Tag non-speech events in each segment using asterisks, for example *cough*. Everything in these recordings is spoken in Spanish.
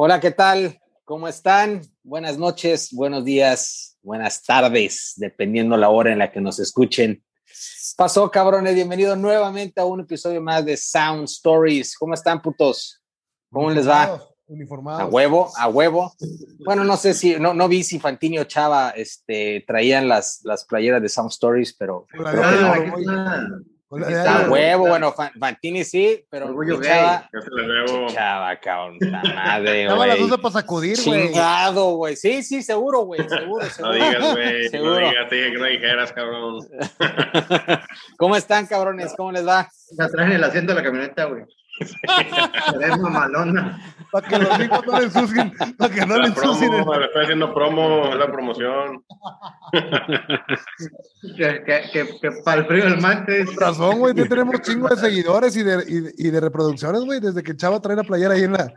Hola, ¿qué tal? ¿Cómo están? Buenas noches, buenos días, buenas tardes, dependiendo la hora en la que nos escuchen. Pasó, cabrones, bienvenido nuevamente a un episodio más de Sound Stories. ¿Cómo están, putos? ¿Cómo les va? Uniformados. A huevo, a huevo. Bueno, no sé si, no, no vi si Fantini o Chava este, traían las, las playeras de Sound Stories, pero creo que no. Hola. huevo, bueno, Fan- Fantini sí, pero Orgullo. Chava, Ya se la debo. Chava, cabrón, la madre, *laughs* Estaba las güey. usa para sacudir, güey. Chingado, güey. Sí, sí, seguro, güey. *laughs* Seguro, No seguro. digas, güey. No digas, te dije que no dijeras, cabrón. *laughs* ¿Cómo están, cabrones? ¿Cómo les va? La traen el asiento de la camioneta, güey. Es mamalona. Para que los hijos no le ensucien. Para que no le ensucien. le estoy haciendo promo, es la promoción. Que, que, que, que para el frío del martes. Con razón, güey. Ya tenemos chingo de seguidores y de, y de, y de reproducciones, güey. Desde que Chava trae la playera ahí en, la,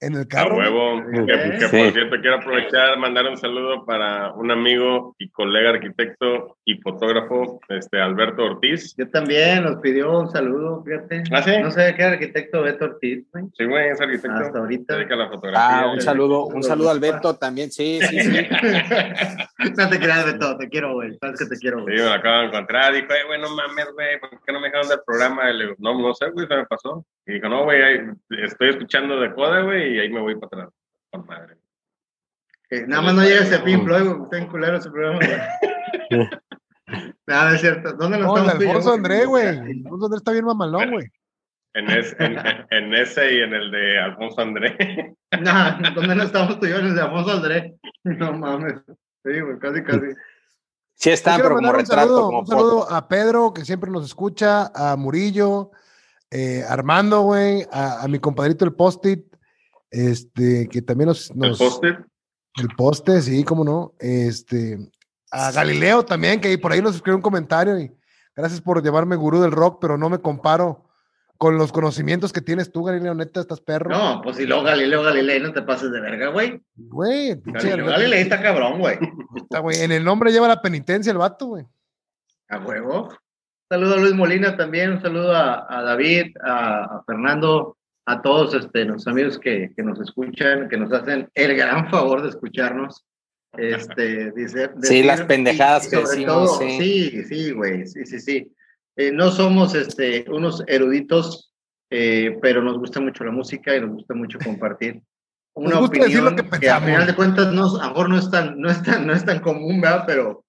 en el A carro. güey. huevo. Que, que Sí. por cierto, quiero aprovechar, mandar un saludo para un amigo y colega arquitecto y fotógrafo, este Alberto Ortiz. Yo también nos pidió un saludo, fíjate. ¿Ah, sí? No sé qué arquitecto Beto Ortiz, güey. Sí, güey, es arquitecto. Hasta ahorita. Se dedica a la fotografía. Ah, un saludo, un saludo al Beto también. Sí, sí, sí. *laughs* no te creas, Beto, te quiero, güey. Sabes que te quiero, Sí, güey. me lo acabo de encontrar. Dijo, "Eh, güey, no mames, güey, ¿por qué no me dejaron del programa? Y le digo, no, no sé, güey, se me pasó. Y dijo, no, güey, estoy escuchando de coda, güey, y ahí me voy para atrás. Con madre. Nada más no llega ese Pink Floyd, güey. Está en culero ese programa, güey. *laughs* Nada, es cierto. ¿Dónde nos No, estamos Alfonso André, güey. El Alfonso André está bien mamalón, güey. En, es- en, en ese y en el de Alfonso André. *laughs* No, ¿dónde no estamos tú y yo? En el de Alfonso André. No mames. Sí, güey, casi, casi. Sí quiero pero como retrato, saludo, como un saludo foto. a Pedro, que siempre nos escucha, a Murillo, eh, Armando, güey, a, a mi compadrito el Post-it, este, que también nos... El póster. el poste, sí, cómo no. Este, a Galileo también, que por ahí nos escribió un comentario y gracias por llamarme gurú del rock, pero no me comparo con los conocimientos que tienes tú, Galileo, neta, estás perro. No, pues si luego Galileo Galilei, no te pases de verga, güey. Güey, Galileo, Galilei está cabrón, güey. está, güey, en el nombre lleva la penitencia el vato, güey. A huevo. Saludo a Luis Molina también, un saludo a, a David, a, a Fernando, a todos este, los amigos que, que nos escuchan, que nos hacen el gran favor de escucharnos. Este, *laughs* dice, Sí, las decir- pendejadas y que sobre decimos, todo- sí. Sí, sí, güey, sí, sí, sí. Eh, no somos este, unos eruditos, eh, pero nos gusta mucho la música y nos gusta mucho *laughs* compartir una Nos gusta decir opinión lo que que, a final de cuentas no, a lo mejor no es tan, no es tan, no es tan común, ¿verdad? Pero,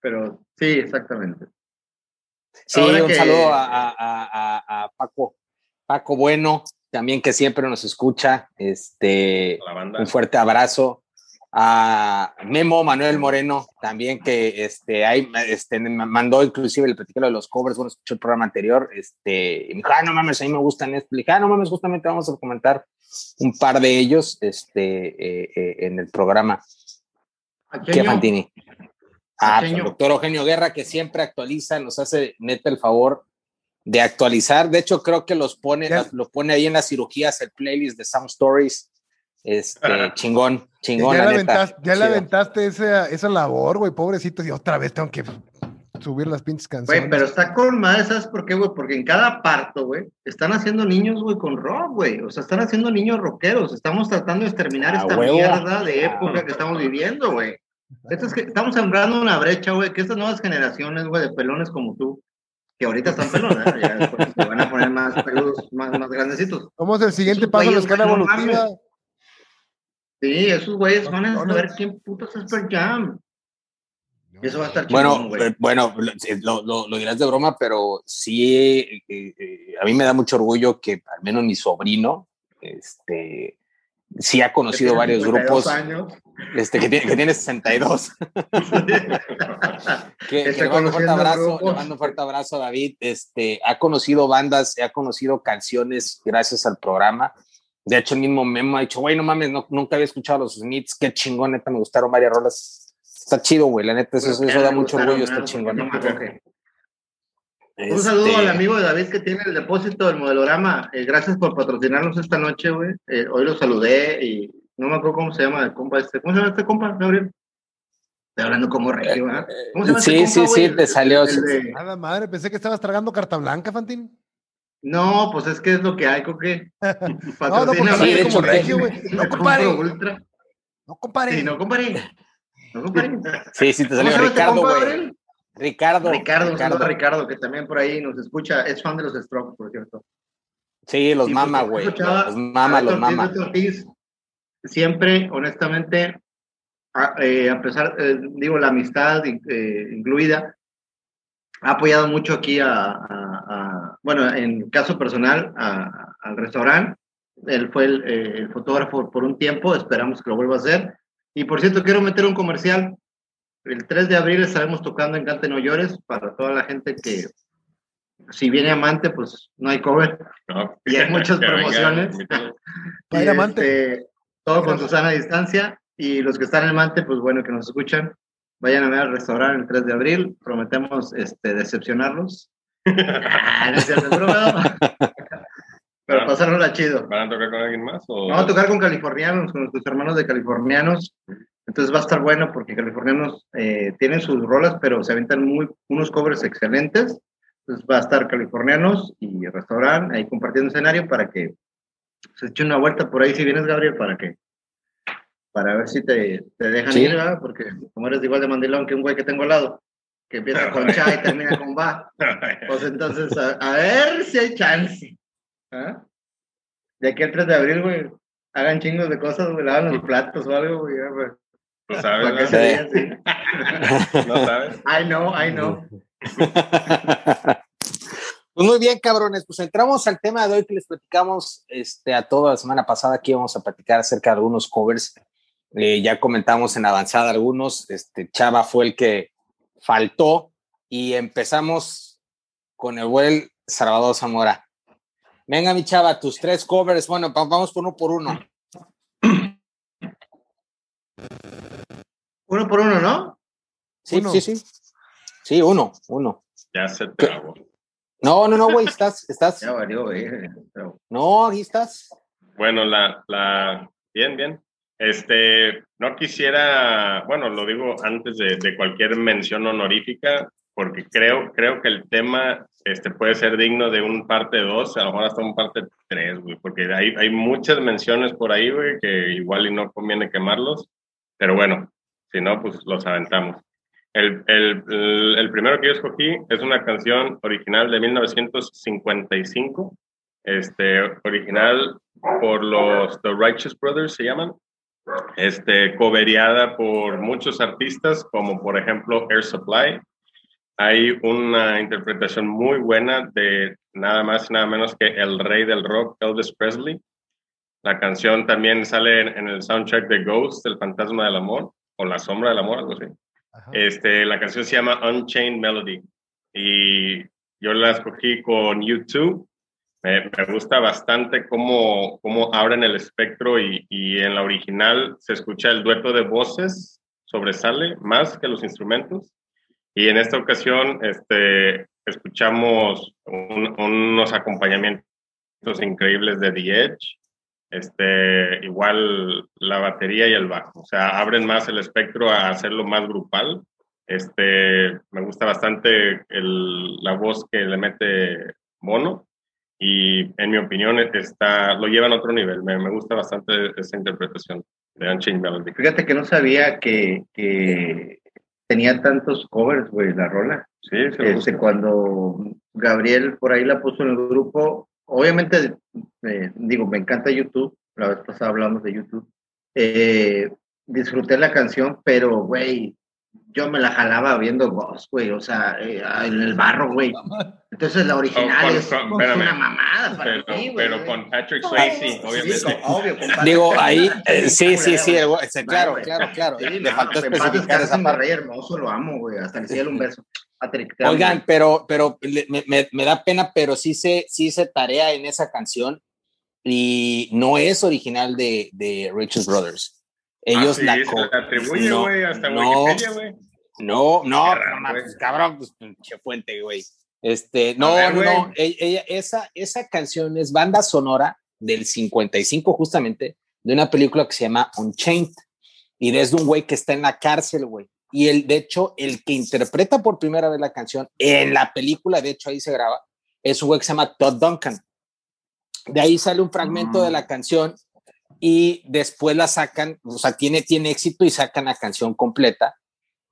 pero sí, exactamente. Sí, Ahora un que- saludo a, a- a- a- a Paco, Paco Bueno, también que siempre nos escucha. Este, un fuerte abrazo. A Memo Manuel Moreno, también que este, ahí, este, me mandó inclusive el platicado de los covers, bueno, escuché el programa anterior, este, y me dijo, ah, no mames, a mí me gustan esto. Le dije, ah, no mames, justamente vamos a comentar un par de ellos este, eh, eh, en el programa. ¿Qué Fantini? Ah, pues, el doctor Eugenio Guerra, que siempre actualiza, nos hace neta el favor de actualizar. De hecho, creo que los pone, Ya. lo pone ahí en las cirugías, el playlist de Sound Stories. Este, chingón, chingón, ya la le neta. aventaste, ya le aventaste esa, esa labor, güey, pobrecito, y otra vez tengo que subir las pinches canciones. Güey, pero está con madre, ¿sabes por qué, güey? Porque en cada parto, güey, están haciendo niños, güey, con rock, güey. O sea, están haciendo niños rockeros. Estamos tratando de exterminar esta huevo. mierda de Ah. época que estamos viviendo, güey. Esto es que estamos sembrando una brecha, güey, que estas nuevas generaciones, güey, de pelones como tú, que ahorita están pelones, ¿eh? ya después se van a poner más peludos, más, más grandecitos. Somos el siguiente paso la escala no evolutiva. Sí, esos güeyes van a saber quién putas es Pearl Jam. Eso va a estar Bueno, eh, bueno, lo, lo- lo dirás de broma, pero sí, eh, eh, a mí me da mucho orgullo que al menos mi sobrino, este, sí ha conocido varios 52 grupos, años. este, que tiene, que tiene 62. *laughs* Que, que le mando un fuerte abrazo, le mando un fuerte abrazo a David. Este, ha conocido bandas, ha conocido canciones gracias al programa. De hecho, el mismo Memo ha dicho, güey, no mames, no- nunca había escuchado los Smiths, qué chingón, neta, me gustaron varias rolas. Está chido, güey, la neta, eso, Pues, eso da mucho orgullo, está chingón. No Un Este, saludo al amigo de David que tiene el depósito del modelorama. Eh, gracias por patrocinarnos esta noche, güey. Eh, hoy lo saludé y no me acuerdo cómo se llama el compa este. ¿Cómo se llama este compa, Gabriel? Estoy hablando como regio, ¿verdad? ¿Cómo se llama Sí, este sí, compa, sí, güey? te salió. El de- Nada madre, pensé que estabas tragando carta blanca, Fantín. No, pues es que es lo que hay, Coque. *laughs* No, no, porque Sí, de como hecho, regio, güey. No, compadre. No, compadre. Sí, no, compadre. No, compadre. Sí, sí, te ¿Cómo salió se llama este Ricardo, güey. Ricardo. Ricardo, a Ricardo, que también por ahí nos escucha. Es fan de los Strokes, por cierto. Sí, los Sí, mama, güey. Los mama, los mama. Ortiz, siempre, honestamente, a, eh, a pesar, eh, digo, la amistad eh, incluida, ha apoyado mucho aquí a, a- a- bueno, en caso personal, al restaurante. Él fue el, eh, el fotógrafo por un tiempo, esperamos que lo vuelva a hacer. Y por cierto, quiero meter un comercial. El 3 de abril estaremos tocando en Cante No Llores para toda la gente que, si viene amante, pues no hay cover. No, Y hay muchas *laughs* promociones. invítalo. Va a ir Y, amante. este, todo con Susana a distancia. Y los que están en Mante, pues bueno, que nos escuchan, vayan a ver al restaurante el 3 de abril. Prometemos este, decepcionarlos. Ah, *laughs* no es cierto. Pero pasárnosla chido. ¿Van a tocar con alguien más? O... Vamos a tocar con californianos, con nuestros hermanos de californianos. Entonces va a estar bueno porque californianos eh, tienen sus rolas, pero se aventan muy, unos covers excelentes. Entonces va a estar californianos y restaurante ahí compartiendo escenario para que se eche una vuelta por ahí si vienes, Gabriel, para que para ver si te, te dejan Sí. ir, ¿verdad? Porque como eres igual de mandilón que un güey que tengo al lado, que empieza con cha y termina con va. Pues entonces, a, a ver si hay chance. ¿Ah? De aquí al 3 de abril, güey, hagan chingos de cosas, güey, lavan los platos o algo, güey. Ya, güey. ¿Tú Para sabes? que no? se vean así. ¿No sabes? I know, I know. Pues muy bien, cabrones. Pues entramos al tema de hoy que les platicamos este, a toda la semana pasada. Aquí vamos a platicar acerca de algunos covers. Eh, ya comentamos en avanzada algunos. Este Chava fue el que faltó y empezamos con el buen Salvador Zamora. Venga, mi chava, tus tres covers. Bueno, va- vamos por uno por uno. *clears throat* Uno por uno, ¿no? Sí, Uno. sí, sí. Sí, uno, uno. Ya se trabó. No, no, no, güey, estás, estás. *laughs* Ya valió, güey. No, aquí estás. Bueno, la, la, bien, bien. Este, no quisiera, bueno, lo digo antes de, de cualquier mención honorífica, porque creo, creo que el tema este, puede ser digno de un parte 2, a lo mejor hasta un parte 3, güey, porque hay, hay muchas menciones por ahí, güey, que igual y no conviene quemarlos, pero bueno, si no, pues los aventamos. El, el, el, primero que yo escogí es una canción original de 1955, este, original por los The Righteous Brothers, se llaman, este, coveriada por muchos artistas, como por ejemplo Air Supply. Hay una interpretación muy buena de nada más y nada menos que el rey del rock, Elvis Presley. La canción también sale en, en el soundtrack de Ghost, El fantasma del amor, o La sombra del amor, algo así. Ajá. Este, la canción se llama Unchained Melody y yo la escogí con YouTube. Me, me gusta bastante cómo, cómo abren el espectro y, y en la original se escucha el dueto de voces, sobresale más que los instrumentos. Y en esta ocasión este, escuchamos un- unos acompañamientos increíbles de The Edge, este, igual la batería y el bajo, o sea, abren más el espectro a hacerlo más grupal. Este, me gusta bastante el- la voz que le mete Bono y en mi opinión está, lo llevan a otro nivel. Me, me gusta bastante esa interpretación de Unchained Melody. Fíjate que no sabía que, que tenía tantos covers, güey, la rola. Sí, gusta. Este, cuando Gabriel por ahí la puso en el grupo, obviamente, eh, digo, me encanta YouTube, la vez pasada hablamos de YouTube, eh, disfruté la canción, pero, güey, yo me la jalaba viendo Ghost, güey, o sea, eh, en el barro, güey. Entonces la original Oh, con- es, con- espérame. una mamada para Pero, mí, güey. pero con Patrick Swayze, Sí, obviamente. con- obvio, con Patrick Digo, ahí, sí, eh, sí, sí, sí, el sí, claro, güey. claro, claro. Sí, Le no, faltó especificar esa parte. rey hermoso, lo amo, güey, hasta el cielo un beso. Patrick, Oigan, güey. pero, pero me, me- me da pena, pero sí se, sí se tarea en esa canción y no es original de, de Richard Brothers. Ellos Ah, sí, la, co- la atribuye, no, hasta no, güey. no, no, raro, no, cabrón, pues pinche fuente, güey. Este, no, ver, no, e- ella, esa, esa canción es banda sonora del 55 justamente de una película que se llama Unchained y desde un güey que está en la cárcel, güey. Y el, de hecho, el que interpreta por primera vez la canción en la película, de hecho ahí se graba, es un güey que se llama Todd Duncan. De ahí sale un fragmento de la canción y después la sacan, o sea, tiene, tiene éxito y sacan la canción completa.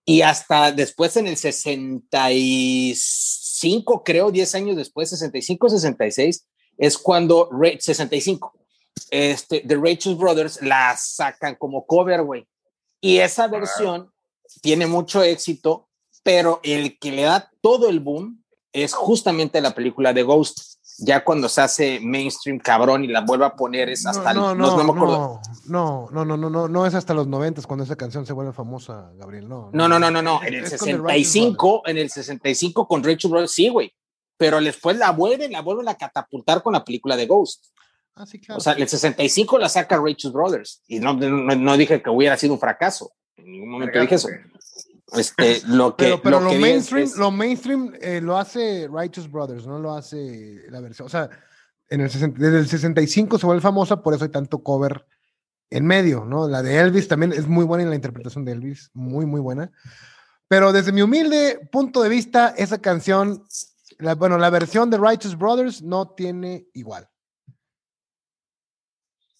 Y hasta después en el 65, creo, 10 años después, 65, 66, es cuando, 65, este, The Rachel Brothers la sacan como cover, güey. Y esa versión tiene mucho éxito, pero el que le da todo el boom es justamente la película de Ghost. Ya cuando se hace mainstream cabrón y la vuelve a poner es hasta no, el, no, no, no, me acuerdo. no, no, no, no, no, no es hasta los noventas cuando esa canción se vuelve famosa, Gabriel. No, No, no, no, no, no. En el Es con The Righteous 65, en el 65 con Rachel Brothers, sí, güey. Pero después la vuelven, la vuelven a catapultar con la película de Ghost. Ah, sí, claro. O sea, en el 65 la saca Rachel Brothers. Y no, no, no dije que hubiera sido un fracaso. En ningún momento dije eso. Este, *laughs* lo que, pero pero lo lo, que mainstream, es- lo mainstream eh, lo hace Righteous Brothers, no lo hace la versión. O sea, en el 60 desde el 65 se vuelve famosa, por eso hay tanto cover en medio, ¿no? La de Elvis también es muy buena en la interpretación de Elvis, muy, muy buena. Pero desde mi humilde punto de vista, esa canción, la, bueno, la versión de Righteous Brothers no tiene igual.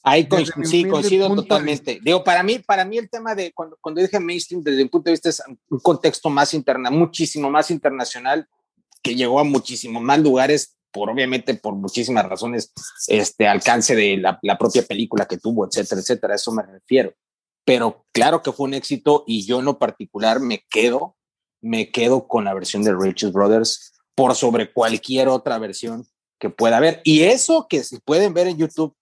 Ahí sí, coincido de totalmente. Digo, para mí, para mí el tema de cuando, cuando dije mainstream, desde mi punto de vista es un contexto más interna, muchísimo más internacional, que llegó a muchísimo más lugares, por obviamente por muchísimas razones, este alcance de la, la propia película que tuvo, etcétera, etcétera. A eso me refiero. Pero claro que fue un éxito y yo en lo particular me quedo, me quedo con la versión de Rachel Brothers por sobre cualquier otra versión que pueda haber. Y eso que si pueden ver en YouTube,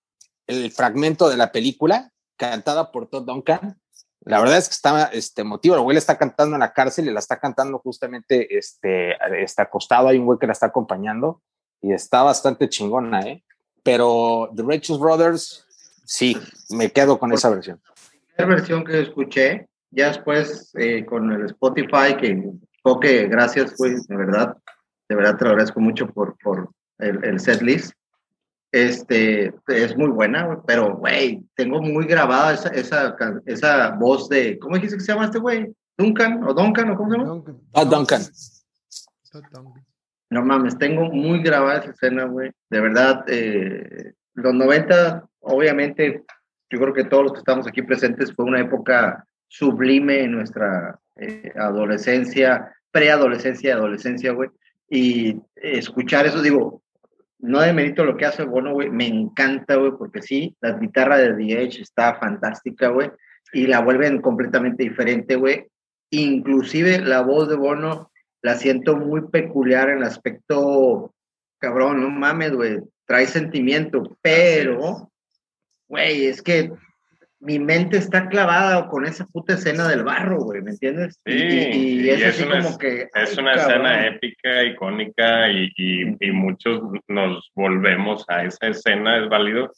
el fragmento de la película cantada por Todd Duncan. La verdad es que estaba este motivo, el güey le está cantando en la cárcel y la está cantando justamente este, está acostado, hay un güey que la está acompañando y está bastante chingona, ¿eh? Pero The Rachel Brothers, sí, me quedo con esa versión. La versión que escuché, ya después eh, con el Spotify, que Coque, gracias, güey, de verdad, de verdad te agradezco mucho por, por el, el set list. Este, es muy buena, pero, güey, tengo muy grabada esa, esa, esa voz de, ¿cómo dijiste que se llama este güey? ¿Duncan? ¿O Duncan? ¿O cómo se llama? Duncan. Todd Duncan. No mames, tengo muy grabada esa escena, güey. De verdad, eh, los 90, obviamente, yo creo que todos los que estamos aquí presentes fue una época sublime en nuestra eh, adolescencia, preadolescencia y adolescencia, güey. Y escuchar eso, digo, no demerito lo que hace Bono, güey. Me encanta, güey, porque sí, la guitarra de The Edge está fantástica, güey. Y la vuelven completamente diferente, güey. Inclusive la voz de Bono la siento muy peculiar en el aspecto, cabrón, no mames, güey, trae sentimiento, pero, güey, es que mi mente está clavada con esa puta escena del barro, güey, ¿me entiendes? Sí, y, y y es, es así una- como que... Es una cabrón. escena épica, icónica y, y- y muchos nos volvemos a esa escena, es válido.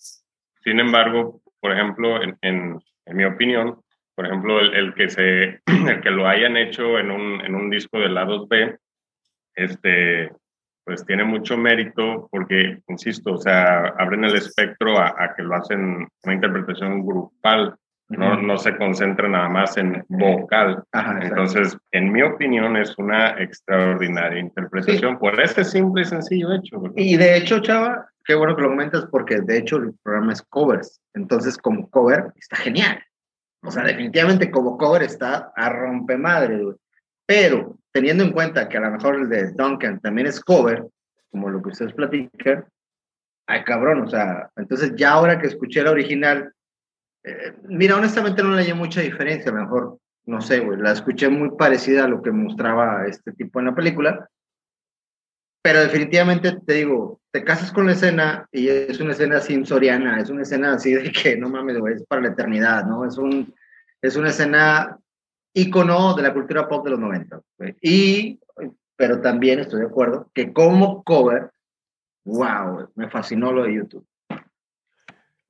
Sin embargo, por ejemplo, en, en- en mi opinión, por ejemplo, el, el que se, *clears throat* el que lo hayan hecho en un, en un disco de lados B, este, pues tiene mucho mérito porque, insisto, o sea, abren el espectro a, a que lo hacen una interpretación grupal, no, Ujú. no se concentra nada más en vocal. Ajá. Entonces, en mi opinión, es una extraordinaria interpretación por ese simple y sencillo hecho. ¿verdad? Y de hecho, Chava, qué bueno que lo comentas porque de hecho el programa es covers. Entonces, como cover, está genial. O sea, definitivamente como cover está a rompemadre, güey. Pero teniendo en cuenta que a lo mejor el de Duncan también es cover, como lo que ustedes platican, ay cabrón, o sea, entonces ya ahora que escuché la original, eh, mira, honestamente no le hallé mucha diferencia, mejor, no sé, güey, la escuché muy parecida a lo que mostraba este tipo en la película, pero definitivamente te digo, te casas con la escena y es una escena sensoriana, es una escena así de que no mames, güey, es para la eternidad, ¿no? Es, un, es una escena ícono de la cultura pop de los 90. güey. Y, pero también estoy de acuerdo que como cover, wow, me fascinó lo de YouTube.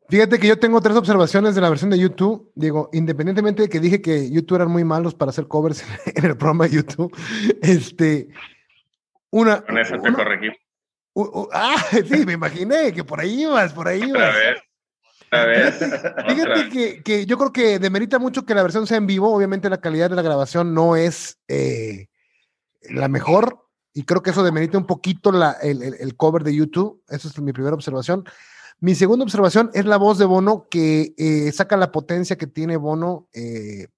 Fíjate que yo tengo tres observaciones de la versión de YouTube. Digo, independientemente de que dije que YouTube eran muy malos para hacer covers en el programa de YouTube, *laughs* este, una. Con eso te una- corregí. ah, *laughs* sí, me imaginé que por ahí ibas, por ahí Otra ibas. vez. Otra vez. *laughs* Fíjate otra. que, que yo creo que demerita mucho que la versión sea en vivo. Obviamente la calidad de la grabación no es eh, la mejor, y creo que eso demerita un poquito la, el, el- el cover de YouTube. Esa es mi primera observación. Mi segunda observación es la voz de Bono, que eh, saca la potencia que tiene Bono, eh,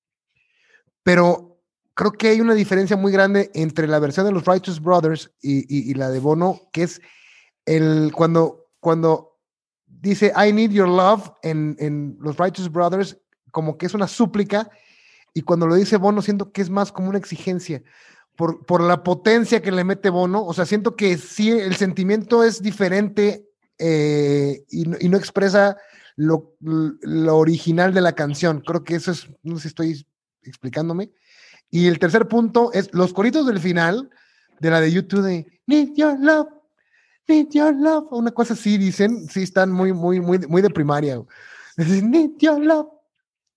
pero creo que hay una diferencia muy grande entre la versión de los Righteous Brothers y, y- y la de Bono, que es el cuando, cuando dice I need your love en, en los Righteous Brothers, como que es una súplica, y cuando lo dice Bono, siento que es más como una exigencia. Por, por la potencia que le mete Bono, o sea, siento que sí, el sentimiento es diferente eh, y, no, y no expresa lo, lo original de la canción. Creo que eso es, no sé si estoy explicándome. Y el tercer punto es los coritos del final de la de YouTube de Need Your Love, Need Your Love, una cosa así dicen, sí están muy, muy, muy, muy de primaria. Dicen, Need Your Love,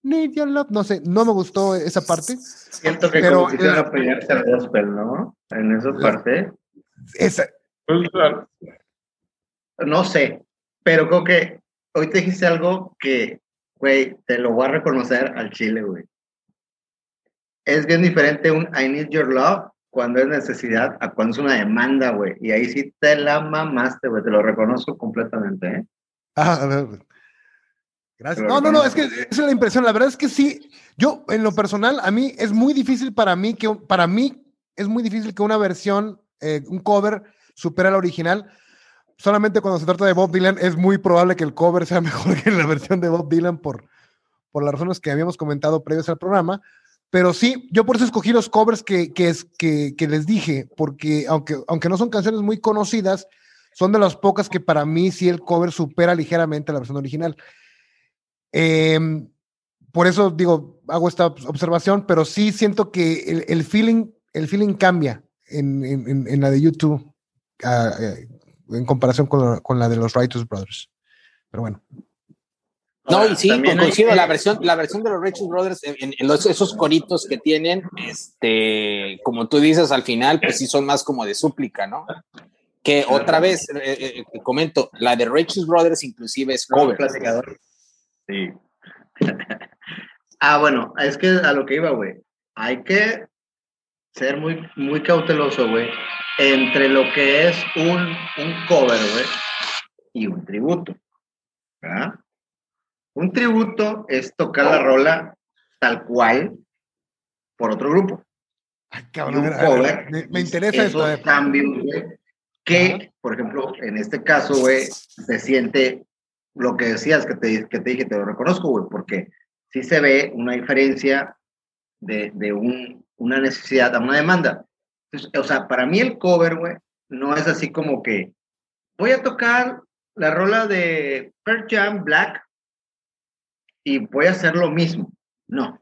Need Your Love, no sé, no me gustó esa parte. Siento que Pero como quisiera la- apoyarse al gospel, ¿no? En esa parte. Esa, Pues, No sé, pero creo que hoy te dijiste algo que, güey, te lo voy a reconocer al chile, güey. Es bien diferente un I need your love cuando es necesidad a cuando es una demanda, güey. Y ahí sí te la mamaste, güey. Te lo reconozco completamente, ¿eh? Ah, a ver. Gracias. No, no, no, es que esa es la impresión. La verdad es que sí, yo en lo personal, a mí es muy difícil para mí que, para mí es muy difícil que una versión, eh, un cover, supera la original. Solamente cuando se trata de Bob Dylan es muy probable que el cover sea *laughs* mejor que la versión de Bob Dylan por, por las razones que habíamos comentado previos al programa. Pero sí, yo por eso escogí los covers que, que, es, que, que les dije, porque aunque, aunque no son canciones muy conocidas, son de las pocas que para mí sí el cover supera ligeramente la versión original. Em, por eso digo, hago esta observación, pero sí siento que el, el feeling, el feeling cambia en, la de YouTube ah, eh, en comparación con con la de los Righteous Brothers. Pero bueno. No, Ahora, y sí, hay coincido, que- la versión, la versión de los Righteous Brothers, en, los- esos coritos que tienen, este, como tú dices, al final, pues sí son más como de súplica, ¿no? Que otra vez, eh, eh, eh, comento, la de Righteous Brothers inclusive es cover. Platicador. sí. *laughs* Ah, bueno, es que a lo que iba, güey. Hay que ser muy, muy cauteloso, güey, entre lo que es un, un cover, güey, y un tributo. ¿verdad? Un tributo es tocar la rola tal cual por otro grupo. Ay, cabrón, un cover me, me es interesa esto. esos ver. cambios, güey, que, por ejemplo, en este caso, güey, se siente lo que decías que te, que te dije, te lo reconozco, güey, porque sí se ve una diferencia de, de un, una necesidad a una demanda. Entonces, o sea, para mí el cover, güey, no es así como que voy a tocar la rola de Pearl Jam Black y voy a hacer lo mismo. No,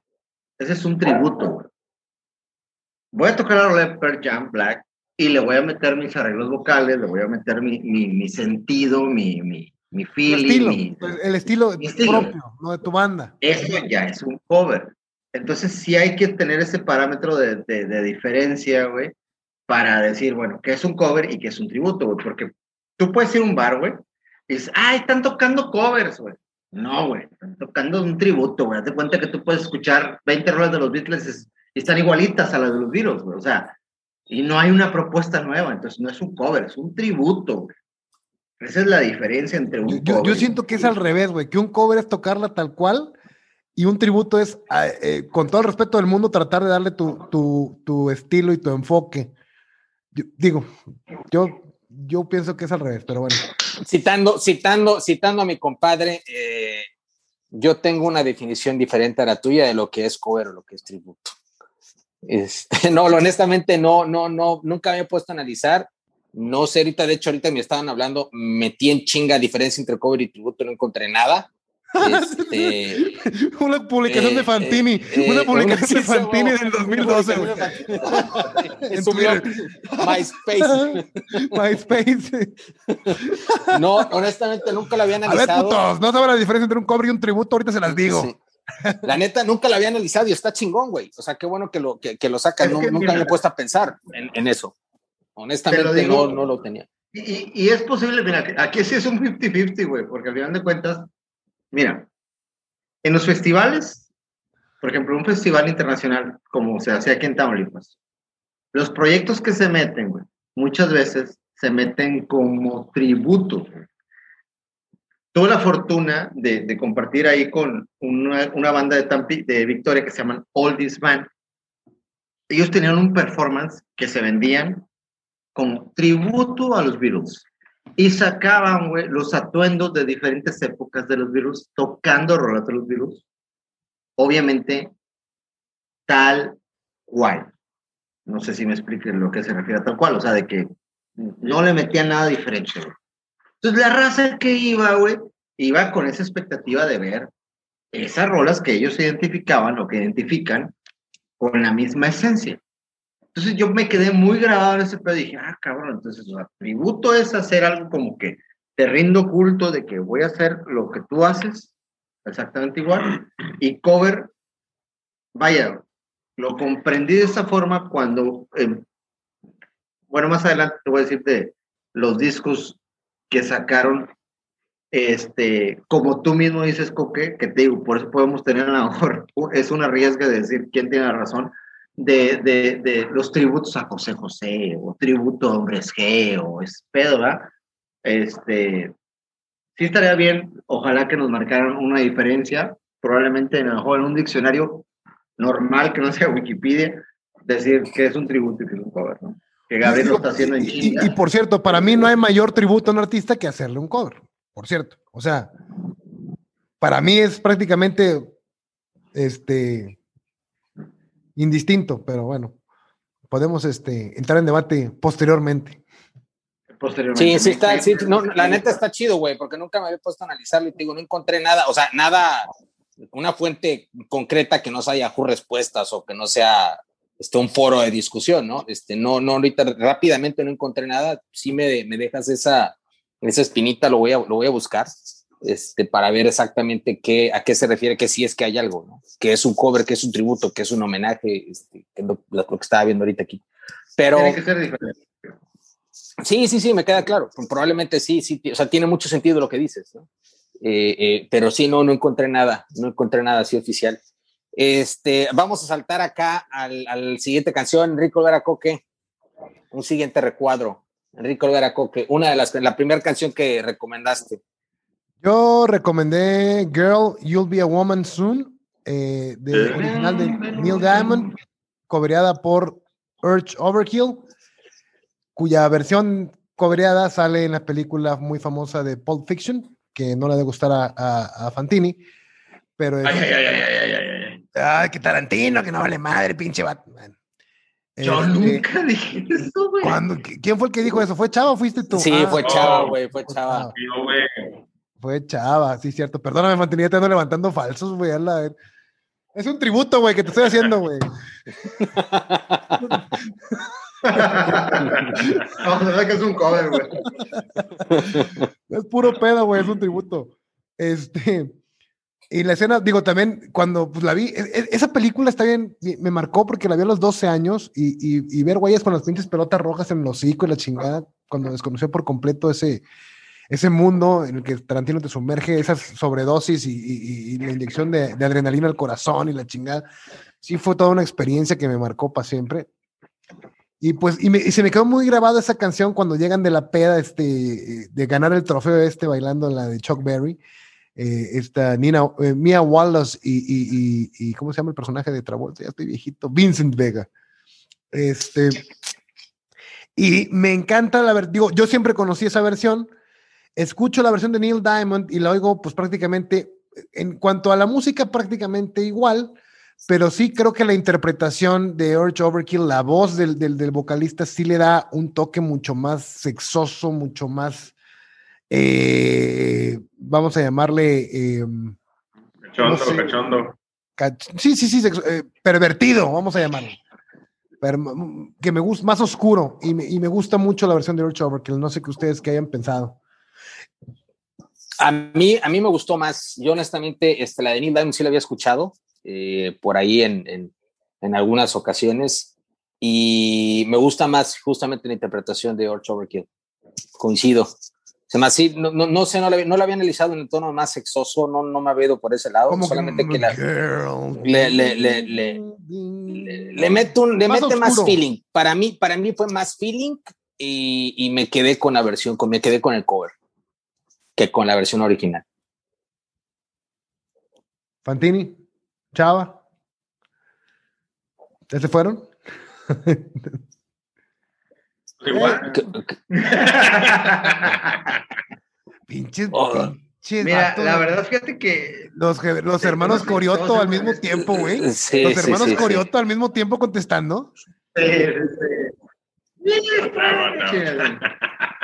ese es un tributo, güey. Voy a tocar de Pearl Jam Black y le voy a meter mis arreglos vocales, le voy a meter mi, mi, mi sentido, mi, mi, mi feeling, estilo, mi- pues, el estilo mi estilo. propio, no de tu banda. eso ya es un cover. Entonces sí hay que tener ese parámetro de, de, de diferencia, güey, para decir, bueno, qué es un cover y qué es un tributo, güey, porque tú puedes ir a un bar, güey, y dices, ay, están tocando covers, güey. No, güey, están tocando un tributo, güey. Haz cuenta que tú puedes escuchar 20 rolas de los Beatles es- y están igualitas a las de los Beatles, güey. O sea, y no hay una propuesta nueva, entonces no es un cover, es un tributo, güey. Esa es la diferencia entre un Yo, yo- yo cover y siento que es al revés, güey, que un cover es tocarla tal cual y un tributo es, eh, con todo el respeto del mundo, tratar de darle tu, tu, tu estilo y tu enfoque. Yo- digo, yo, yo pienso que es al revés, pero bueno. Citando, citando, citando a mi compadre, eh, yo tengo una definición diferente a la tuya de lo que es cover o lo que es tributo. Este, *laughs* no, honestamente no, no, no, nunca me he puesto a analizar. No sé, ahorita, de hecho, ahorita me estaban hablando, metí en chinga diferencia entre cover y tributo, no encontré nada. Este, *laughs* una publicación eh, de Fantini, eh, una eh, publicación *laughs* de Fantini del 2012, güey. En Subió Twitter. MySpace. MySpace. No, honestamente nunca lo había A ver, analizado. putos, no saben la diferencia entre un cover y un tributo, ahorita se las digo. Sí. La neta, nunca lo había analizado y está chingón, güey. O sea, qué bueno que lo, que, que lo No- nunca mira, me he puesto a pensar en, en eso. Honestamente, digo. no, no lo tenía. Y, es posible, mira, aquí sí es un 50-50, güey, porque al final de cuentas, mira, en los festivales, por ejemplo, un festival internacional como se hace aquí en Tamaulipas, los proyectos que se meten, muchas veces se meten como tributo. Tuve la fortuna de, compartir ahí con una, banda de, Tampi, de Victoria que se llaman All This Band. Ellos tenían un performance que se vendían con tributo a los Beatles y sacaban los atuendos de diferentes épocas de los Beatles, tocando rolas de los Beatles. Obviamente, tal cual. No sé si me expliquen lo que se refiere a tal cual, o sea, de que no le metían nada diferente. Entonces, la raza que iba, güey, iba con esa expectativa de ver esas rolas que ellos identificaban o que identifican con la misma esencia. Entonces yo me quedé muy grabado en ese pedo y dije, ah, cabrón, entonces el tributo es hacer algo como que te rindo culto de que voy a hacer lo que tú haces, exactamente igual, y cover, vaya, lo comprendí de esa forma cuando, em, bueno, más adelante te voy a decir de los discos que sacaron, este, como tú mismo dices, Coque, que te digo, por eso podemos tener a lo mejor, *laughs* es una riesga de decir quién tiene la razón, de, de, de, los tributos a José José, o tributo a Hombres G, o ¿verdad? Este, sí estaría bien, ojalá que nos marcaran una diferencia, probablemente en, en un diccionario normal que no sea Wikipedia, decir que es un tributo y que es un cover, ¿no? Que Gabriel lo está haciendo en y, y, por cierto, para mí no hay mayor tributo a un artista que hacerle un cover, por cierto. O sea, para mí es prácticamente este indistinto, pero bueno, podemos este, entrar en debate posteriormente. Sí, sí está, sí, no, la neta está chido, güey, porque nunca me había puesto a analizarlo y te digo, no encontré nada, o sea, nada, una fuente concreta que no sea Yahoo Respuestas o que no sea este, un foro de discusión, ¿no? Este, no, no, ahorita rápidamente no encontré nada, sí me, me dejas esa, esa espinita, lo voy a, lo voy a buscar este, para ver exactamente qué, a qué se refiere, que si es que hay algo, ¿no? Que es un cover, que es un tributo, que es un homenaje, este, es lo, que estaba viendo ahorita aquí. Pero... Tiene que ser diferente. Sí, sí, sí, me queda claro. Probablemente sí, sí, o sea, tiene mucho sentido lo que dices, ¿no? Eh, eh, pero sí, no, no encontré nada, no encontré nada así oficial. Este, vamos a saltar acá al, al siguiente canción, Enrico Olvera Coque, un siguiente recuadro. Enrico Olvera Coque, una de las, la primera canción que recomendaste. Yo recomendé Girl, You'll Be a Woman Soon, eh, de, original de Neil Diamond, cobreada por Urge Overkill, cuya versión cobreada sale en la película muy famosa de Pulp Fiction, que no le debe gustar a, Fantini, pero ay, ay, ay, ay, ay, ay, que Tarantino, que no vale madre, pinche Batman. Yo este, nunca dije eso, güey. ¿Quién fue el que dijo eso? ¿Fue Chava o fuiste tú? Sí, fue ah. Chava, güey, fue Chava. Fue chava, sí, cierto. Perdóname, mantenía te ando levantando falsos, güey. Es un tributo, güey, que te estoy haciendo, güey. Vamos a que es un cover, güey. Es puro pedo, güey, es un tributo. Este. Y la escena, digo, también cuando pues, la vi, e, e, esa película está bien, me marcó porque la vi a los 12 años y, y, y ver güeyes con las pinches pelotas rojas en el hocico y la chingada, cuando desconoció por completo ese, ese mundo en el que Tarantino te sumerge, esas sobredosis y, la inyección de, adrenalina al corazón y la chingada, sí fue toda una experiencia que me marcó para siempre. Y pues, y, se me quedó muy grabada esa canción cuando llegan de la peda este, de ganar el trofeo este bailando la de Chuck Berry. Eh, esta Nina, eh, Mia Wallace y, y, ¿cómo se llama el personaje de Travolta? Ya estoy viejito, Vincent Vega. Este, y me encanta la ver, digo, yo siempre conocí esa versión, escucho la versión de Neil Diamond y la oigo pues prácticamente, en cuanto a la música prácticamente igual, pero sí creo que la interpretación de Urge Overkill, la voz del, del, vocalista sí le da un toque mucho más sexoso, mucho más, eh, vamos a llamarle... Em, cachondo, cachondo. sí, sí, sí, eh, pervertido, vamos a llamarlo. que me gusta, más oscuro, y me, y me, gusta mucho la versión de Urge Overkill, no sé qué ustedes que hayan pensado. A mí, a mí me gustó más. Yo honestamente, este, la de Neil Diamond sí la había escuchado eh, por ahí en, en, en, algunas ocasiones y me gusta más justamente la interpretación de Orch Overkill. Coincido. Se me así, no, no, no, sé, no la, no la había analizado en el tono más sexoso, no, no me ha ido por ese lado, solamente que, la, le, le, le, le, le, mete, un, le mete más feeling. Para mí, para mí fue más feeling y, y me quedé con la versión, con, me quedé con el cover que con la versión original. Fantini, Chava. ¿Ya se fueron? Igual. *laughs* Pinches, Oh. pinches Mira, vatos, la verdad, fíjate que Los, los Sí, hermanos Corioto al mismo hermanos. tiempo, güey. Sí, Los sí, hermanos sí, sí. Corioto al mismo tiempo contestando. eh, este,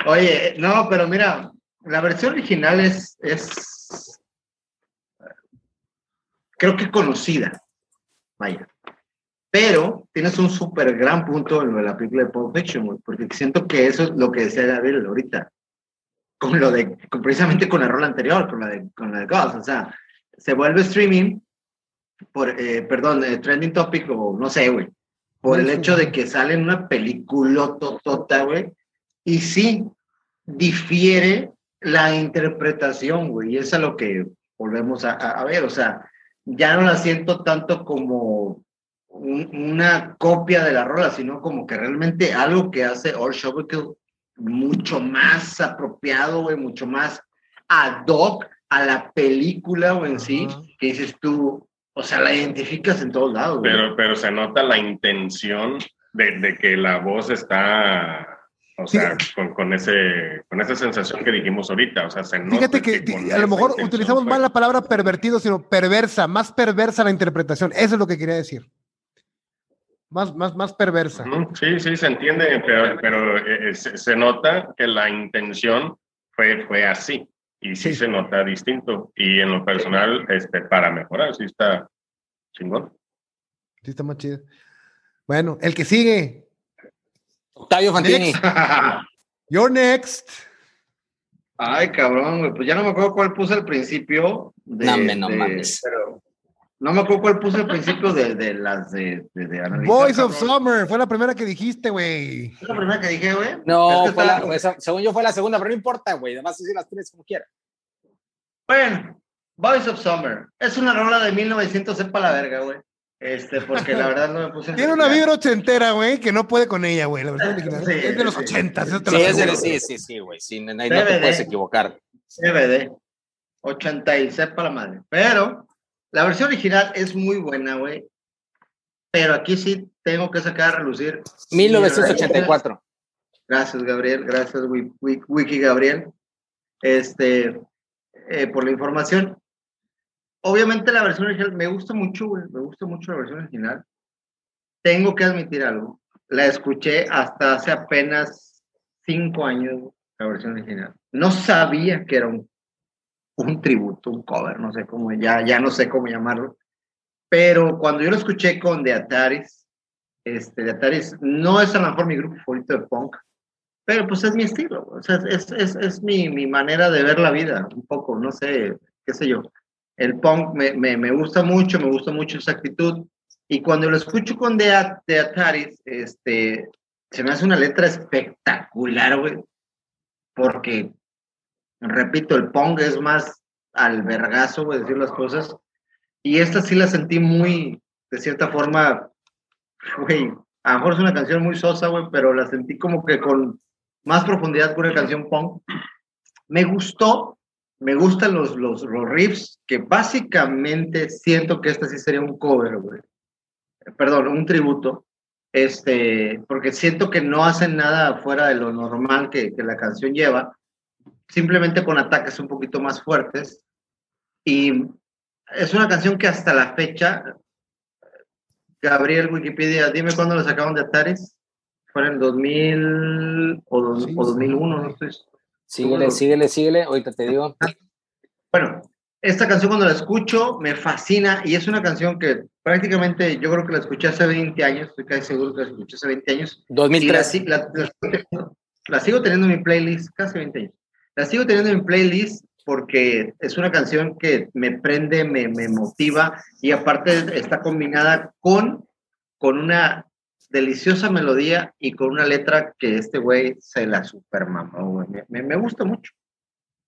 Oye, no, pero mira, la versión original es, es creo que conocida, vaya. Pero tienes un súper gran punto en lo de la película de Pulp Fiction, porque siento que eso es lo que decía Gabriel ahorita, con lo de, con- precisamente con la rola anterior, con la de, con la de Ghost, o sea, se vuelve streaming, por, eh, perdón, eh, trending topic o no sé, güey, por el hecho de que sale en una película totota, güey, y sí, difiere la interpretación, güey, y es a lo que volvemos a, a- a ver, o sea, ya no la siento tanto como un- una copia de la rola, sino como que realmente algo que hace Or Shovelkill mucho más apropiado, güey, mucho más ad hoc a la película o en sí, Ajá. que dices tú, o sea, la identificas en todos lados, güey. Pero, pero se nota la intención de, de que la voz está, o sea, con, con, ese, con esa sensación que dijimos ahorita. O sea, se nota Fíjate que, a lo mejor utilizamos fue. mal la palabra pervertido, sino perversa, más perversa la interpretación. Eso es lo que quería decir. Más, más, más perversa. Sí, sí, se entiende, pero, pero eh, eh, se, se nota que la intención fue, fue así. Y sí, Sí. se nota distinto. Y en lo personal, este, para mejorar, sí está chingón. Sí, está más chido. Bueno, el que sigue. Octavio Fantini. *laughs* You're next. Ay, cabrón, güey, pues ya no me acuerdo cuál puse al principio. De, No, de- mames. pero no me acuerdo cuál puse al principio de, de las de, de, de analizar, Boys of. Summer. Fue la primera que dijiste, güey. ¿Es la primera que dije, güey? No, Es que fue la- estaba- esa- según yo fue la segunda, pero no importa, güey. Además, decir las tres como quiera. Bueno, Boys of Summer. Es una rola de 1900, sepa la verga, güey. Este, porque la verdad no me puse. Tiene una vibra ochentera, güey, que no puede con ella, güey. La versión original. Sí, es de los sí. ochentas, te Sí, lo es de- aseguro. sí, sí, sí, güey. Sí, no, no te puedes equivocar. CBD. 80 y sepa la madre. Pero la versión original es muy buena, güey. Pero aquí sí tengo que sacar a relucir. 1984. Gracias, Gabriel. Gracias, Wi- Wi- Wiki Gabriel. Este, eh, por la información. Obviamente la versión original me gusta mucho. Me gusta mucho la versión original. Tengo que admitir algo. La escuché hasta hace apenas cinco años, la versión original. No sabía que era un, un tributo, un cover, no sé cómo, ya, ya no sé cómo llamarlo. Pero cuando yo lo escuché con The Ataris, este, The Ataris no es a lo mejor mi grupo favorito de punk, pero pues es mi estilo, o sea, es, es, es mi, mi manera de ver la vida, un poco, no sé, qué sé yo. El punk me, me, me gusta mucho, me gusta mucho esa actitud, y cuando lo escucho con The, The Ataris, este, se me hace una letra espectacular, güey, porque, repito, el punk es más al vergazo, güey, decir las cosas, y esta sí la sentí muy, de cierta forma, güey, a lo mejor es una canción muy sosa, güey, pero la sentí como que con más profundidad que una canción punk. Me gustó, me gustan los, los, los riffs, que básicamente siento que esta sí sería un cover, güey. Perdón, un tributo. Este, porque siento que no hacen nada fuera de lo normal que, que la canción lleva, simplemente con ataques un poquito más fuertes. Y es una canción que hasta la fecha, Gabriel Wikipedia, dime cuándo la sacaron de Ataris. Fue en el 2000 o, dos- Sí, o sí. 2001, no sé. Síguele, síguele, síguele. Ahorita te digo. Bueno, esta canción cuando la escucho me fascina y es una canción que prácticamente yo creo que la escuché hace 20 años, estoy casi seguro que la escuché hace 20 años. Y la, 2003. si- la- la sigo teniendo- la sigo teniendo en mi playlist, casi 20 años. La sigo teniendo en mi playlist porque es una canción que me prende, me, me motiva y aparte está combinada con, con una deliciosa melodía y con una letra que este güey se la super mamó, güey. Me, gusta mucho.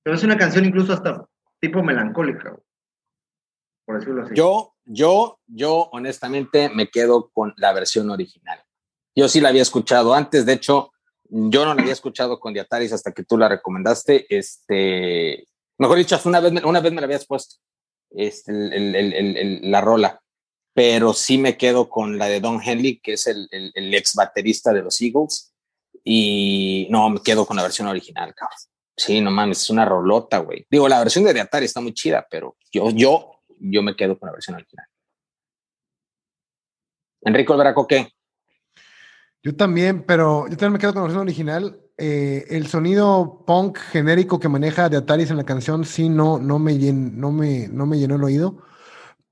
Pero es una canción incluso hasta tipo melancólica, güey. por decirlo así. Yo, yo, yo honestamente me quedo con la versión original. Yo sí la había escuchado antes, de hecho, Yo no la había escuchado con Diataris hasta que tú la recomendaste. Este, mejor dicho, una vez, una vez me la habías puesto este, el, el, el, la rola, pero sí me quedo con la de Don Henley, que es el, ex baterista de los Eagles. Y no, me quedo con la versión original, cabrón. Sí, no mames, es una rolota, güey. Digo, la versión de Atari está muy chida, pero yo, yo, yo me quedo con la versión original. Enrico Alveraco, ¿qué? Yo también, pero yo también me quedo con la versión original. Eh, el sonido punk genérico que maneja de Atari en la canción sí no, no, me no, me, no me llenó el oído.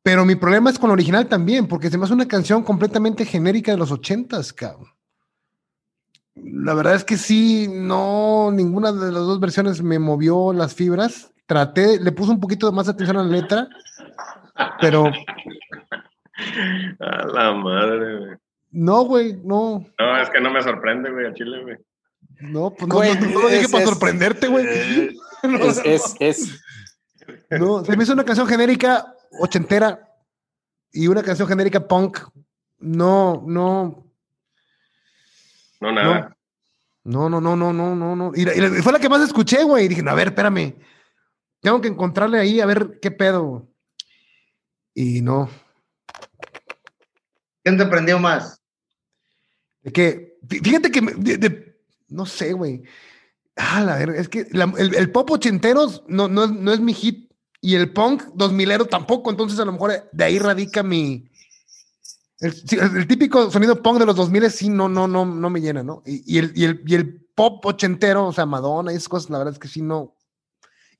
Pero mi problema es con la original también, porque se me hace una canción completamente genérica de los ochentas, cabrón. La verdad es que sí, no, ninguna de las dos versiones me movió las fibras. Traté, le puse un poquito más atención a la letra, pero. A la madre, güey. No, güey, no. No, es que no me sorprende, güey, a Chile, güey. No, pues no, no, lo dije para sorprenderte, güey. *laughs* es, es, es. No, se me hizo una canción genérica ochentera y una canción genérica punk. No, no. No, nada. No, no, no, no, no, no, no. Y, fue la que más escuché, güey. Y dije, no, a ver, espérame. Tengo que encontrarle ahí a ver qué pedo. Y no. ¿Quién te prendió más? De que, fíjate que, no sé, güey. Ah, la verdad, es que el, pop ochenteros no, no, no es mi hit y el punk dos milero tampoco, entonces a lo mejor de ahí radica mi, el, típico sonido punk de los 2000 sí no, no, no, no me llena, ¿no? Y, el, y, el, y, el, pop ochentero, o sea, Madonna y esas cosas, la verdad es que sí no.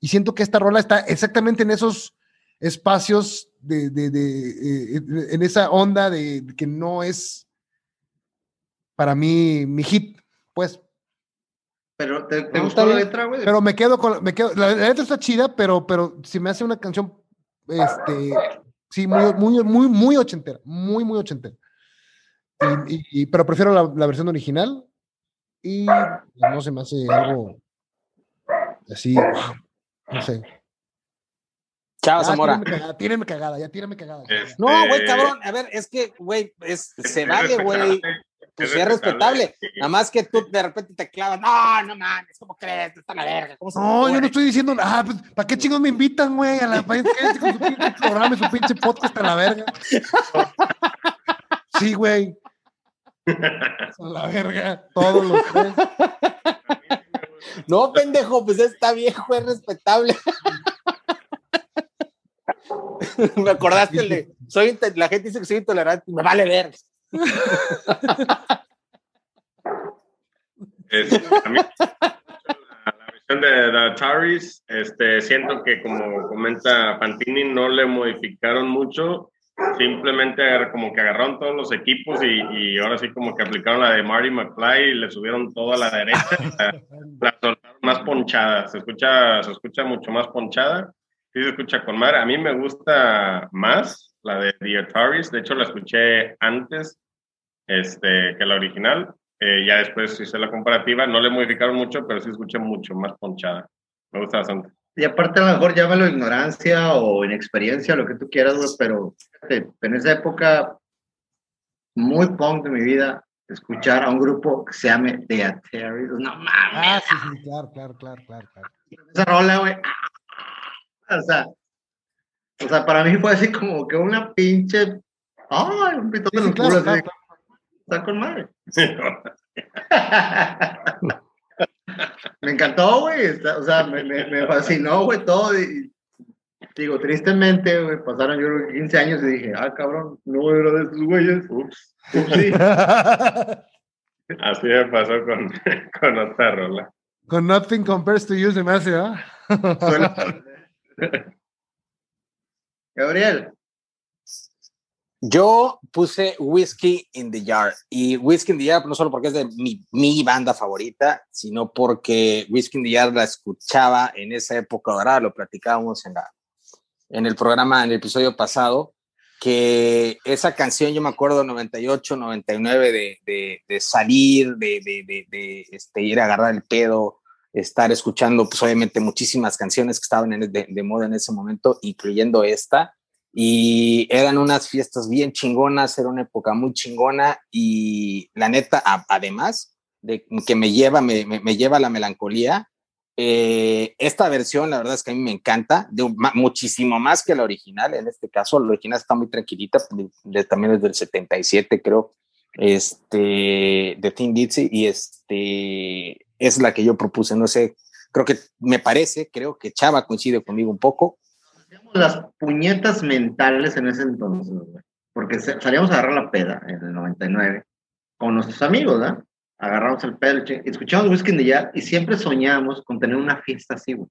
Y siento que esta rola está exactamente en esos espacios de, de, de eh, en esa onda de, que no es para mí mi hit, pues. Pero te, te gustó la letra, güey. Pero me quedo con, me quedo, la, la, letra está chida, pero, pero si me hace una canción, este, Sí, muy, muy, muy, muy ochentera, muy, muy ochentera. Y, pero prefiero la, versión original y no se me hace algo así, no sé. Chao, Zamora. Tíreme cagada, ya tíreme cagada. Este no, güey, cabrón, a ver, es que, güey, es, se vale, güey. Pues es respetable. Nada más que tú de repente te clavas. No, no mames, ¿cómo crees? Está la verga. no, yo no estoy diciendo nada. Pues, ¿Para qué chingos me invitan, güey? A la *laughs* con su pinche programa y su pinche podcast a la verga. Sí, güey. A la verga. Todos los tres. No, pendejo, pues está viejo, es respetable. *laughs* me acordaste de. Soy, la gente dice que soy intolerante me vale ver. A mí, la, versión de The Taris, este, siento que como comenta Pantini, no le modificaron mucho, simplemente como que agarraron todos los equipos y, ahora sí como que aplicaron la de Marty McFly y le subieron todo a la derecha, *laughs* la, soltaron más ponchada, se escucha, se escucha mucho más ponchada, sí se escucha con mar, a mí me gusta más la de The Ataris. De hecho, la escuché antes este, que la original. Eh, ya después hice la comparativa. No le modificaron mucho, pero sí escuché mucho más ponchada. Me gusta bastante. Y aparte, a lo mejor llámalo ignorancia o inexperiencia, lo que tú quieras, pero en esa época muy punk de mi vida, escuchar a un grupo que se llame The Ataris. No mames. Ah, sí, sí, claro, claro, claro, claro. Esa rola, güey. O sea, o sea, para mí fue así como que una pinche. ¡Ay! Un pito de locura. Está con madre. *laughs* me encantó, güey. O sea, me, me, fascinó, güey, todo. Y, digo, tristemente, güey, pasaron yo creo 15 años y dije, ah, cabrón, no era de esos güeyes. Ups. Sí. *laughs* Así me pasó con, *laughs* con otra rola. Con Nothing Compares to You se me hace, ¿ah? Gabriel. Yo puse Whiskey in the Jar y Whiskey in the Jar no solo porque es de mi, banda favorita, sino porque Whiskey in the Jar la escuchaba en esa época ahora lo platicábamos en, la, en el programa, en el episodio pasado, que esa canción yo me acuerdo 98, 99 de, de, de salir, de, de, de, este, ir a agarrar el pedo, estar escuchando pues obviamente muchísimas canciones que estaban de, moda en ese momento, incluyendo esta, y eran unas fiestas bien chingonas, era una época muy chingona y la neta, además, de que me lleva, me, me, lleva a la melancolía. Eh, esta versión, la verdad es que a mí me encanta, de, muchísimo más que la original. En este caso, la original está muy tranquilita, también es del 77, creo, este, de Tim Ditsy, y este, es la que yo propuse. No sé, creo que me parece, creo que Chava coincide conmigo un poco. Las puñetas mentales en ese entonces, porque salíamos a agarrar la peda en el 99 con nuestros amigos, ¿verdad? Agarramos el pedo, escuchamos Whisky in the y siempre soñábamos con tener una fiesta así, güey.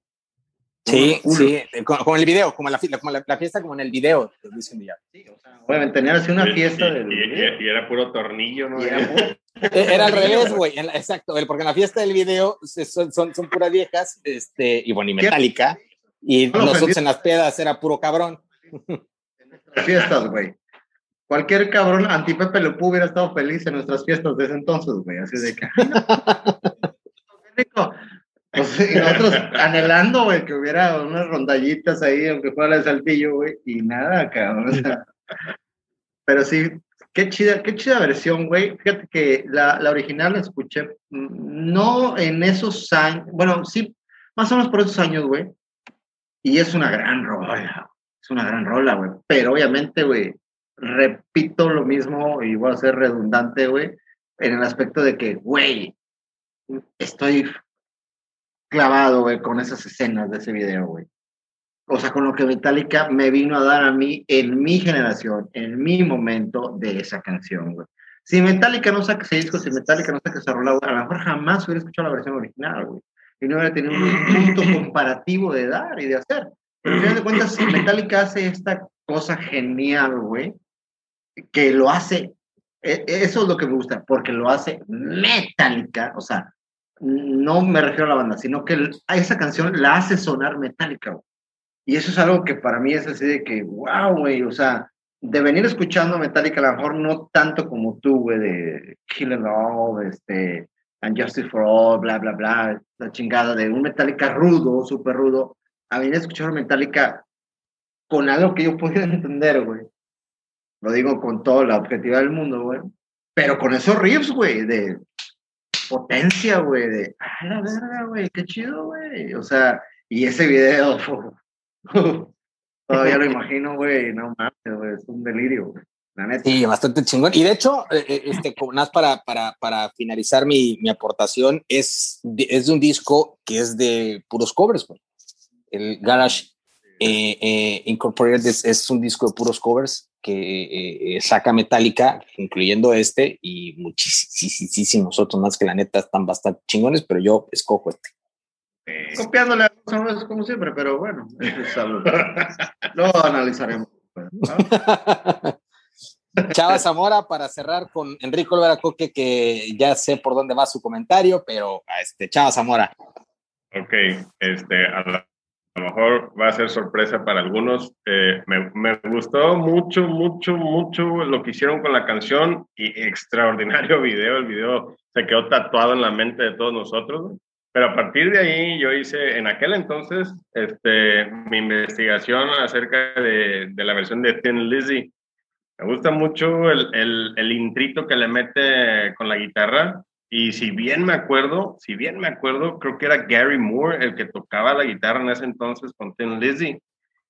Sí, sí, como, el video, como, la, como la, fiesta como en el video de Whisky in the Sí, o sea, obviamente tener así una fiesta. Y, era puro tornillo, ¿no? *laughs* Eh, era, al revés, güey, exacto, porque en la fiesta del video son, son, son puras viejas, este, y bueno, y metálica, y nosotros en las pedas era puro cabrón. En nuestras fiestas, güey cualquier cabrón anti-Pepe Le hubiera estado feliz en nuestras fiestas de ese entonces, güey. Así de que. rico. Pues, y nosotros anhelando, güey, que hubiera unas rondallitas ahí, aunque fuera el saltillo, güey, y nada, cabrón. pero sí, qué chida, qué chida versión, güey. Fíjate que la, la original la escuché, mm, no en esos años, bueno, sí, más o menos por esos años, güey. Y es una gran rola, es una gran rola, güey. Pero obviamente, güey, repito lo mismo y voy a ser redundante, güey, en el aspecto de que, güey, estoy clavado, güey, con esas escenas de ese video, güey. O sea, con lo que Metallica me vino a dar a mí en mi generación, en mi momento de esa canción, güey. Si Metallica no saca ese disco, si Metallica no saca esa rola, a lo mejor jamás hubiera escuchado la versión original, güey. Y no hubiera tenido un punto comparativo de dar y de hacer. Pero al final de cuentas, Metallica hace esta cosa genial, güey, que lo hace, e, eso es lo que me gusta, porque lo hace metálica, o sea, no me refiero a la banda, sino que a esa canción la hace sonar metálica. Y eso es algo que para mí es así de que, wow, güey, o sea, de venir escuchando Metallica, a lo mejor no tanto como tú, güey, de Kill It All, este, And Justice for All, bla, bla, bla, la chingada de un Metallica rudo, súper rudo, a venir a escuchar Metallica con algo que yo pudiera *laughs* entender, güey. Lo digo con toda la objetividad del mundo, güey. Pero con esos riffs, güey, de potencia, güey, de, ah, la verga, güey, qué chido, güey. O sea, y ese video, *laughs* todavía lo imagino, güey, no mames, güey, es un delirio, güey. Sí, bastante chingón. Y de hecho, eh, eh, este, *laughs* más para, para, para finalizar mi, mi aportación, es de, es de un disco que es de puros covers, güey. El Garage eh, Incorporated es, es, un disco de puros covers que eh, saca Metallica, incluyendo este, y muchísimos otros más que la neta están bastante chingones, pero yo escojo este. Eh, copiándole a los como siempre, pero bueno, eso *laughs* Lo analizaremos. *laughs* Chava Zamora para cerrar con Enrico Olvera Coque, que ya sé por dónde va su comentario, pero este, Chava Zamora. Ok, este, a lo mejor va a ser sorpresa para algunos. Eh, me, me, gustó mucho, mucho, mucho lo que hicieron con la canción y extraordinario *laughs* video. El video se quedó tatuado en la mente de todos nosotros. Pero a partir de ahí yo hice en aquel entonces este, mi investigación acerca de, de la versión de Thin Lizzy. Me gusta mucho el, el, el intrito que le mete con la guitarra y si bien me acuerdo, si bien me acuerdo, creo que era Gary Moore el que tocaba la guitarra en ese entonces con Tim Lizzy.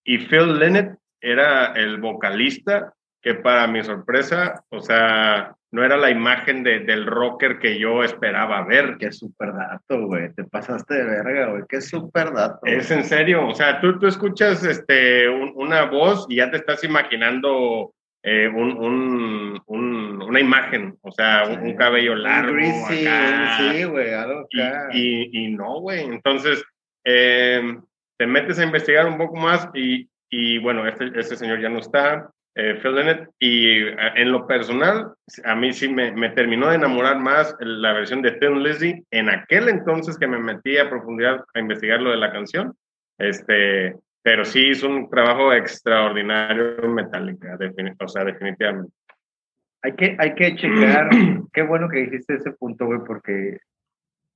Y Phil Lynott era el vocalista, que para mi sorpresa, o sea, no era la imagen de, del rocker que yo esperaba ver. Qué súper dato, güey. Te pasaste de verga, güey. Qué súper dato. Es en serio. O sea, tú, tú escuchas este, una voz y ya te estás imaginando eh, un, un, una imagen, o sea, un, cabello largo. sí, güey, y, y, no, güey. Entonces, em, te metes a investigar un poco más y, y bueno, este, este señor ya no está, eh, Phil y eh, en lo personal, a mí sí me, me, terminó de enamorar más la versión de Thin Lizzy en aquel entonces que me metí a profundidad a investigar lo de la canción. Este, pero sí hizo un trabajo extraordinario en Metallica, o sea, definitivamente. Hay que, hay que checar, *clears throat* qué bueno que dijiste ese punto, güey, porque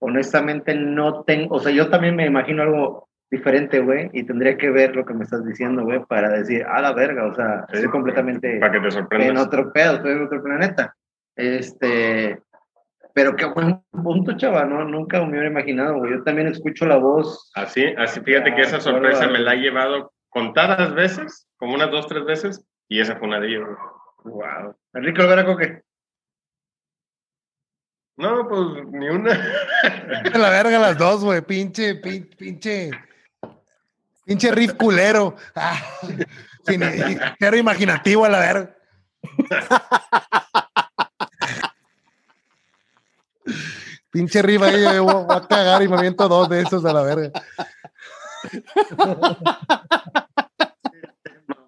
honestamente no tengo, o sea, yo también me imagino algo diferente, güey, y tendría que ver lo que me estás diciendo, güey, para decir, a la verga, o sea, estoy completamente para que te sorprendas. en otro pedo, estoy en otro planeta. Este, Pero qué buen punto, chaval, ¿no? Nunca me hubiera imaginado, güey. Yo también escucho la voz. Así, así, fíjate que esa sorpresa me la ha llevado contadas veces, como unas dos, tres veces, y esa fue una de ellas. Wow. Enrique Olvera Coque. No, pues ni una. *laughs* la verga las dos, güey. Pinche, pinche, pinche. Pinche riff culero. Ah, cero imaginativo a la verga. *laughs* Pinche riff ahí, voy a cagar y me aviento dos de esos a la verga.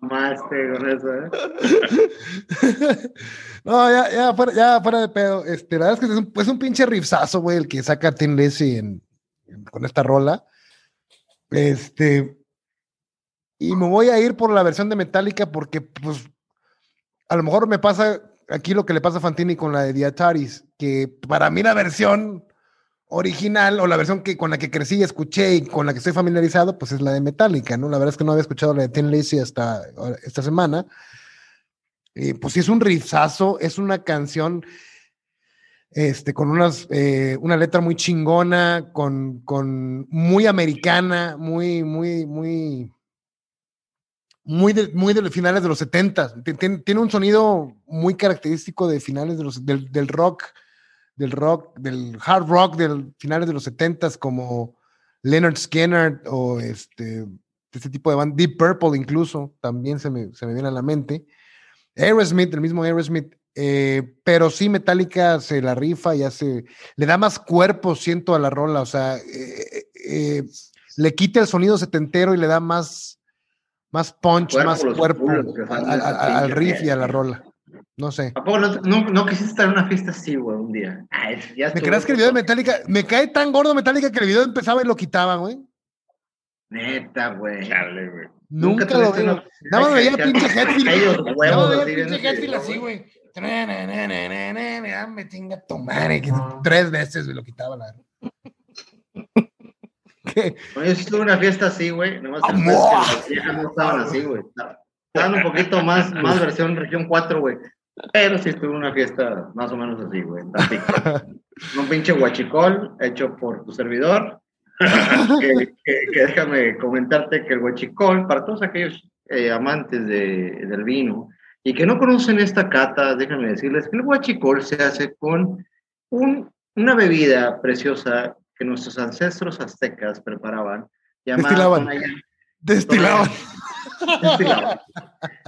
Mamaste con eso, ¿eh? No, ya, ya, fuera, ya fuera de pedo. Este, la verdad es que es un, es un pinche riffsazo, güey, el que saca Tim en, con esta rola. Este. Y me voy a ir por la versión de Metallica porque, pues, a lo mejor me pasa aquí lo que le pasa a Fantini con la de Diataris, que para mí la versión original o la versión que con la que crecí, escuché y con la que estoy familiarizado, pues es la de Metallica, ¿no? La verdad es que no había escuchado la de Tim Lacey hasta esta semana. Y pues sí, es un rizazo, es una canción este, con unas, eh, una letra muy chingona, con, con muy americana, muy, muy, muy, muy de, muy de finales de los 70. Tiene, un sonido muy característico de finales de los, del, del rock del rock, del hard rock del finales de los 70 como Leonard Skinner o este, este tipo de band, Deep Purple incluso, también se me, se me viene a la mente. Aerosmith, el mismo Aerosmith, eh, pero sí Metallica se la rifa y hace, le da más cuerpo, siento, a la rola, o sea, eh, eh, le quita el sonido setentero y le da más, más punch, más cuerpo al riff y a la rola. No sé. ¿A poco no, no, quisiste estar en una fiesta así, güey, un día? ¿Me crees que el video de Metallica, me cae tan gordo Metallica que el video empezaba y lo quitaban, güey? Neta, güey. Dale, güey. Nunca, lo. Nada más veía pinche Headfield. Nada más veía pinche Headfield así, güey. Me chinga tomar. Tres veces lo quitaba la. ¿Qué? Yo estuve en una fiesta así, güey. Nomás que las viejas no estaban así, güey. Estaban un poquito más, más versión región 4, güey. Pero sí estuvo una fiesta más o menos así, güey. *laughs* un pinche guachicol hecho por tu servidor. *laughs* que, déjame comentarte que el guachicol, para todos aquellos eh, amantes de, del vino y que no conocen esta cata, déjame decirles que el guachicol se hace con un, una bebida preciosa que nuestros ancestros aztecas preparaban, *laughs* llamada Destilaban.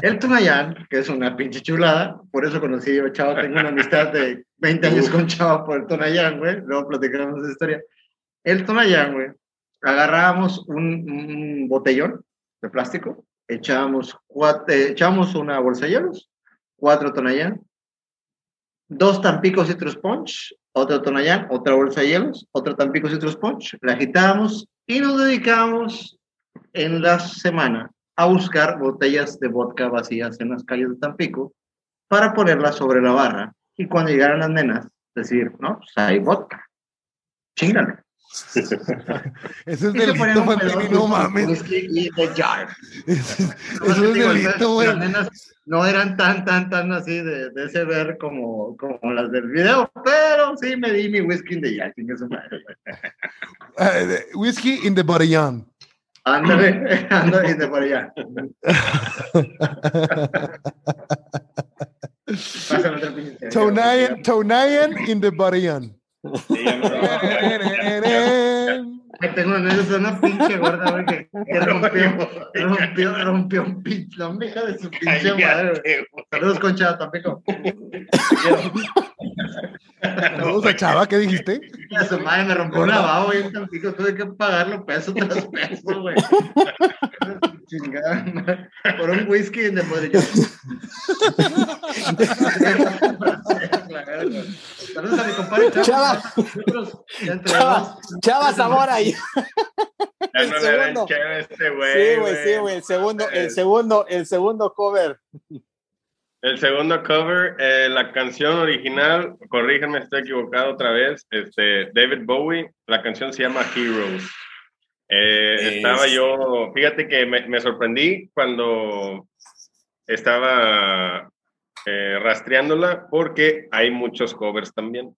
El Tunayán, que es una pinche chulada, por eso conocí yo Chavo, tengo una amistad de 20 años con Chavo por el Tunayán, güey, luego platicamos esa historia. El Tunayán, güey, agarrábamos un, botellón de plástico, echábamos, cuatro, eh, echábamos una bolsa de hielos, cuatro Tunayán, dos tampicos Citrus Punch, otro Tonayán, otra bolsa de hielos, otro tampico Citrus Punch, la agitábamos y nos dedicábamos en la semana a buscar botellas de vodka vacías en las calles de Tampico para ponerlas sobre la barra y cuando llegaran las nenas decir, no, pues hay vodka, chingale. *laughs* Eso es delito, güey, no mames. Eso es delito, güey. No eran tan, tan, tan así de, de, ese ver como, como las del video, pero sí me di mi whisky in the Jack, uh, whisky in the Botellón. Ándale, *laughs* ándale de por allá. Tonayan, Tonayan in the *laughs* Barian. Tengo una anécdota, una pinche gorda, güey, que, que *laughs* rompió, rompió, rompió un pinche, la hija de su pinche madre. Saludos, Concha, Tampico. Saludos a Chava, ¿qué dijiste? A su madre me rompió una baba, güey, en Tampico, tuve que pagarlo peso tras peso, güey. *laughs* Chingada, por un whisky de *laughs* Saludos a mi compadre Chava. Chava, Chava Zamora. Y... el segundo. Este güey, sí, güey, sí, güey. El segundo, el segundo, el segundo cover. El segundo cover, eh, la canción original, corríjanme, estoy equivocado otra vez, este, David Bowie, la canción se llama Heroes. Eh, estaba yo, fíjate que me, me sorprendí cuando estaba eh, rastreándola porque hay muchos covers también.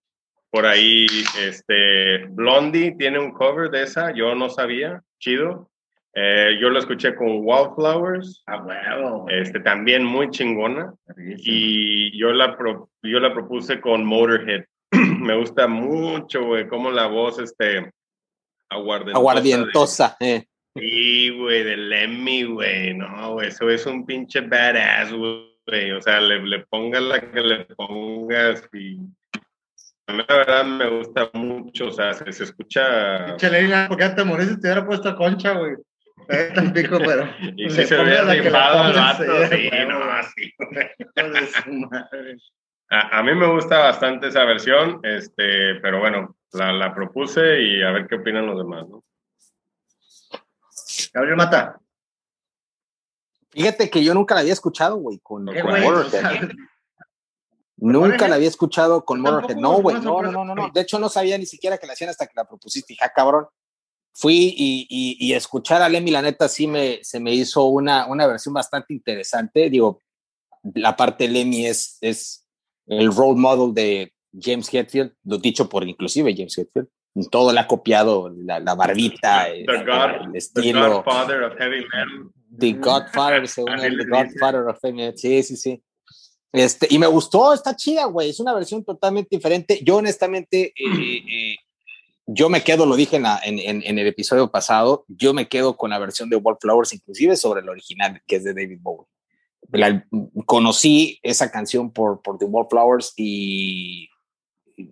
Por ahí, este, Blondie tiene un cover de esa, yo no sabía, chido. Eh, yo lo escuché con Wildflowers. Ah, bueno. Este, también muy chingona. Y yo la, yo la propuse con Motorhead. *clears throat* Me gusta mucho, güey, como la voz, este, aguardientosa. Aguardientosa, eh. Sí, güey, del Lemmy, güey, no, güey, eso es un pinche badass, güey, o sea, le, le pongas la que le pongas y a mí la verdad me gusta mucho, o sea, se, se escucha... Pinche Leila, ¿por qué te moriste si te hubiera puesto concha, güey? Tan pico, pero... *laughs* y si se hubiera rifado el vato, sí, no, así, a, a, mí me gusta bastante esa versión, este, pero bueno, la, la propuse y a ver qué opinan los demás, ¿no? Gabriel Mata. Fíjate que yo nunca la había escuchado, güey, con, con nunca la había escuchado con Motorhead. No, güey, no, no, no, no, De hecho, no sabía ni siquiera que la hacían hasta que la propusiste. Ja, cabrón. Fui y, y, y, escuchar a Lemmy, la neta, sí me, se me hizo una, una versión bastante interesante. Digo, la parte de Lemmy es, es el role model de James Hetfield, lo dicho por inclusive James Hetfield todo le ha copiado la, la barbita, the, the God, el estilo. The Godfather of Heavy Metal. The Godfather, *laughs* según el The Godfather of Heavy Metal. Sí, sí, sí. Este, y me gustó, está chida, güey. Es una versión totalmente diferente. Yo, honestamente, *clears throat* eh, eh, yo me quedo, lo dije en, la, en, en, en, el episodio pasado, yo me quedo con la versión de Wallflowers, inclusive sobre el original, que es de David Bowie. La, conocí esa canción por, por The Wallflowers y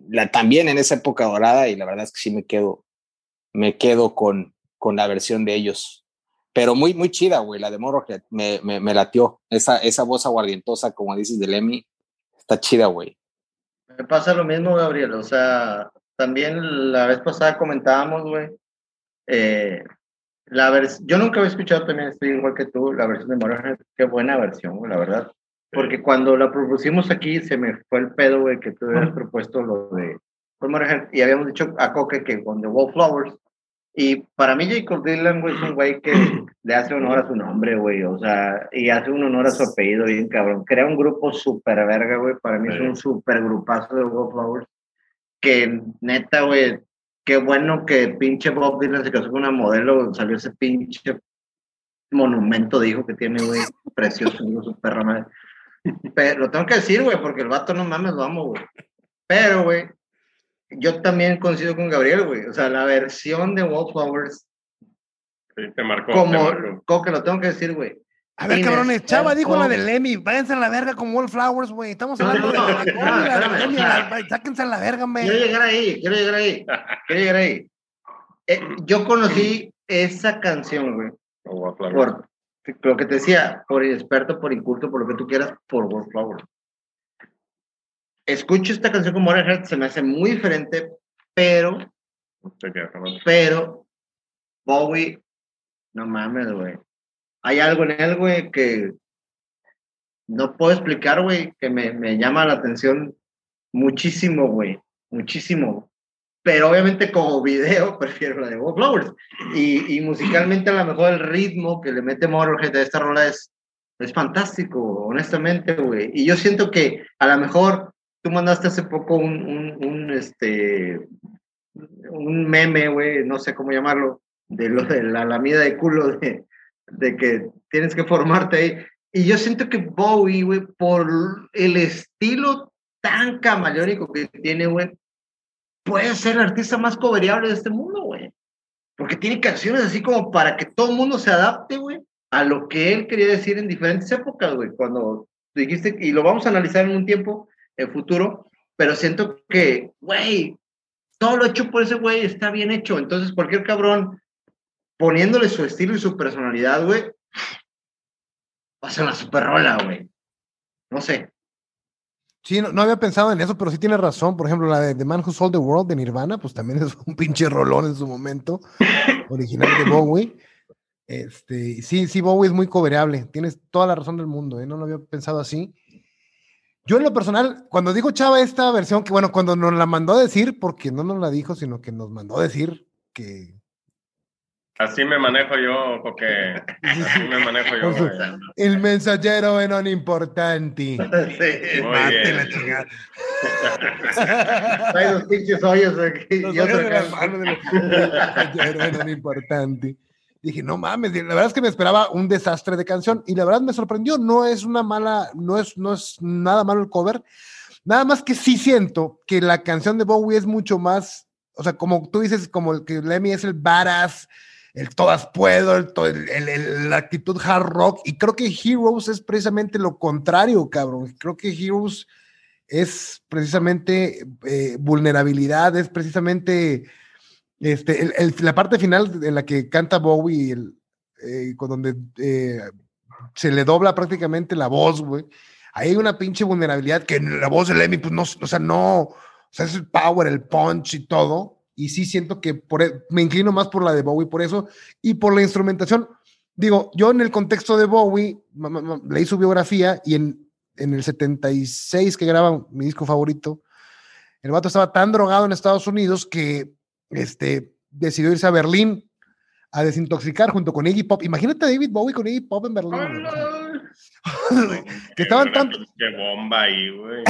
la, también en esa época dorada y la verdad es que sí me quedo, me quedo con, con la versión de ellos. Pero muy, muy chida, güey, la de Motorhead, me, me, me, latió. Esa, esa voz aguardientosa, como dices, de Lemmy, está chida, güey. Me pasa lo mismo, Gabriel, o sea, también la vez pasada comentábamos, güey, eh, la yo nunca había escuchado también, estoy igual que tú, la versión de Motorhead, qué buena versión, güey, la verdad. Porque cuando la propusimos aquí, se me fue el pedo, güey, que tú habías propuesto lo de y habíamos dicho a Coque que con The Wallflowers. Y para mí, Jacob Dylan, güey, es un güey que le hace honor a su nombre, güey, o sea, y hace un honor a su apellido, bien cabrón. Crea un grupo súper verga, güey, para mí es un súper grupazo de Wallflowers. Que neta, güey, qué bueno que pinche Bob Dylan se casó con una modelo, salió ese pinche monumento de hijo que tiene, güey, precioso, su perra madre. Pero lo tengo que decir, güey, porque el vato no mames, lo amo, güey. Pero, güey, yo también coincido con Gabriel, güey. O sea, la versión de Wallflowers. Sí, te marcó. Como, que lo tengo que decir, güey. A ver, cabrones, Chava dijo la de Lemmy, váyanse a la verga con Wallflowers, güey. Estamos hablando no, no, de la sáquense a la verga, güey. Quiero llegar ahí, quiero llegar ahí, quiero llegar ahí. Eh, yo conocí esa canción, güey, por, lo que te decía, por experto, por inculto, por lo que tú quieras, por Wallflower. Escucho esta canción con Motorhead, se me hace muy diferente, pero, pero, Bowie, no mames, güey. Hay algo en él, güey, que no puedo explicar, güey, que me, me llama la atención muchísimo, güey, muchísimo pero obviamente como video *laughs* prefiero la de Wallflowers. Y, y musicalmente a lo mejor el ritmo que le mete Motorhead a esta rola es, es fantástico, honestamente, güey. Y yo siento que a lo mejor tú mandaste hace poco un, un, este, un meme, güey, no sé cómo llamarlo, de lo de la lamida de culo, de, que tienes que formarte ahí. Y yo siento que Bowie, güey, por el estilo tan camaleónico que tiene, güey, puede ser el artista más coberiable de este mundo, güey. Porque tiene canciones así como para que todo el mundo se adapte, güey, a lo que él quería decir en diferentes épocas, güey. Cuando dijiste, y lo vamos a analizar en un tiempo, en futuro, pero siento que, güey, todo lo hecho por ese güey está bien hecho. Entonces, cualquier cabrón poniéndole su estilo y su personalidad, güey, va a ser una super rola, güey. No sé. Sí, no, había pensado en eso, pero sí tiene razón. Por ejemplo, la de The Man Who Sold the World de Nirvana, pues también *laughs* es un pinche rolón en su momento, *laughs* original de Bowie. Este, sí, sí, Bowie es muy cobereable. Tienes toda la razón del mundo, ¿eh? no lo había pensado así. Yo en lo personal, cuando dijo Chava esta versión, que bueno, cuando nos la mandó a decir, porque no nos la dijo, sino que nos mandó a decir que, Así me manejo yo, porque así me manejo yo. El mensajero en un importante. *laughs* Sí. Muy Mate bien. la chingada. Hay dos pinches hoyos aquí. Los y otro acá. del mensajero en un importante. Dije, no mames, la verdad es que me esperaba un desastre de canción y la verdad me sorprendió. No es una mala, no es, no es nada malo el cover. Nada más que sí siento que la canción de Bowie es mucho más, o sea, como tú dices, como el que Lemmy es el badass, el todas puedo, el- el- el- la actitud hard rock, y creo que Heroes es precisamente lo contrario, cabrón. Creo que Heroes es precisamente eh, vulnerabilidad, es precisamente este, el- el- la parte final en la que canta Bowie, el, eh, con donde eh, se le dobla prácticamente la voz, güey. Ahí hay una pinche vulnerabilidad que en la voz de Lemmy, pues no, o sea, no, o sea, es el power, el punch y todo. Y sí siento que por, e- me inclino más por la de Bowie por eso y por la instrumentación. Digo, yo en el contexto de Bowie, ma- ma- ma- leí su biografía y en, en el 76 que graba mi disco favorito, el vato estaba tan drogado en Estados Unidos que este, decidió irse a Berlín a desintoxicar junto con Iggy Pop. Imagínate a David Bowie con Iggy Pop en Berlín. *laughs* que estaban Una tan, pinche bomba ahí, güey.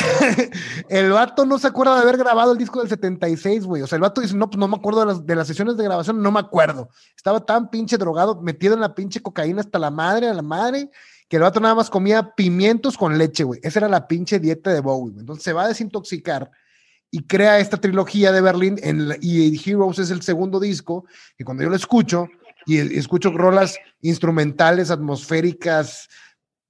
*laughs* el vato no se acuerda de haber grabado el disco del 76, güey. O sea, el vato dice, no, pues no me acuerdo de las, de las sesiones de grabación, no me acuerdo. Estaba tan pinche drogado, metido en la pinche cocaína hasta la madre, a la madre, que el vato nada más comía pimientos con leche, güey. Esa era la pinche dieta de Bowie, güey. Entonces se va a desintoxicar y crea esta trilogía de Berlín en y Heroes es el segundo disco que cuando yo lo escucho y, y escucho rolas instrumentales, atmosféricas,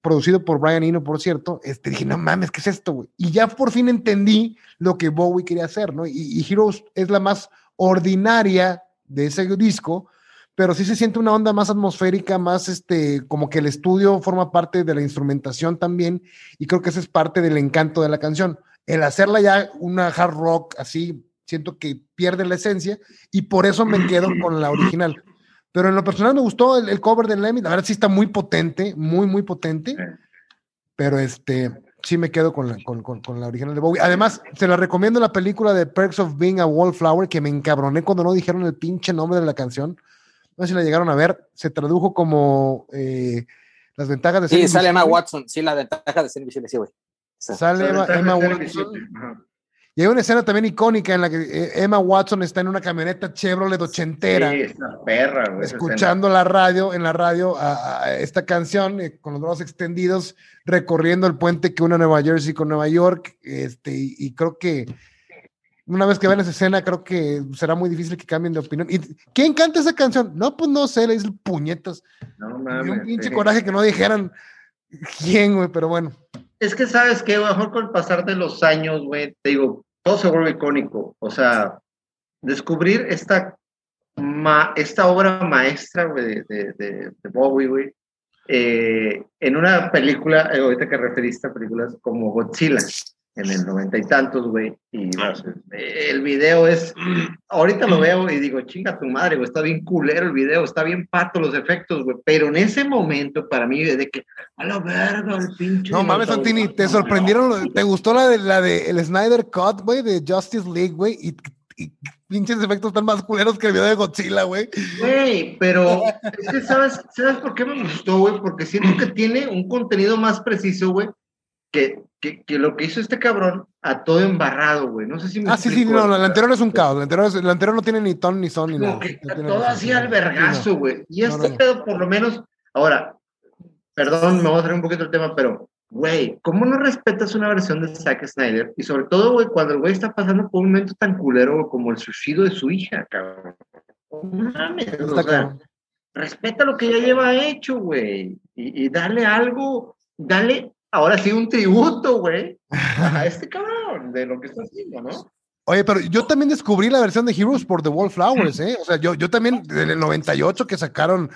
producido por Brian Eno, por cierto, este, dije, no mames, ¿qué es esto? Y ya por fin entendí lo que Bowie quería hacer, ¿no? Y, y Heroes es la más ordinaria de ese disco, pero sí se siente una onda más atmosférica, más este, como que el estudio forma parte de la instrumentación también, y creo que ese es parte del encanto de la canción. El hacerla ya una hard rock así, siento que pierde la esencia, y por eso me quedo *clears throat* con la original. Pero en lo personal me gustó el, el cover de Lemmy, la verdad sí está muy potente, muy, muy potente, pero este, sí me quedo con la, con, con- con la original de Bowie. Además, se la recomiendo la película de Perks of Being a Wallflower, que me encabroné cuando no dijeron el pinche nombre de la canción. No sé si la llegaron a ver, se tradujo como eh, Las ventajas de ser Sí, sale Emma. Watson. Sí, la ventaja de ser invisible, sí, güey. Esa. Sale Emma, Watson. Y hay una escena también icónica en la que eh, Emma Watson está en una camioneta Chevrolet ochentera. Sí, esta perra, güey. esa escuchando la radio, en la radio, a, a esta canción eh, con los brazos extendidos, recorriendo el puente que une a Nueva Jersey con Nueva York. Este, y, y creo que una vez que vean esa escena, creo que será muy difícil que cambien de opinión. ¿Y quién canta esa canción? No, pues no sé, le dicen puñetas. No Me dio un mames. pinche sí. coraje que no dijeran quién, güey, pero bueno. Es que sabes que, mejor con el pasar de los años, güey, te digo, todo se vuelve icónico. O sea, descubrir esta, ma- esta obra maestra, güey, de, de, de- Bowie, güey, eh, en una película, eh, ahorita que referiste a películas como Godzilla, en el noventa y tantos, güey, y Ah, sí. eh, el video es, *clears throat* ahorita lo veo y digo, chinga tu madre, güey, está bien culero el video, está bien pato los efectos, güey, pero en ese momento para mí de que, a la verga, el pinche. No mames, dinosaurio". Santini, te sorprendieron, te gustó la de la de el Snyder Cut, güey, de Justice League, güey, y, y pinches efectos tan más culeros que el video de Godzilla, güey. Güey, pero es que sabes, ¿sabes por qué me gustó, güey? Porque siento que tiene un contenido más preciso, güey, que, que, que lo que hizo este cabrón a todo embarrado, güey. No sé si me Ah, sí, sí, no, no, el anterior es un caos. El anterior, es- el anterior no tiene ni ton ni son ni nada. que No todo así al vergazo, güey. Y este no, pedo, por lo menos, ahora, perdón, me voy a salir un poquito el tema, pero, güey, ¿cómo no respetas una versión de Zack Snyder? Y sobre todo, güey, cuando el güey está pasando por un momento tan culero como el suicidio de su hija, cabrón. Mames, o sea, respeta lo que ya lleva hecho, güey. Y, y dale algo, dale, ahora sí, un tributo, güey, a este cabrón de lo que está haciendo, ¿no? Oye, pero yo también descubrí la versión de Heroes por The Wallflowers, ¿eh? O sea, yo, yo también, en el 98 que sacaron,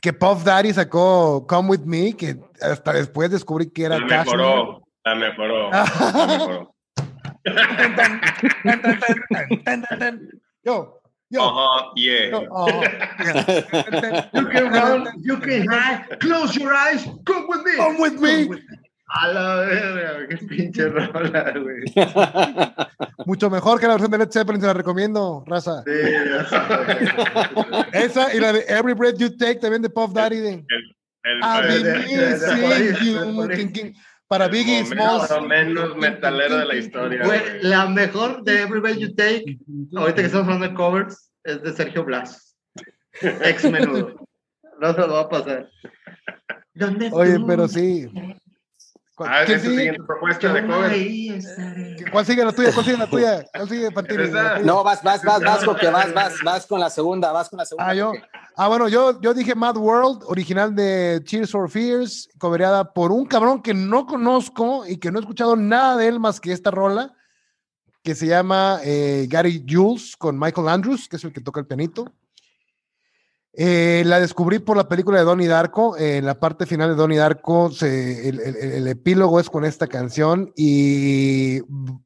que Puff Daddy sacó Come With Me, que hasta después descubrí que era La mejoró, la mejoró, la mejoró. Yo, yo, yeah. yo, oh, yeah. You can run, you can hide, close your eyes, come with me. Come with me. A la verga, qué pinche *laughs* rola, güey. Mucho mejor que la versión de Led Zeppelin, se la recomiendo, raza. Sí. *laughs* Esa y la de Every Breath You Take también de Puff Daddy. De, El, Para Biggie Smalls. menos metalero de la historia. Güey, güey. la mejor de Every Breath You Take, ahorita que estamos hablando de covers, es de Sergio Blas. Ex menudo. No se lo va a pasar. ¿Dónde Oye, tú? pero sí. ¿Cuál, Ah, quién es tu sigue? siguiente propuesta Yo de cover. ¿Cuál sigue la tuya? ¿Cuál sigue la tuya? ¿Cuál sigue, Pantini? No, vas, vas, vas, vas, porque vas, vas, vas con la segunda, vas con la segunda. Ah, yo. porque- Ah, bueno, yo, yo dije Mad World, original de Cheers for Fears, cobereada por un cabrón que no conozco y que no he escuchado nada de él más que esta rola, que se llama eh, Gary Jules con Michael Andrews, que es el que toca el pianito. Eh, la descubrí por la película de Donnie Darko. En la parte final de Donnie Darko, se- el, el- el epílogo es con esta canción. Y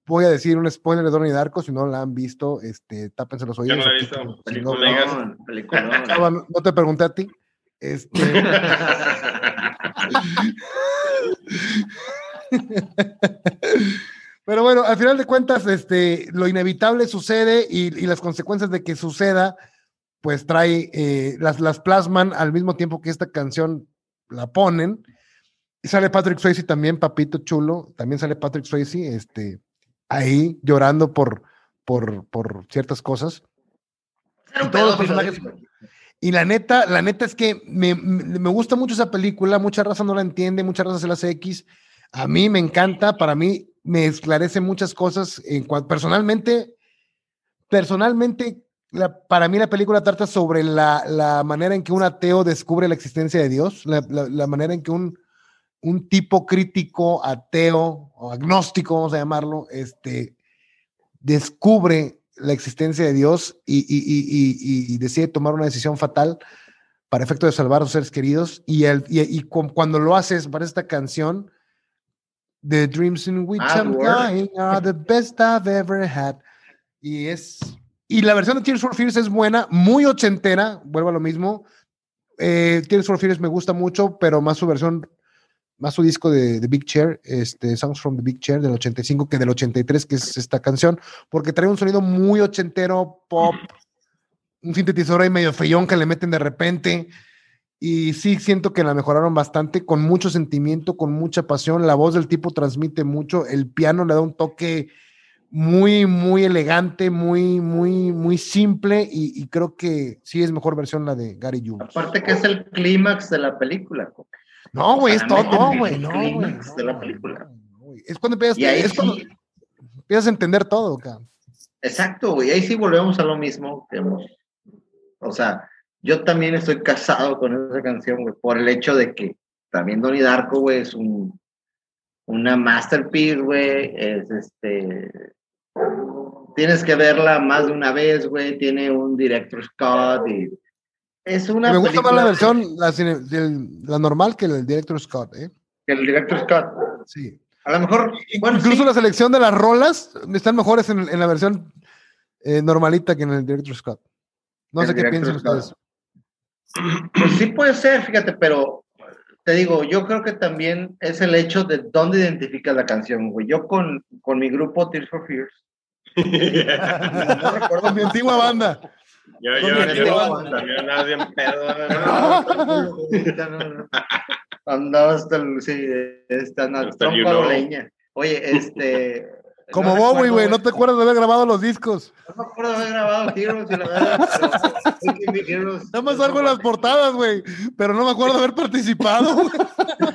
voy a decir un spoiler de Donnie Darko. Si no la han visto, este, tápense los oídos. no la he o visto. quiten- si *laughs* no- bueno, no te pregunté a ti. Este, *laughs* pero bueno, al final de cuentas, este, lo inevitable sucede y, y las consecuencias de que suceda, pues trae, eh, las, las plasman al mismo tiempo que esta canción la ponen. Y sale Patrick Swayze también, papito chulo. También sale Patrick Swayze, este, ahí llorando por, por, por ciertas cosas. Y todos los pedófilo, personajes- güey. Y la neta, la neta es que me, me- gusta mucho esa película, mucha raza no la entiende, mucha raza se la hace X. A mí me encanta, para mí me esclarece muchas cosas. En cuan- personalmente, personalmente, la- para mí la película trata sobre la, la manera en que un ateo descubre la existencia de Dios, la, la- manera en que un, un tipo crítico, ateo o agnóstico, vamos a llamarlo, este, descubre la existencia de Dios y, y- y- y- decide tomar una decisión fatal para efecto de salvar a sus seres queridos. Y, el, y, y cu- cuando lo haces para esta canción, The Dreams in which I'm dying are the best I've ever had. Y es. Y la versión de Tears for Fears es buena, muy ochentera, vuelvo a lo mismo. Eh, Tears for Fears me gusta mucho, pero más su versión, más su disco de, Big Chair, este, Songs from the Big Chair del 85 que del 83, que es esta canción, porque trae un sonido muy ochentero, pop, un sintetizador ahí medio feyón que le meten de repente. Y sí, siento que la mejoraron bastante, con mucho sentimiento, con mucha pasión. La voz del tipo transmite mucho, el piano le da un toque muy, muy elegante, muy, muy, muy simple. Y, y creo que sí es mejor versión la de Gary Jules. Aparte que es el clímax de la película. No, güey, es todo, no, güey, no, güey. no, de la película. no. Es cuando empiezas, cuando empiezas a entender todo, cabrón. exacto, güey. Ahí sí volvemos a lo mismo que hemos. O sea, yo también estoy casado con esa canción, güey, por el hecho de que también Donnie Darko, güey, es un una masterpiece, güey. Es este. Tienes que verla más de una vez, güey. Tiene un director Scott y. Es una. Me gusta más la versión, la, cine- del- la normal que el director Scott, ¿eh? Que el director Scott. Sí. A lo mejor. Bueno, Incluso sí, la selección de las rolas están mejores en, en la versión eh, normalita que en el director Scott. No El sé qué piensan ustedes. Pues sí puede ser, fíjate, pero te digo, yo creo que también es el hecho de dónde identificas la canción, güey. Yo con, con mi grupo Tears for Fears, no recuerdo mi antigua banda. Yo, yo, mi yo, antigua yo. *laughs* Andaba hasta el, sí, Hasta el trompa you know. o leña. Oye, este. *laughs* Como no Bowie, güey, no te acuerdas de haber grabado los discos. No me acuerdo de haber grabado Heroes y la verdad. pero. Nada más algo en las portadas, güey, pero no me acuerdo de haber participado.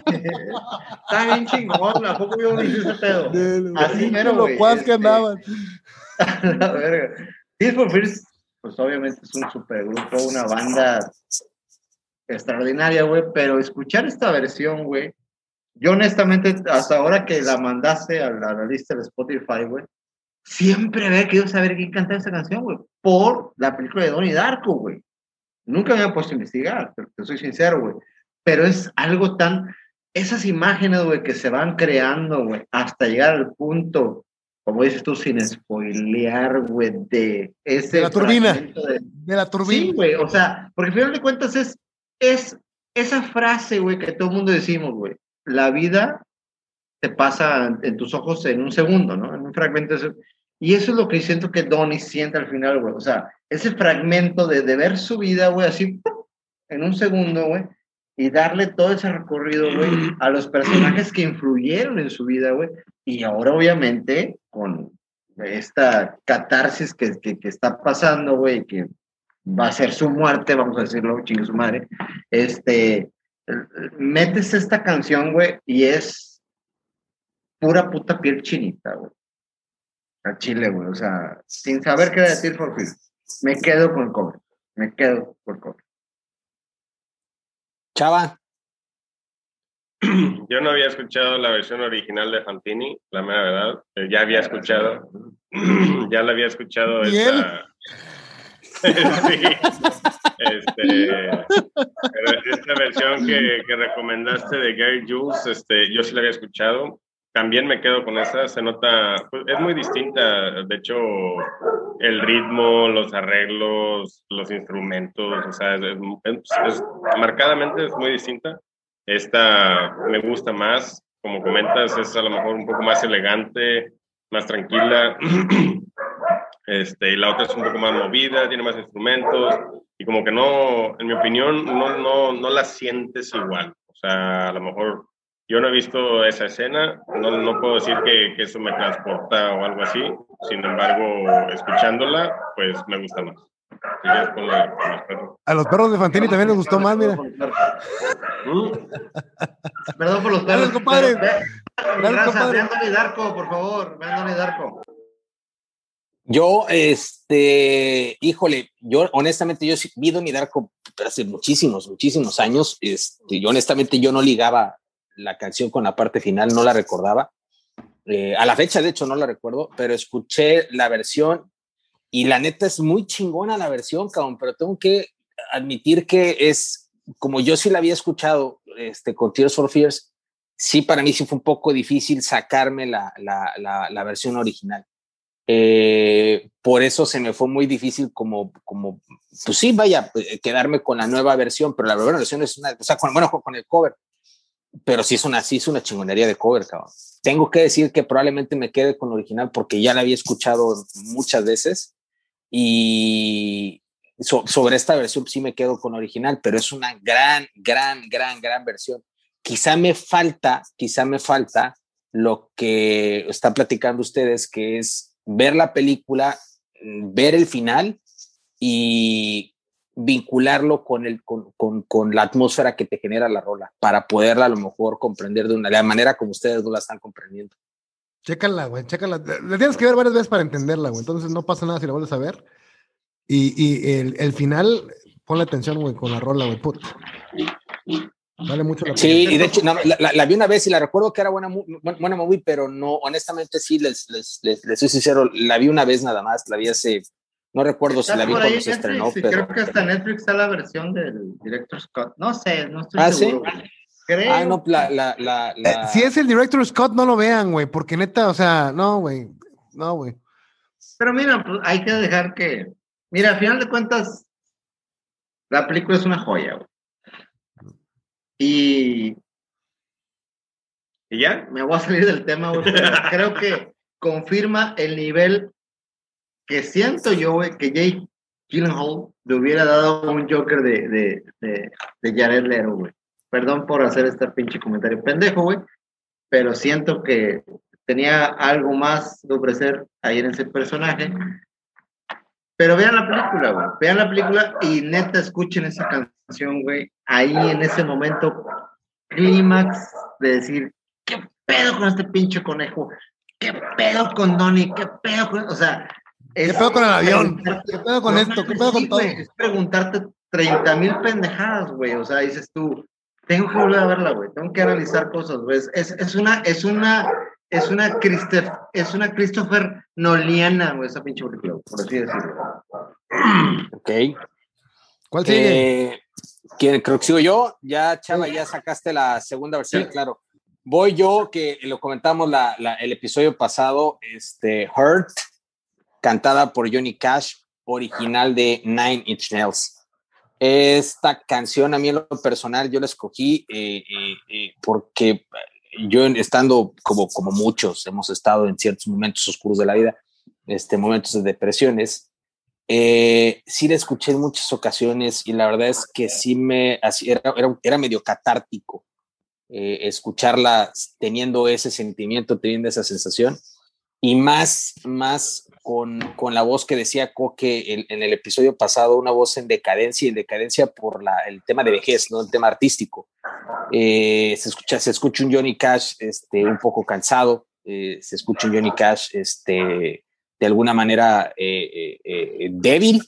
Está bien chingón, ¿a poco yo no hice ese pedo? Así mero, lo güey, cuas que este, andaban. *laughs* La verga. Tears for Fears, pues obviamente es un supergrupo, una banda extraordinaria, güey, pero escuchar esta versión, güey, yo honestamente, hasta ahora que la mandaste a la, a la lista de Spotify, güey, siempre había querido saber quién cantaba esa canción, güey, por la película de Donnie Darko, güey. Nunca me había puesto a investigar, pero te soy sincero, güey. Pero es algo tan, esas imágenes, güey, que se van creando, güey, hasta llegar al punto, como dices tú, sin spoilear, güey, de ese De la turbina. de- De la turbina. Sí, güey, o sea, porque al final de cuentas es, es esa frase, güey, que todo el mundo decimos, güey, la vida te pasa en tus ojos en un segundo, ¿no? En un fragmento. Y eso es lo que siento que Donnie siente al final, güey. O sea, ese fragmento de, de ver su vida, güey, así en un segundo, güey, y darle todo ese recorrido, güey, a los personajes que influyeron en su vida, güey. Y ahora, obviamente, con esta catarsis que, que, que está pasando, güey, que va a ser su muerte, vamos a decirlo, chingue su madre, este, metes esta canción, güey, y es pura puta piel chinita, güey. A Chile, güey, o sea, sin saber qué decir por fin. Me quedo con el cover, me quedo con el cover. Chava. Yo no había escuchado la versión original de Fantini, la mera verdad. Eh, ya había escuchado, *clears throat* ya la había escuchado esta, *laughs* sí. Este, esta versión que, que, recomendaste de Gary Jules, este, yo sí la había escuchado. También me quedo con esa, se nota, pues, es muy distinta, de hecho, el ritmo, los arreglos, los instrumentos, o sea, es, es, marcadamente es muy distinta. Esta me gusta más, como comentas, es a lo mejor un poco más elegante, más tranquila. *clears throat* Este, y la otra es un poco más movida, tiene más instrumentos y como que no, en mi opinión, no, no, no la sientes igual. O sea, a lo mejor yo no he visto esa escena, no, no puedo decir que, que, eso me transporta o algo así, sin embargo, escuchándola, pues me gusta más. Con la, con los perros. A los perros de Fantini también les gustó más, mira. Perdón por los perros. compadre. Gracias, compadre. Darko, por favor. Brandon Darko. Yo, este, híjole, yo honestamente, yo vi Donnie Darko hace muchísimos, muchísimos años. Este, yo honestamente, yo no ligaba la canción con la parte final, no la recordaba. Eh, a la fecha, de hecho, no la recuerdo, pero escuché la versión y la neta es muy chingona la versión, cabrón, pero tengo que admitir que es, como yo sí la había escuchado este, con Tears for Fears, sí, para mí sí fue un poco difícil sacarme la, la, la, versión original. Eh, por eso se me fue muy difícil como, como, pues sí, vaya, eh, quedarme con la nueva versión, pero la nueva versión es una, o sea, bueno, con el cover, pero sí es una, sí es una chingonería de cover, cabrón. Tengo que decir que probablemente me quede con original porque ya la había escuchado muchas veces y sobre esta versión sí me quedo con original, pero es una gran, gran, gran, gran versión. Quizá me falta, quizá me falta lo que están platicando ustedes, que es ver la película, ver el final y vincularlo con, el, con, con, con, la atmósfera que te genera la rola, para poderla a lo mejor comprender de una de la manera como ustedes no la están comprendiendo. Chécala, güey, chécala. La tienes que ver varias veces para entenderla, güey. Entonces no pasa nada si la vuelves a ver. Y, y el, el, final, ponle atención, güey, con la rola, güey. Vale mucho la Sí, y de hecho, la, la, vi una vez y la recuerdo que era buena, buena movie, pero no, honestamente sí, les, les, les, les, soy sincero, la vi una vez nada más, la vi hace, no recuerdo si la vi cuando se estrenó, sí, pero... Creo que hasta Netflix está la versión del Director Scott, no sé, no estoy ¿Ah, seguro. ¿sí? Creo. Ah, no, la, la, la, eh, Si es el Director Scott, no lo vean, güey, porque neta, o sea, no, güey, no, güey. Pero mira, pues hay que dejar que, mira, al final de cuentas, la película es una joya, güey. Y, y ya, me voy a salir del tema, creo que confirma el nivel que siento yo, que Jake Gyllenhaal le hubiera dado un Joker de, de, de, de Jared Leto, güey. Perdón por hacer este pinche comentario pendejo, güey, pero siento que tenía algo más de ofrecer ahí en ese personaje. Pero vean la película, güey. Vean la película y neta escuchen esa canción, güey. Ahí en ese momento, clímax de decir, ¿qué pedo con este pinche conejo? ¿Qué pedo con Donnie? ¿Qué pedo con.? O sea. ¿Qué pedo con el avión? ¿Qué pedo con esto? ¿Qué pedo con todo? es preguntarte 30 mil pendejadas, güey. O sea, dices tú, tengo que volver a verla, güey. Tengo que analizar cosas, güey. Es, es una, es una es una, Christopher, es una Christopher Noliana, esa pinche película, por así decirlo. Ok. ¿Cuál sigue? Eh, ¿quién, creo que sigo yo. Ya, Chava, ya sacaste la segunda versión, sí. claro. Voy yo, que lo comentamos la, la, el episodio pasado, este, Hurt, cantada por Johnny Cash, original de Nine Inch Nails. Esta canción a mí en lo personal yo la escogí eh, eh, eh porque yo estando como, como muchos, hemos estado en ciertos momentos oscuros de la vida, este, momentos de depresiones, eh, sí la escuché en muchas ocasiones y la verdad es que sí me, era, era, era medio catártico eh, escucharla teniendo ese sentimiento, teniendo esa sensación y más, más con, con la voz que decía Coque en, el episodio pasado, una voz en decadencia y en decadencia por la, el tema de vejez, ¿no? El tema artístico. Eh, se, escucha, se escucha un Johnny Cash este, un poco cansado, eh, se escucha un Johnny Cash este, de alguna manera eh, débil,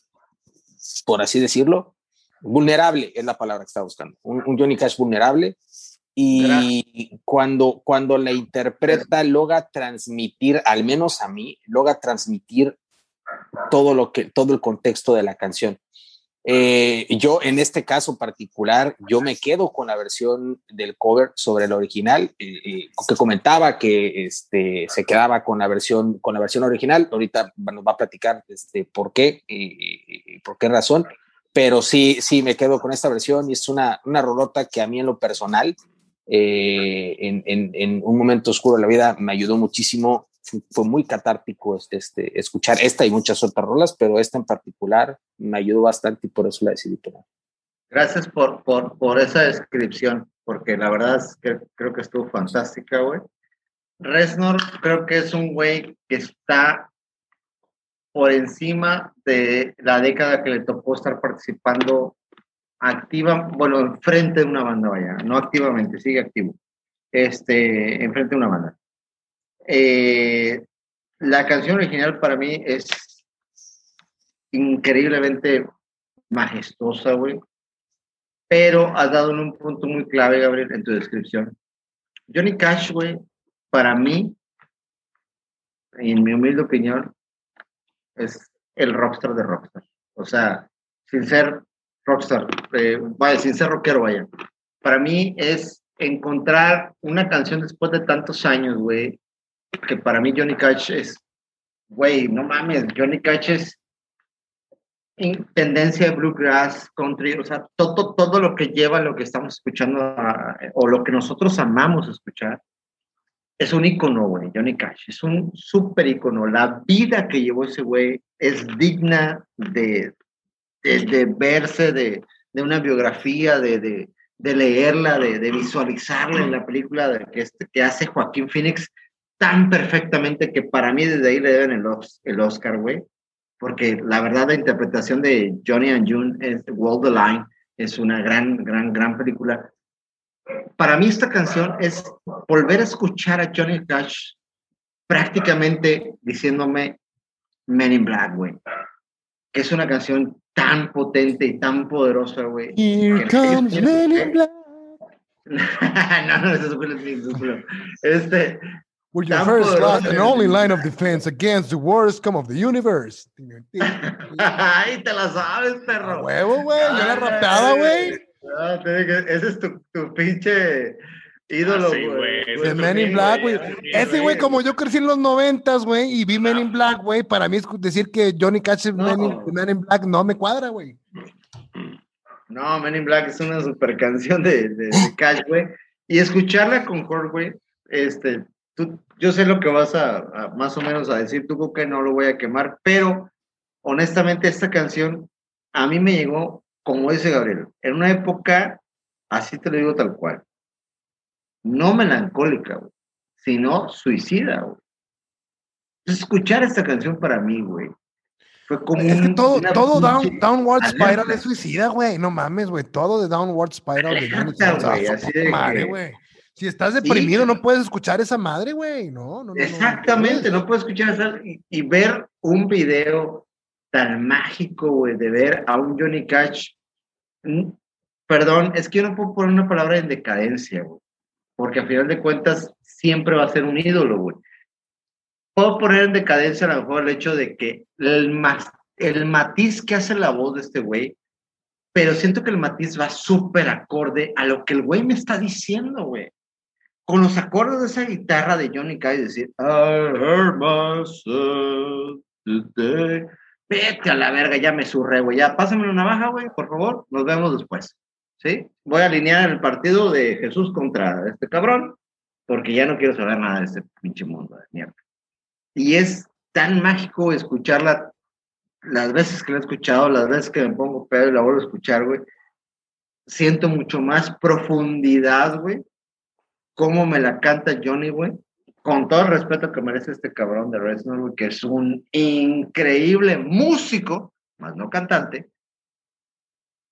por así decirlo. Vulnerable es la palabra que estaba buscando. Un Johnny Cash vulnerable y cuando, cuando la interpreta logra transmitir, al menos a mí, logra transmitir todo lo que, todo el contexto de la canción. Eh, yo en este caso particular, yo me quedo con la versión del cover sobre el original, eh, eh, que comentaba que este, se quedaba con la versión, con la versión original. Ahorita nos va a platicar este, por qué y por qué razón, pero sí, sí me quedo con esta versión y es una, una rolota que a mí en lo personal eh, en, un momento oscuro de la vida me ayudó muchísimo. Fue, muy catártico este, este, escuchar esta y muchas otras rolas, pero esta en particular me ayudó bastante y por eso la decidí tomar. Gracias por esa descripción, porque la verdad es que creo que estuvo fantástica, güey. Resnor creo que es un güey que está por encima de la década que le tocó estar participando activa, bueno, enfrente de una banda, vaya, no activamente, sigue activo, este, enfrente de una banda. Eh, la canción original para mí es increíblemente majestuosa, güey, pero has dado en un punto muy clave, Gabriel, en tu descripción. Johnny Cash, güey, para mí, en mi humilde opinión, es el rockstar de rockstar. O sea, sin ser rockstar, eh, vaya, sin ser rockero, vaya. Para mí es encontrar una canción después de tantos años, güey, que para mí Johnny Cash es, güey, no mames, Johnny Cash es tendencia de bluegrass, country, o sea, todo, todo lo que lleva lo que estamos escuchando o lo que nosotros amamos escuchar, es un icono, güey, Johnny Cash, es un súper icono. La vida que llevó ese güey es digna de, de, verse, de, de, una biografía, de, de, de leerla, de, visualizarla en la película de, que, este, que hace Joaquín Phoenix tan perfectamente que para mí desde ahí le deben el, el Oscar, güey. Porque la verdad la interpretación de Johnny and June es Wall the Line, es una gran, gran, gran película. Para mí esta canción es volver a escuchar a Johnny Cash prácticamente diciéndome Men in Black, güey. Que es una canción tan potente y tan poderosa, güey. Here comes Men in Black. *laughs* no, no, eso fue el Este. With your first and only line of defense against the worst come of the universe. *laughs* Ay, te la sabes, perro. huevo, güey. Yo la güey. Ese es tu, tu pinche ídolo, ah, güey. de Men in Black, güey. Ese güey, como yo crecí en los noventas, güey, y vi Men in Black, güey, para mí es decir que Johnny Cash es Men, in, Black no me cuadra, güey. No, Men in Black es una super canción de, de, Cash, güey. Y escucharla con Kurt, güey, este, tú, yo sé lo que vas a, más o menos a decir, tú que no lo voy a quemar, pero honestamente esta canción a mí me llegó, como dice Gabriel, en una época, así te lo digo tal cual, no melancólica, sino suicida, güey. escuchar esta canción para mí, güey, fue como. Es que todo, todo Downward Spiral es suicida, güey. No mames, güey. Todo de Downward Spiral de madre, güey. Si estás deprimido, no puedes escuchar esa madre, güey. No, no, Exactamente, no, puedes escuchar esa. Y, y, ver un video tan mágico, güey, de ver a un Johnny Cash. Mm, perdón, es que yo no puedo poner una palabra en decadencia, güey porque a final de cuentas siempre va a ser un ídolo, güey. Puedo poner en decadencia a lo mejor el hecho de que el, el matiz que hace la voz de este güey, pero siento que el matiz va súper acorde a lo que el güey me está diciendo, güey. Con los acordes de esa guitarra de Johnny Cash, decir, I heard myself today. Vete a la verga, ya me surré, güey. Ya, pásame una baja, güey, por favor. Nos vemos después. ¿Sí? Voy a alinear el partido de Jesús contra este cabrón porque ya no quiero saber nada de este pinche mundo de mierda. Y es tan mágico escucharla las veces que la he escuchado, las veces que me pongo pedo y la vuelvo a escuchar, güey. Siento mucho más profundidad, güey. Cómo me la canta Johnny, güey. Con todo el respeto que merece este cabrón de Reznor, güey, que es un increíble músico, más no cantante,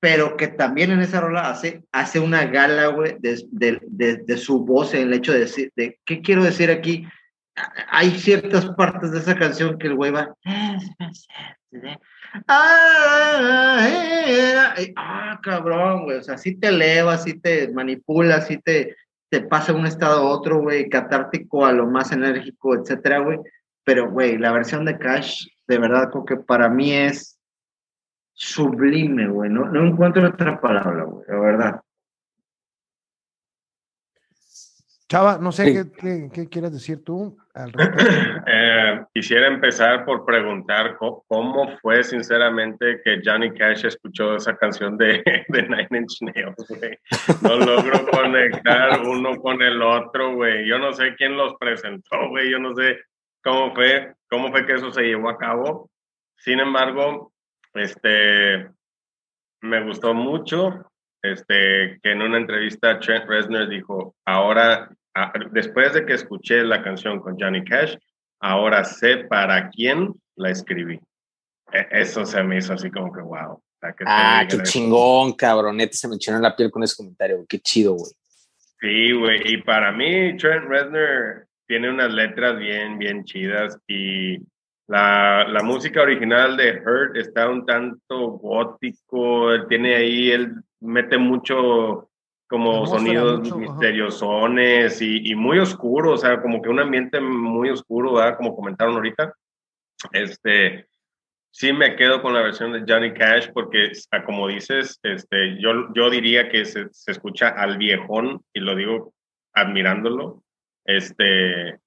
pero que también en esa rola hace, hace una gala, güey, de, de, de, de, su voz en el hecho de decir, de, ¿qué quiero decir aquí? Hay ciertas partes de esa canción que el güey va, ah, cabrón, güey, o sea, sí te eleva, sí te manipula, sí te, te pasa de un estado a otro, güey, catártico a lo más enérgico, etcétera, güey, pero, güey, la versión de Cash, de verdad, como que para mí es sublime, güey. No, no encuentro otra palabra, güey, la verdad. Chava, no sé sí. qué, qué, quieres decir tú al *clears throat* eh, quisiera empezar por preguntar cómo, cómo, fue sinceramente que Johnny Cash escuchó esa canción de, *laughs* de Nine Inch Nails, güey. No logro conectar uno con el otro, güey. Yo no sé quién los presentó, güey. Yo no sé cómo fue, cómo fue que eso se llevó a cabo. Sin embargo, este, me gustó mucho este, que en una entrevista Trent Reznor dijo, ahora, después de que escuché la canción con Johnny Cash, ahora sé para quién la escribí. E, eso se me hizo así como que, wow. ah, qué chingón, cabronete, se me echenó la piel con ese comentario, qué chido, güey. Sí, güey, y para mí Trent Reznor tiene unas letras bien, bien chidas y la, la, música original de Hurt está un tanto gótico, él tiene ahí, él mete mucho como sonidos mucho, misteriosones y, y, muy oscuro, o sea, como que un ambiente muy oscuro, ¿verdad? como comentaron ahorita. Este, sí me quedo con la versión de Johnny Cash porque, como dices, este, yo, yo diría que se, se escucha al viejón y lo digo admirándolo. Este,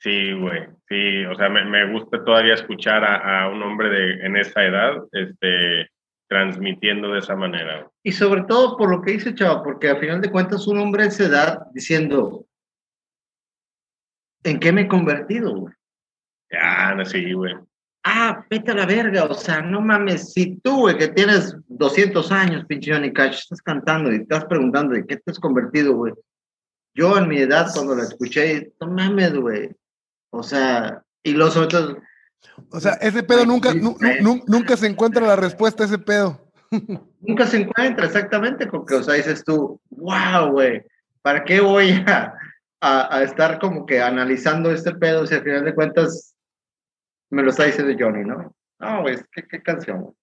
Sí, güey, sí, o sea, me, me gusta todavía escuchar a, a, un hombre de, en esa edad este, transmitiendo de esa manera. Y sobre todo por lo que dice Chava, porque al final de cuentas un hombre de esa edad diciendo, ¿en qué me he convertido, güey? Ah, no, sí, güey. Ah, vete a la verga, o sea, no mames, si tú, güey, que tienes 200 años, pinche Johnny Cash, estás cantando y estás preguntando de qué te has convertido, güey. Yo en mi edad, cuando la escuché, no mames, güey, o sea, y los otros. O sea, ese pedo nunca, nunca se encuentra la respuesta a ese pedo. *laughs* Nunca se encuentra, exactamente, porque, o sea, dices tú, wow, güey, ¿para qué voy a, a, a, estar como que analizando este pedo si al final de cuentas me lo está diciendo Johnny, ¿no? No, güey, ¿qué, qué canción, güey?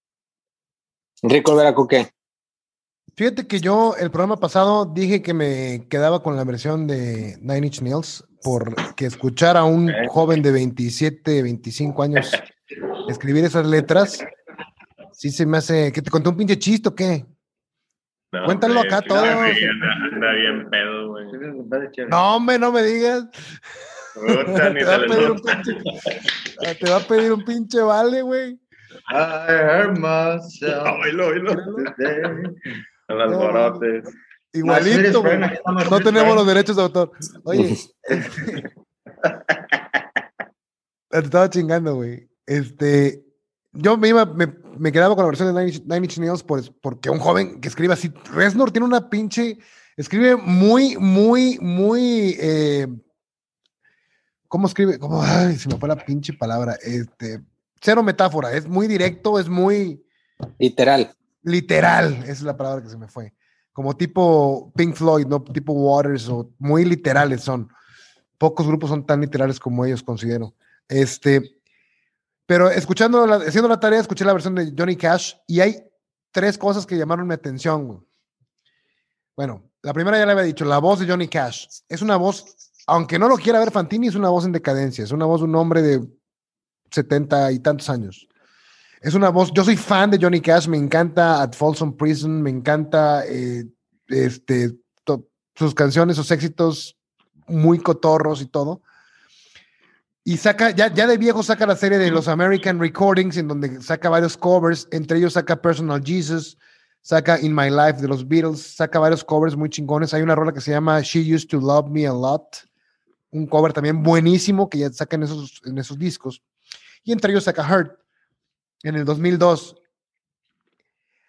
Rico Veraco, ¿qué? Fíjate que yo el programa pasado dije que me quedaba con la versión de Nine Inch Nails porque escuchar a un joven de 27, 25 años escribir esas letras, sí se me hace. ¿Que te conté un pinche chiste o qué? No, Cuéntalo acá todo. Anda, anda, bien pedo, güey. No, hombre, no me digas. Puta, *laughs* te, va pinche, te, va a pedir un pinche vale, güey. I heard myself. En las borotes. Igualito, güey. No tenemos los derechos de autor. Oye. *laughs* te estaba chingando, güey. Este. Yo me iba, me, me quedaba con la versión de Nine, Nine Inch Nails por, porque un joven que escribe así. Reznor tiene una pinche. Escribe muy, muy, muy. Eh, ¿Cómo escribe? ¿Cómo? Ay, se me fue la pinche palabra. Este. Cero metáfora. Es muy directo, es muy. Literal. Literal, esa es la palabra que se me fue como tipo Pink Floyd, ¿no? Tipo Waters, o muy literales son. Pocos grupos son tan literales como ellos, considero. Este, pero escuchando, la, haciendo la tarea, escuché la versión de Johnny Cash y hay tres cosas que llamaron mi atención. Bueno, la primera ya le había dicho, la voz de Johnny Cash. Es una voz, aunque no lo quiera ver Fantini, es una voz en decadencia, es una voz de un hombre de setenta y tantos años. Es una voz, yo soy fan de Johnny Cash, me encanta At Folsom Prison, me encanta eh, este, sus canciones, sus éxitos muy cotorros y todo. Y saca, ya, ya de viejo saca la serie de los American Recordings, en donde saca varios covers, entre ellos saca Personal Jesus, saca In My Life de los Beatles, saca varios covers muy chingones. Hay una rola que se llama She Used to Love Me a Lot, un cover también buenísimo que ya saca en esos, en esos discos. Y entre ellos saca Hurt en el 2002.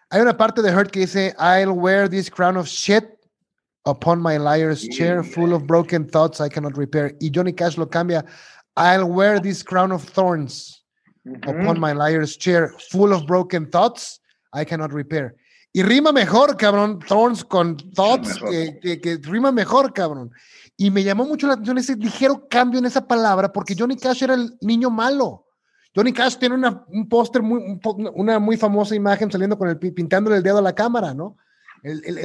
Hay una parte de Hurt que dice, I'll wear this crown of shit upon my liar's chair, full of broken thoughts I cannot repair. Y Johnny Cash lo cambia, I'll wear this crown of thorns upon my liar's chair, full of broken thoughts I cannot repair. Y rima mejor, cabrón, thorns con thoughts, que, que, que rima mejor, cabrón. Y me llamó mucho la atención ese ligero cambio en esa palabra, porque Johnny Cash era el niño malo. Johnny Cash tiene una, un póster, muy, un una muy famosa imagen saliendo con el pi- pintándole el dedo a la cámara, ¿no? El, el-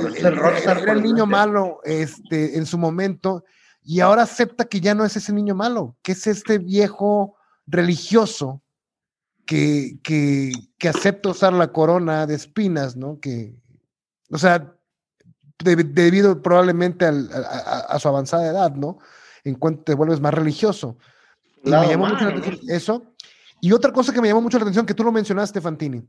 era el niño malo este, en su momento y ahora acepta que ya no es ese niño malo, que es este viejo religioso que, que, que acepta usar la corona de espinas, ¿no? Que, o sea, de- debido probablemente al- a, su avanzada edad, ¿no? En cuanto te vuelves más religioso. Y me llamó mucho la atención eso. Y otra cosa que me llamó mucho la atención, que tú lo mencionaste, Fantini.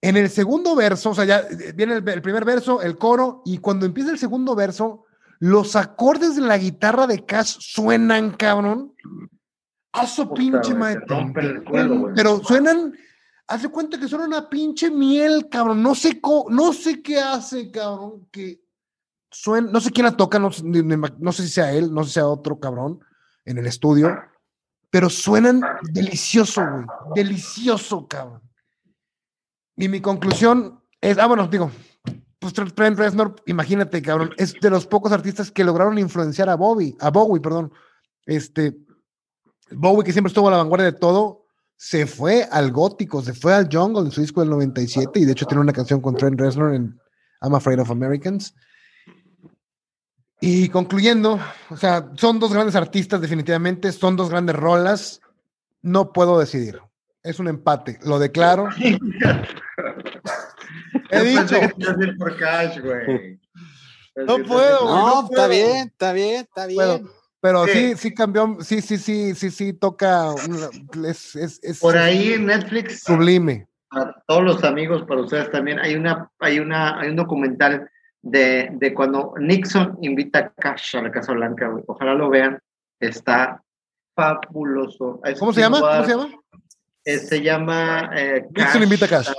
En el segundo verso, o sea, ya eh, viene el, el primer verso, el coro, y cuando empieza el segundo verso, los acordes de la guitarra de Cash suenan, cabrón. A su pinche madre. Pero suenan, hace cuenta que suena una pinche miel, cabrón. No sé, co- no sé qué hace, cabrón, que suena, no sé quién la toca, no, no sé si sea él, no sé si sea otro cabrón en el estudio, pero suenan delicioso, güey. Delicioso, cabrón. Y mi conclusión es, ah, bueno, digo, pues Trent Reznor, imagínate, cabrón, es de los pocos artistas que lograron influenciar a Bobby, a Bowie, perdón. Este, Bowie, que siempre estuvo a la vanguardia de todo, se fue al gótico, se fue al jungle en su disco del 97 y de hecho tiene una canción con Trent Reznor en I'm Afraid of Americans. Y concluyendo, o sea, son dos grandes artistas definitivamente, son dos grandes rolas, no puedo decidir. Es un empate, lo declaro. *laughs* He dicho, por cash, güey. *laughs* No puedo, güey, No, no está puedo. bien, está bien, está bien. Puedo. pero sí, Sí. sí cambió, sí, sí, sí, sí, sí, toca, es, es, es Por ahí en Netflix, sublime. a todos los amigos, para ustedes también, hay una, hay una, hay un documental de, de cuando Nixon invita a Cash a la Casa Blanca, güey. Ojalá lo vean. Está fabuloso. Es ¿Cómo se llama? ¿Cómo se llama? eh, se llama eh, Nixon invita a Cash.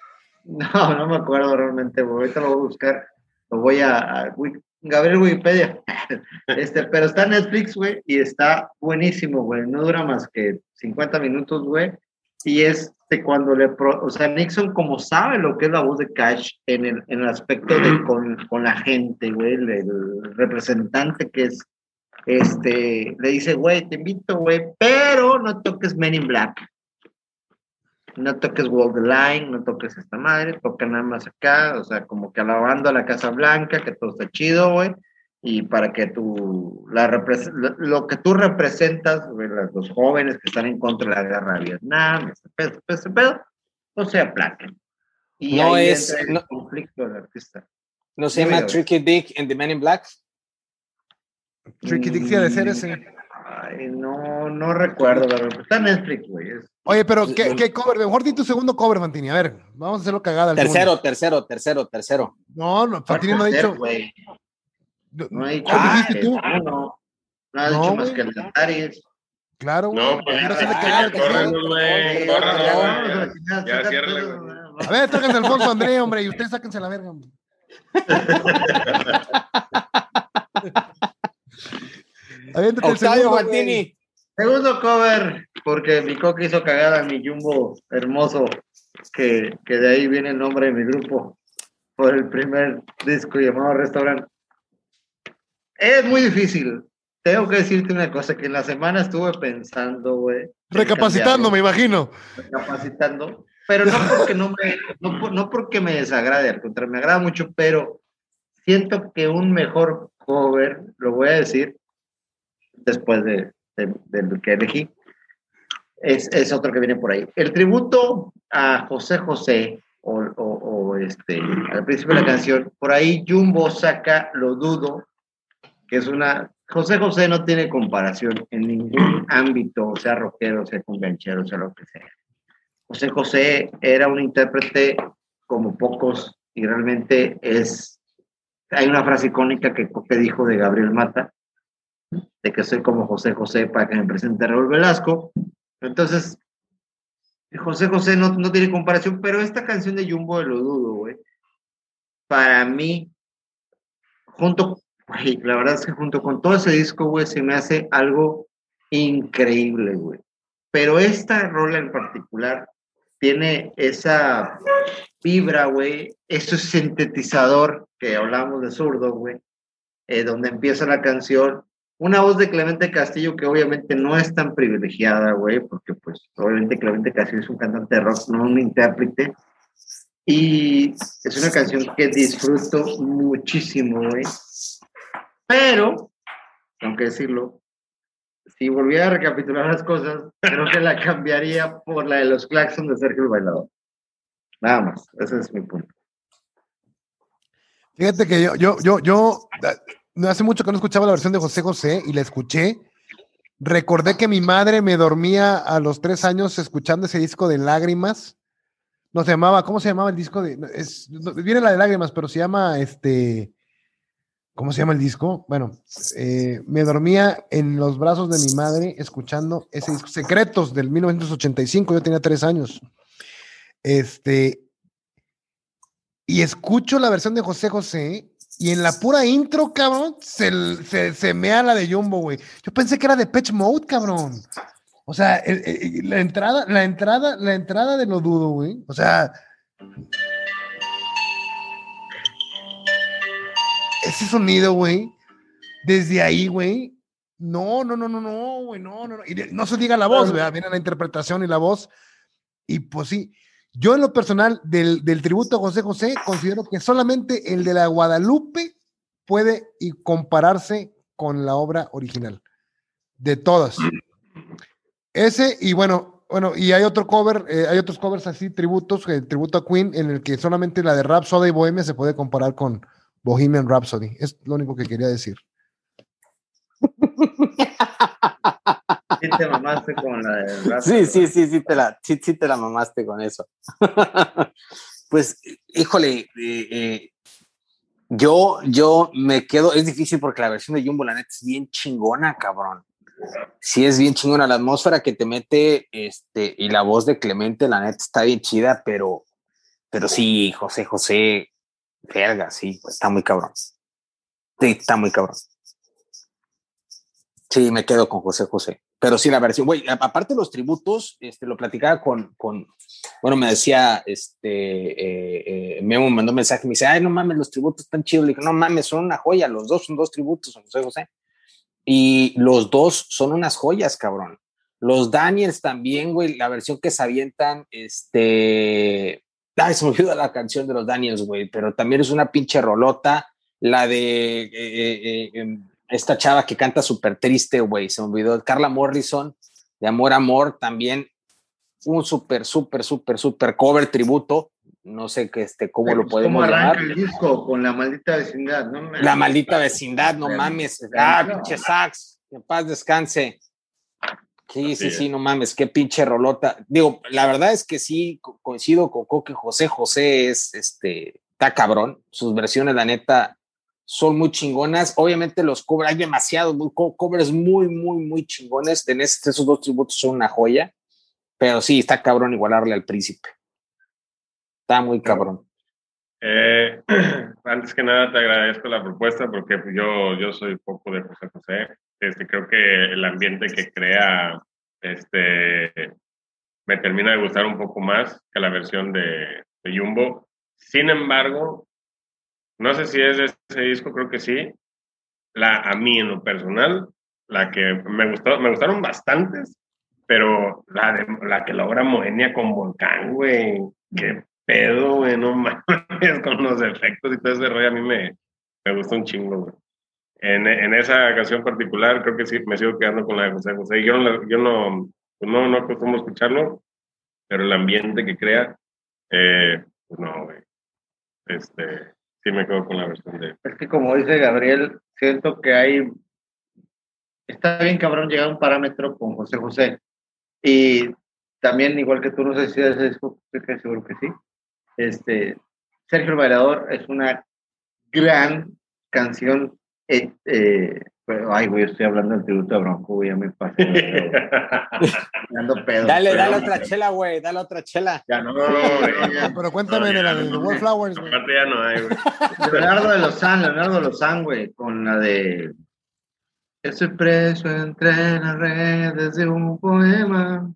*laughs* no, no me acuerdo realmente, güey. Ahorita lo voy a buscar. Lo voy a, a Gabriel Wikipedia. *laughs* este, pero está en Netflix, güey, y está buenísimo, güey. No dura más que 50 minutos, güey. Y es cuando le, pro- o sea, Nixon como sabe lo que es la voz de Cash en el, en el aspecto de con, con la gente, güey, el, el representante que es, este, le dice, güey, te invito, güey, pero no toques Men in Black. No toques the Line, no toques esta madre, toca nada más acá, o sea, como que alabando a la Casa Blanca, que todo está chido, güey, y para que tú, la lo, que tú representas, los jóvenes que están en contra de la guerra de Vietnam, ese pedo, ese pedo, ese pedo, no se aplaquen. Y No ahí es- entra el no- conflicto del artista. ¿No se llama. Tricky Dick and the Men in Black? Tricky Dick sí ha de ser Mm, ese. Ay, no, no recuerdo, la verdad. Está en Netflix, güey. Oye, pero ¿qué, qué cover? Mejor di tu segundo cover, Fantini. A ver, vamos a hacerlo cagada. Tercero, segundo. tercero, tercero, tercero. No, no, Fantini no ha dicho. güey. No ha dicho ¿Cuál nada, dijiste tú? No, no. No ha No, dicho más que el Antares. Claro, güey. No, pues ya, córrenos, güey, córrenos, ya, a ciérrale, güey. ver, tráiganse a Alfonso André, hombre, y ustedes sáquense la verga. hombre. *laughs* Octavio güey. Segundo cover, porque mi coque hizo cagada a mi jumbo hermoso, que, que de ahí viene el nombre de mi grupo, por el primer disco llamado Restaurant. Es muy difícil. Tengo que decirte una cosa, que en la semana estuve pensando, güey. Recapacitando, me imagino. Recapacitando, pero no porque no me, no, no porque me desagrade, al contrario, me agrada mucho, pero siento que un mejor cover, lo voy a decir después de, de- del que elegí, es, es otro que viene por ahí. El tributo a José José, o, o- o, este, al principio de la canción, por ahí Jumbo saca Lo Dudo, que es una... José José no tiene comparación en ningún ámbito, sea rockero, sea convenchero, sea lo que sea. José José era un intérprete como pocos y realmente es... Hay una frase icónica que, que dijo de Gabriel Mata, de que soy como José José para que me presente Raúl Velasco. Entonces, José José no, no tiene comparación, pero esta canción de Jumbo de lo dudo, güey. Para mí, junto, güey, la verdad es que junto con todo ese disco, güey, se me hace algo increíble, güey. Pero esta rola en particular tiene esa vibra, güey, ese sintetizador que hablamos de zurdo, güey, eh, donde empieza la canción. Una voz de Clemente Castillo que obviamente no es tan privilegiada, güey, porque pues obviamente Clemente Castillo es un cantante de rock, no un intérprete. Y es una canción que disfruto muchísimo, güey. Pero, tengo que decirlo, si volviera a recapitular las cosas, creo que la cambiaría por la de los Claxons de Sergio el Bailador. Nada más, ese es mi punto. Fíjate que yo, yo, yo, yo, no hace mucho que no escuchaba la versión de José José y la escuché. Recordé que mi madre me dormía a los tres años escuchando ese disco de lágrimas. No se llamaba, ¿cómo se llamaba el disco de? Viene la de lágrimas, pero se llama este. ¿Cómo se llama el disco? Bueno, eh, me dormía en los brazos de mi madre escuchando ese disco, Secretos del 1985, yo tenía tres años. Este, y escucho la versión de José José y en la pura intro, cabrón, se, se, se mea la de Jumbo, güey. Yo pensé que era de Patch Mode, cabrón. O sea, la entrada, la entrada, la entrada de lo dudo, güey. O sea, ese sonido, güey, desde ahí, güey. No, no, no, no, no, güey, no, no, no. Y no se diga la voz, ¿verdad? Viene la interpretación y la voz. Y pues sí, yo en lo personal del, del, tributo a José José considero que solamente el de la Guadalupe puede y compararse con la obra original. De todas. Ese y bueno, bueno, y hay otro cover, eh, hay otros covers así, tributos, el tributo a Queen, en el que solamente la de Rhapsody y Bohemia se puede comparar con Bohemian Rhapsody. Es lo único que quería decir. Sí te mamaste con la de Sí, sí, sí, sí te la, sí, sí te la mamaste con eso. *laughs* pues, híjole, eh, eh, yo, yo me quedo, es difícil porque la versión de Jumbo, la neta, es bien chingona, cabrón. Sí, es bien chingona la atmósfera que te mete, este, y la voz de Clemente, la neta, está bien chida, pero, pero sí, José, José, verga, sí, está muy cabrón. Sí, está muy cabrón. Sí, me quedo con José José. Pero sí, la versión, güey, aparte de los tributos, este, lo platicaba con, con bueno, me decía, este, eh, eh, Memo me mandó un mensaje, me dice, ay, no mames, los tributos están chidos. Le dije, no mames, son una joya, los dos son dos tributos José José. Y los dos son unas joyas, cabrón. Los Daniels también, güey, la versión que se avientan, este, ay, se me olvidó la canción de los Daniels, güey, pero también es una pinche rolota. La de eh, eh, eh, esta chava que canta súper triste, güey, se me olvidó. Carla Morrison, de Amor, Amor, también un súper, súper, súper, súper cover tributo. No sé qué, este, cómo lo podemos ¿Cómo llamar. el disco con la maldita vecindad? No, La maldita vecindad, no mames. Ah, pinche sax. Que en paz descanse. Sí, sí, sí, no mames, qué pinche rolota. Digo, la verdad es que sí, coincido con Coque José. José es, este, está cabrón. Sus versiones, la neta, son muy chingonas. Obviamente los covers, hay demasiados muy, covers muy, muy, muy chingones. En este, esos dos tributos son una joya. Pero sí, está cabrón igualarle al príncipe. Está muy cabrón. Eh, *clears throat* antes que nada te agradezco la propuesta porque yo, yo soy poco de José José. Este, creo que el ambiente que crea este, me termina de gustar un poco más que la versión de, de Jumbo. Sin embargo, no sé si es de ese disco, creo que sí. La, a mí en lo personal, la que me, gustó, me gustaron bastantes, pero la, de, la que logra Moenia con Volcán, güey, qué pedo, güey, no mames, *laughs* con los efectos y todo ese rollo, a mí me, me gustó un chingo, güey. En, en, esa canción particular, creo que sí, me sigo quedando con la de José José. Yo no, yo no, pues no, no acostumbro escucharlo, pero el ambiente que crea, eh, pues no, güey. Este, sí me quedo con la versión de... Es que como dice Gabriel, siento que hay... Está bien cabrón llegar a un parámetro con José José. Y también, igual que tú, no sé si es disco, seguro que sí. Este, Sergio el Bailador es una gran canción eh, eh, Pero, ay, güey, estoy hablando del tributo a Bronco, güey, ya me pasé. Dando *laughs* pedo. Dale, dale otra chela, güey, dale otra chela. Ya no, No, no, ya. Pero cuéntame de la de Wallflowers, güey. Aparte ya no hay, güey. Leonardo de Lozán, Leonardo de Lozán, güey, con la de Estoy preso entre las redes de un poema.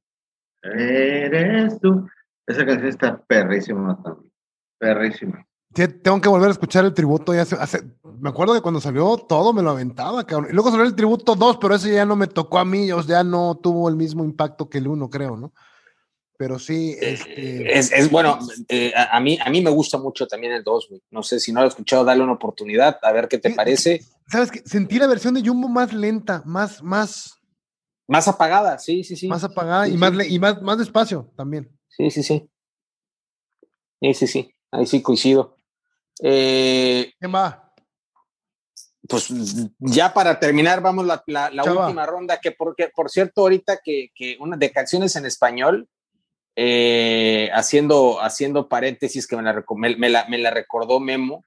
Eres tú. Esa canción está perrísima también. Perrísima. Sí, tengo que volver a escuchar el tributo. Ya hace, hace- me acuerdo que cuando salió todo me lo aventaba, cabrón. Y luego salió el tributo 2, pero ese ya no me tocó a mí, o sea, ya no tuvo el mismo impacto que el 1, creo, ¿no? Pero sí, este. Es, es bueno, eh, a, mí, a mí me gusta mucho también el 2, güey. No sé si no lo he escuchado, dale una oportunidad, a ver qué te Sí. parece. ¿Sabes qué? Sentí la versión de Jumbo más lenta, más, más, Más apagada, sí, sí, sí. más apagada Sí, y, sí. más, y más, más despacio también. Sí, sí, sí. Sí, sí, sí. Ahí sí coincido. Eh, ¿Quién va? pues ya para terminar, vamos la, la, última ronda, que por, que, por cierto, ahorita que, que una de canciones en español, eh, haciendo, haciendo paréntesis que me la, me, la, me la recordó Memo,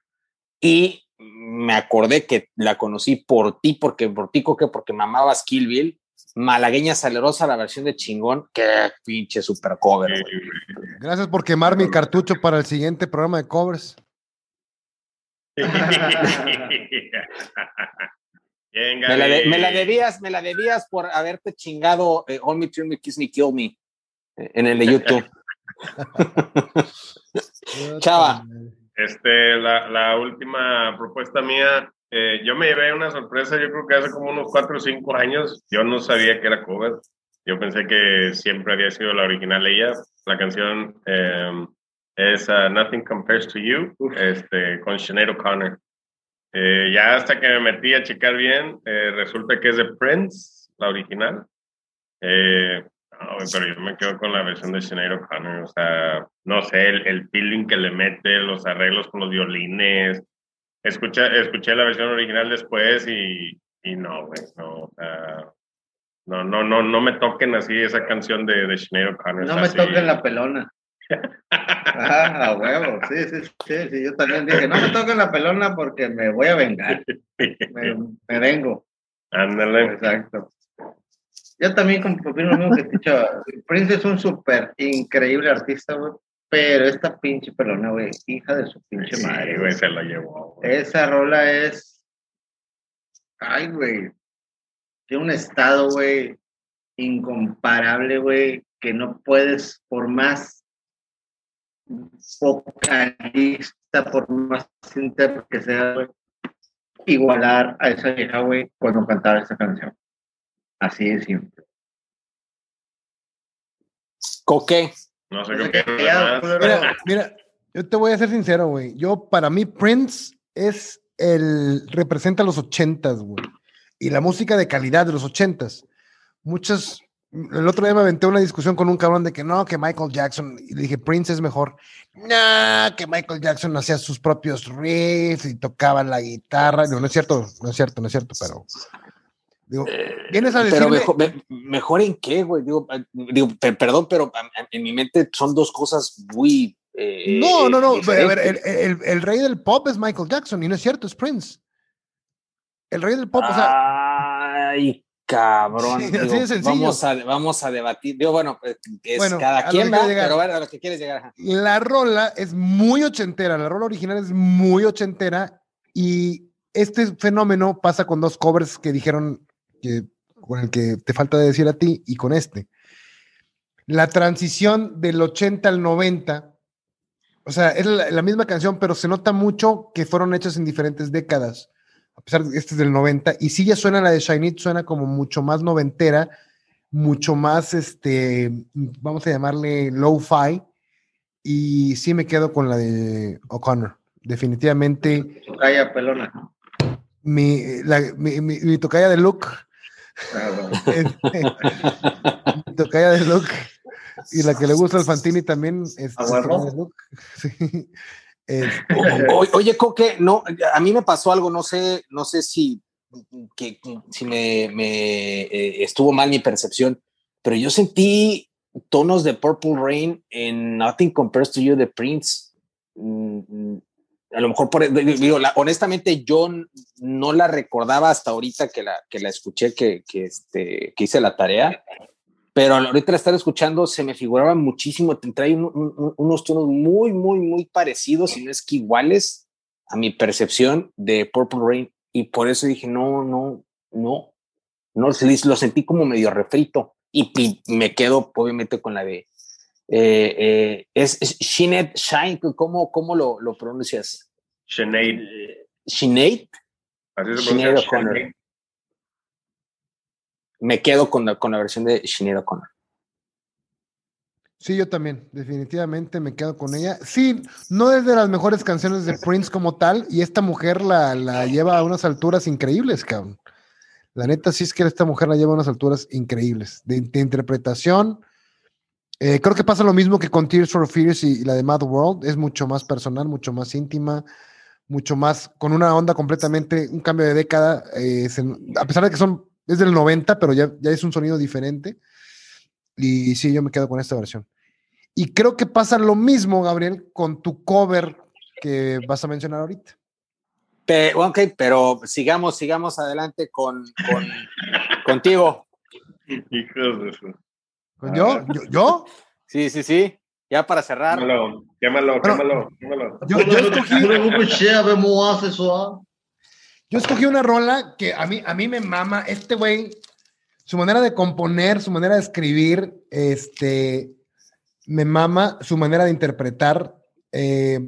y me acordé que la conocí por ti, porque por ti, que porque mamabas Kill Bill, Malagueña Salerosa, la versión de chingón, qué pinche super cover. Güey. Gracias por quemar mi cartucho para el siguiente programa de covers. *laughs* Me la, de- Gaby. me la debías, me la debías por haberte chingado eh, Hold Me, Turn Me, Kiss Me, Kill Me eh, en el de YouTube. *laughs* Chava. Este, la, la última propuesta mía, eh, yo me llevé una sorpresa, yo creo que hace como unos cuatro o cinco años, yo no sabía que era cover, yo pensé que siempre había sido la original ella, la canción eh, es uh, Nothing Compares to You, este, con Sinead O'Connor. Eh, ya hasta que me metí a checar bien, eh, resulta que es de Prince, la original. Eh, no, pero yo me quedo con la versión de Sinead O'Connor, o sea, no sé, el, el feeling que le mete, los arreglos con los violines. Escuché, escuché la versión original después y, y no, güey, no, sea, no, no, no, no me toquen así esa canción de, de Sinead O'Connor. No me toquen la pelona. *laughs* Ah, a huevo, sí, sí, sí, sí, yo también dije, no me toquen la pelona porque me voy a vengar, me, me vengo. Ándale. Exacto. Yo también opino lo mismo que te he dicho. Prince es un súper increíble artista, güey. Pero esta pinche pelona, güey, hija de su pinche Sí, madre, güey, se lo llevó. güey. Esa rola es. Ay, güey. Tiene un estado, güey, incomparable, güey, que no puedes, por más vocalista, por más intérprete que sea, güey, igualar a esa vieja, güey, cuando cantaba esa canción. Así de simple. Coque. No sé qué qué. Mira, mira, yo te voy a ser sincero, güey. Yo, para mí, Prince es el. representa los ochentas, güey. Y la música de calidad de los ochentas. Muchas. El otro día me aventé una discusión con un cabrón de que no, que Michael Jackson. Y le dije, Prince es mejor. No, que Michael Jackson hacía sus propios riffs y tocaba la guitarra. No, no es cierto, no es cierto, no es cierto, pero. Digo, vienes a Pero decirme. mejor, me- mejor en qué, güey. Digo, eh, digo, pe- perdón, pero a- a- en mi mente son dos cosas muy. eh, No, no, no. A ver, el, el- el rey del pop es Michael Jackson y no es cierto, es Prince. El rey del pop, o sea, Ay, cabrón. Sí, *laughs* así Digo, de sencillo. Vamos a, vamos a debatir. Digo, bueno, eh, es Bueno, cada quien va, pero bueno, a lo que quieres llegar. la rola es muy ochentera, la rola original es muy ochentera y este fenómeno pasa con dos covers que dijeron que con el que te falta de decir a ti y con este. La transición del 80 al 90, o sea, es la, la misma canción, pero se nota mucho que fueron hechas en diferentes décadas. A pesar de que este es del 90, y sí ya suena la de Shiny, suena como mucho más noventera, mucho más, este, vamos a llamarle low-fi, y sí me quedo con la de O'Connor. Definitivamente Calla, pelona. mi, la, mi, mi- mi tocaya de look, Cabrón. *laughs* este, tocaya de look, y la que le gusta al Fantini también es de. *laughs* Sí. Este, O- oye, Coque, no, a mí me pasó algo, no sé, no sé si, que, si me, me, eh, estuvo mal mi percepción, pero yo sentí tonos de Purple Rain en Nothing Compares to You de Prince. Mm, mm, a lo mejor, por, digo, honestamente yo no la recordaba hasta ahorita que la, que la escuché, que, que, este, hice la tarea, pero ahorita la estar escuchando se me figuraba muchísimo, trae unos tonos muy, muy, muy parecidos, y no es que iguales a mi percepción de Purple Rain, y por eso dije, no, no, no, no, lo sentí como medio refrito, y, me quedo obviamente con la de eh, eh, es, es Shine, ¿cómo, cómo lo, lo pronuncias? Sinead. Sinead. Me quedo con la, con la versión de Sinead O'Connor. Sí, yo también, definitivamente me quedo con ella. Sí, no es de las mejores canciones de Prince como tal, y esta mujer la, la lleva a unas alturas increíbles, cabrón. La neta, sí es que esta mujer la lleva a unas alturas increíbles de, de interpretación, eh, creo que pasa lo mismo que con Tears for Fears y, la de Mad World. Es mucho más personal, mucho más íntima, mucho más con una onda completamente, un cambio de década. Eh, a pesar de que son, es del 90, pero ya, ya es un sonido diferente. Y sí, yo me quedo con esta versión. Y creo que pasa lo mismo, Gabriel, con tu cover que vas a mencionar ahorita. ok, pero sigamos, sigamos adelante con, con contigo. Hijos de Pues ¿Yo? ¿Yo? ¿Yo? Sí, sí, sí. Ya para cerrar. Quémalo, quémalo, quémalo, quémalo. Yo, yo escogí. yo escogí una rola que a mí, a mí me mama. Este güey, su manera de componer, su manera de escribir, este, me mama, su manera de interpretar. Eh,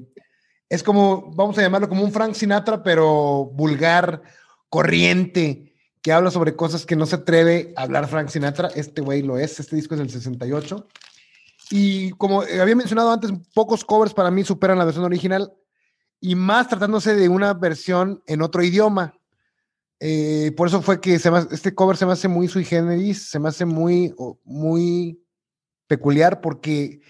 es como, vamos a llamarlo como un Frank Sinatra, pero vulgar, corriente que habla sobre cosas que no se atreve a hablar Frank Sinatra. Este güey lo es, este disco es del 68. Y como había mencionado antes, pocos covers para mí superan la versión original y más tratándose de una versión en otro idioma. Eh, por eso fue que este cover se me hace muy sui generis, se me hace muy, muy peculiar porque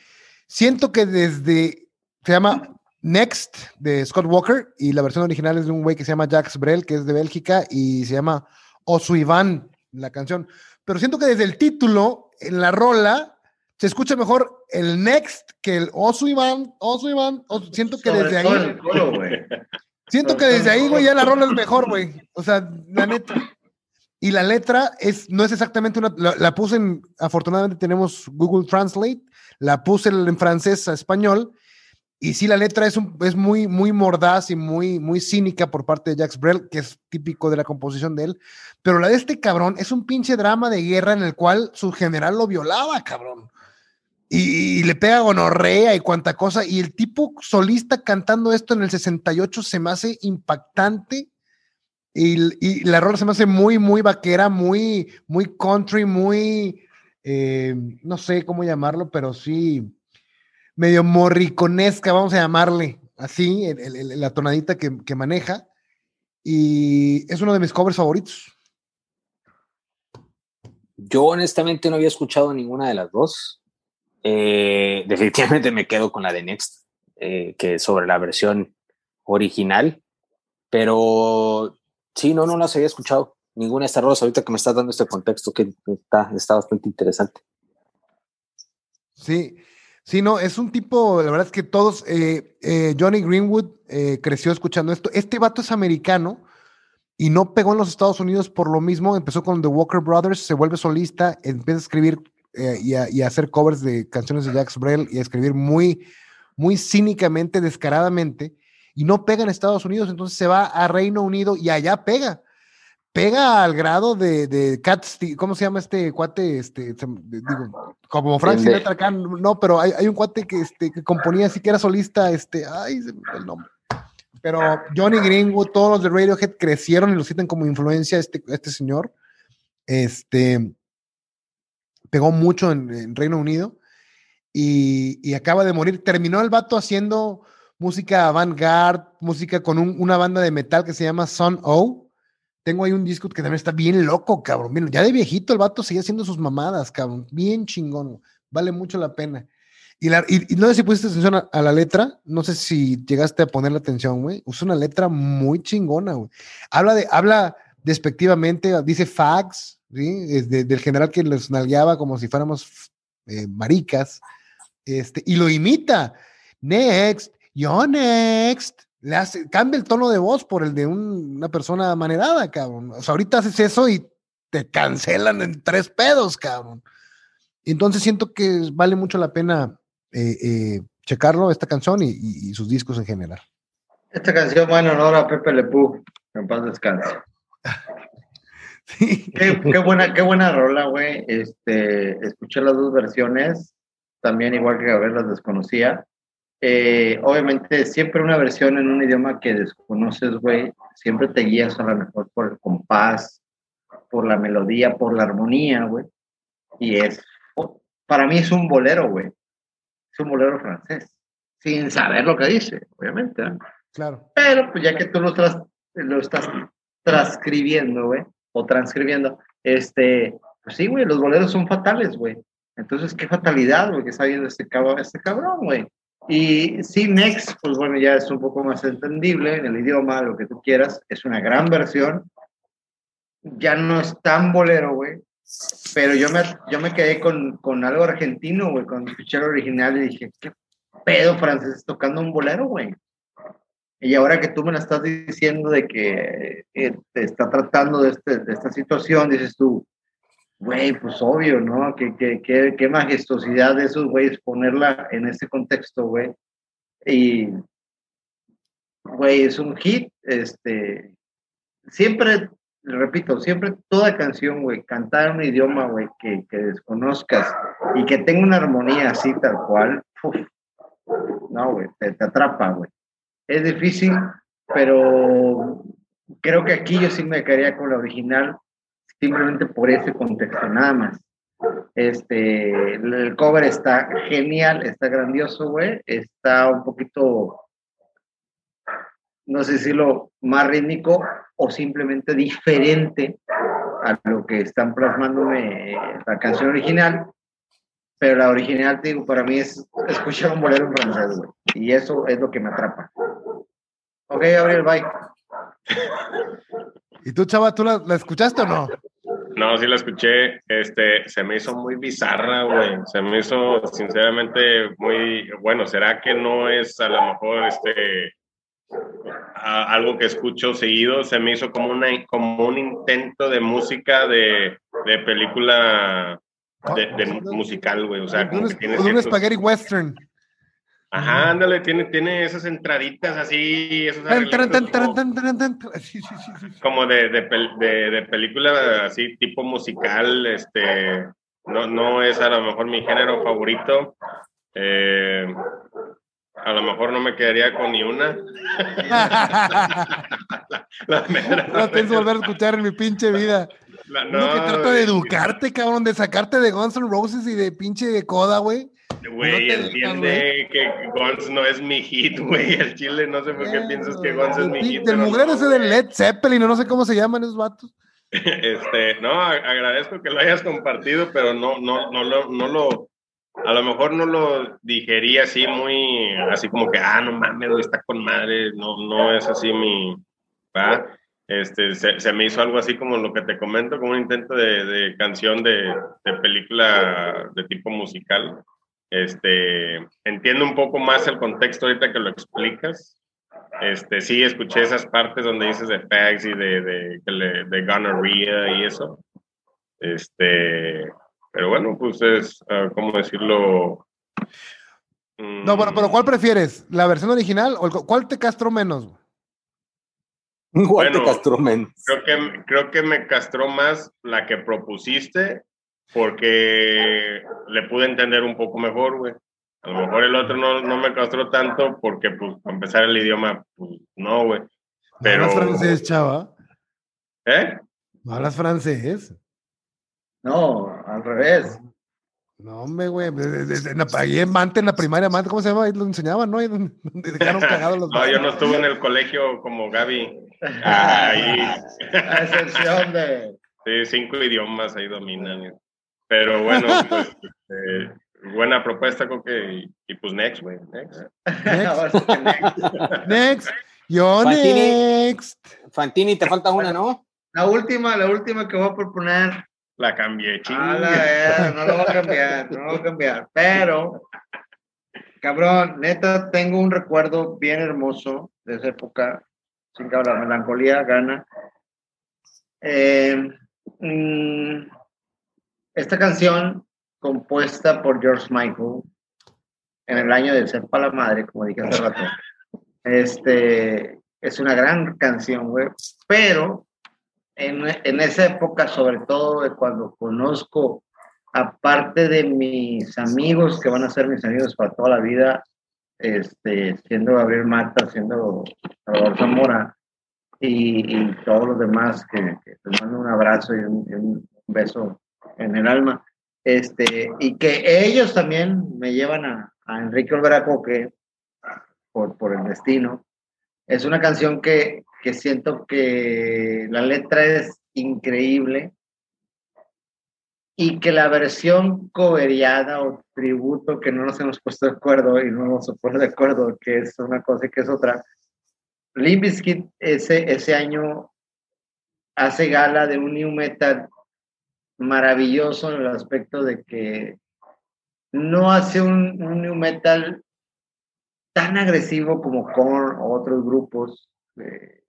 siento que desde, se llama Next de Scott Walker y la versión original es de un güey que se llama Jacques Brel, que es de Bélgica y se llama o su Iván, la canción. Pero siento que desde el título, en la rola, se escucha mejor el next que el Osu Iván, Osu Iván. siento que desde ahí. siento que desde ahí, güey, ya la rola es mejor, güey. O sea, la neta. Y la letra es, no es exactamente una. La, puse en. Afortunadamente tenemos Google Translate. La puse en francés a español y sí, la letra es, es muy, muy mordaz y muy, muy cínica por parte de Jacques Brel, que es típico de la composición de él. Pero la de este cabrón es un pinche drama de guerra en el cual su general lo violaba, cabrón. Y, le pega gonorrea y cuanta cosa. Y el tipo solista cantando esto en el 68 se me hace impactante. Y, la rola se me hace muy, muy vaquera, muy, muy country, muy, eh, no sé cómo llamarlo, pero sí medio morriconesca, vamos a llamarle así, la tonadita que, maneja. Y es uno de mis covers favoritos. Yo honestamente no había escuchado ninguna de las dos. Eh, *laughs* definitivamente me quedo con la de Next, eh, que es sobre la versión original. Pero sí, no, no las había escuchado. Ninguna de estas rolas ahorita que me estás dando este contexto que está, está bastante interesante. Sí, Sí, no, es un tipo, la verdad es que todos, eh, eh, Johnny Greenwood eh, creció escuchando esto. Este vato es americano y no pegó en los Estados Unidos por lo mismo. Empezó con The Walker Brothers, se vuelve solista, empieza a escribir y a, hacer covers de canciones de Jacques Brel y a escribir muy, muy cínicamente, descaradamente. Y no pega en Estados Unidos, entonces se va a Reino Unido y allá pega pega al grado de, de Cat ¿cómo se llama este cuate? Este, digo, como Frank Sinatra acá, no, pero hay, hay, un cuate que, este, que componía así que era solista, este, ay, el nombre. Pero Johnny Greenwood, todos los de Radiohead crecieron y lo citan como influencia este, este señor. Este pegó mucho en, Reino Unido y, y, acaba de morir. Terminó el vato haciendo música avant-garde, música con una banda de metal que se llama Sun O tengo ahí un disco que también está bien loco, cabrón. ya de viejito el vato sigue haciendo sus mamadas, cabrón. Bien chingón. Vale mucho la pena. Y, no sé si pusiste atención a, la letra. No sé si llegaste a ponerle atención, güey. Usa una letra muy chingona, güey. Habla, de, habla despectivamente, dice fags, del general que los nalgueaba como si fuéramos eh, maricas. Este, y lo imita. Next, yo next. Le hace, cambia el tono de voz por el de un- una persona manerada, cabrón. O sea, ahorita haces eso y te cancelan en tres pedos, cabrón. Entonces siento que vale mucho la pena eh, eh, checarlo, esta canción y, y- y sus discos en general. Esta canción va en honor a Pepe Le Pew. En paz descanse. *laughs* Sí. Qué, qué buena, qué buena rola, güey. Este, escuché las dos versiones, también igual que Gabriel las desconocía. Eh, obviamente, siempre una versión en un idioma que desconoces, güey, siempre te guías a lo mejor por el compás, por la melodía, por la armonía, güey. Y es, para mí es un bolero, güey. Es un bolero francés, sin saber lo que dice, obviamente. ¿eh? Claro. Pero pues ya que tú lo, tras- lo estás transcribiendo, güey, o transcribiendo, este, pues sí, güey, los boleros son fatales, güey. Entonces, qué fatalidad, güey, que está viendo este cabrón, este cabrón, güey. Y sí, Next, pues bueno, ya es un poco más entendible en el idioma, lo que tú quieras, es una gran versión. Ya no es tan bolero, güey. Pero yo me, yo me quedé con, con algo argentino, güey, escuché el original y dije, ¿qué pedo francés tocando un bolero, güey? Y ahora que tú me la estás diciendo de que eh, te está tratando de, este, de esta situación, dices tú, güey, pues obvio, ¿no? Qué, qué, qué, qué majestuosidad de esos güeyes ponerla en ese contexto, güey. Y, güey, es un hit, este, siempre, repito, siempre toda canción, güey, cantar un idioma, güey, que, que desconozcas y que tenga una armonía así tal cual, no, güey, te, te atrapa, güey es difícil, pero creo que aquí yo sí me quedaría con la original, simplemente por ese contexto, nada más. Este, el cover está genial, está grandioso, güey, está un poquito, no sé si lo más rítmico o simplemente diferente a lo que están plasmándome la canción original, pero la original, te digo, para mí es escuchar un bolero en francés, güey, y eso es lo que me atrapa. Ok, Gabriel, bye. *laughs* ¿Y tú, chava, tú la, la escuchaste o no? No, sí la escuché, este, se me hizo muy bizarra, güey, se me hizo sinceramente muy, bueno, ¿será que no es a lo mejor, este, a- algo que escucho seguido? Se me hizo como, una, como un intento de música de, de película, de, de musical, güey, o sea, como que tiene un ciertos- spaghetti western. Ajá, ándale, tiene, tiene esas entraditas así, esos como- de, de, de- de película así tipo musical, este, no, no es a lo mejor mi género favorito. Eh, a lo mejor no me quedaría con ni una. *laughs* La mera- No pienso volver a escuchar en mi pinche vida. la- Uno que no, trata de educarte, cabrón, de sacarte de Guns N' Roses y de pinche de coda, güey. Güey, no te dejan, entiende que Guns no es mi hit, güey. El chile, no sé por qué piensas que Guns es mi hit. Del no, ese de güey. Led Zeppelin, no sé cómo se llaman esos vatos. *laughs* Este, no, agradezco que lo hayas compartido, pero no, no, no lo, no lo, a lo mejor no lo digerí así muy, así como que, ah, no mames, güey, está con madre, no, no es así mi, va, este, se, se me hizo algo así como lo que te comento, como un intento de, de canción de, de película de tipo musical. Este, entiendo un poco más el contexto ahorita que lo explicas, este, sí, escuché esas partes donde dices de fags y de, de, le- de gonorrhea y eso. Este, pero bueno, pues es, ah, ¿cómo decirlo? Mm, No, bueno, pero ¿cuál prefieres? ¿La versión original o el cuál te castró menos? güey? Igual te Bueno, castró men. Creo que, creo que me castró más la que propusiste porque le pude entender un poco mejor, güey. A lo mejor el otro no, no me castró tanto porque, pues, para empezar el idioma, pues, no, güey. No Pero, hablas francés, chava. ¿eh? No hablas francés. No, al revés. No, hombre, güey. Ahí en Mante, en la primaria, Mante, ¿cómo se llama? Ahí lo enseñaban, ¿no? Ahí dejaron cagados los *laughs* No, yo no estuve en el colegio como Gaby. *laughs* A Ahí, excepción de. sí, cinco idiomas ahí dominan. Pero *laughs* bueno, pues, este, buena propuesta, creo que. Y, y pues, next, güey. Next. Next. *laughs* Next. Yo Fantini. next. Fantini, te falta una, ¿no? La última, la última que voy a proponer. La cambié, A chinga. la vera, no lo voy a cambiar, no lo voy a cambiar. Pero Cabrón, neta, tengo un recuerdo bien hermoso de esa época. Sin que la melancolía gana. Eh, mm, esta canción, compuesta por George Michael, en el año de Sepa la Madre, como dije hace rato, este, es una gran canción, güey. Pero en, en esa época, sobre todo cuando conozco aparte de mis amigos que van a ser mis amigos para toda la vida, este, siendo Gabriel Mata, siendo Salvador Zamora y, todos los demás que, que, les mando un abrazo y un, beso en el alma, este, y que ellos también me llevan a, a Enrique Olveracoque por, por el destino. Es una canción que, que siento que la letra es increíble, y que la versión coveriada o tributo que no nos hemos puesto de acuerdo y no nos pone de acuerdo que es una cosa y que es otra. Limp ese, ese año hace gala de un new metal maravilloso en el aspecto de que no hace un, un new metal tan agresivo como Korn o otros grupos. Eh,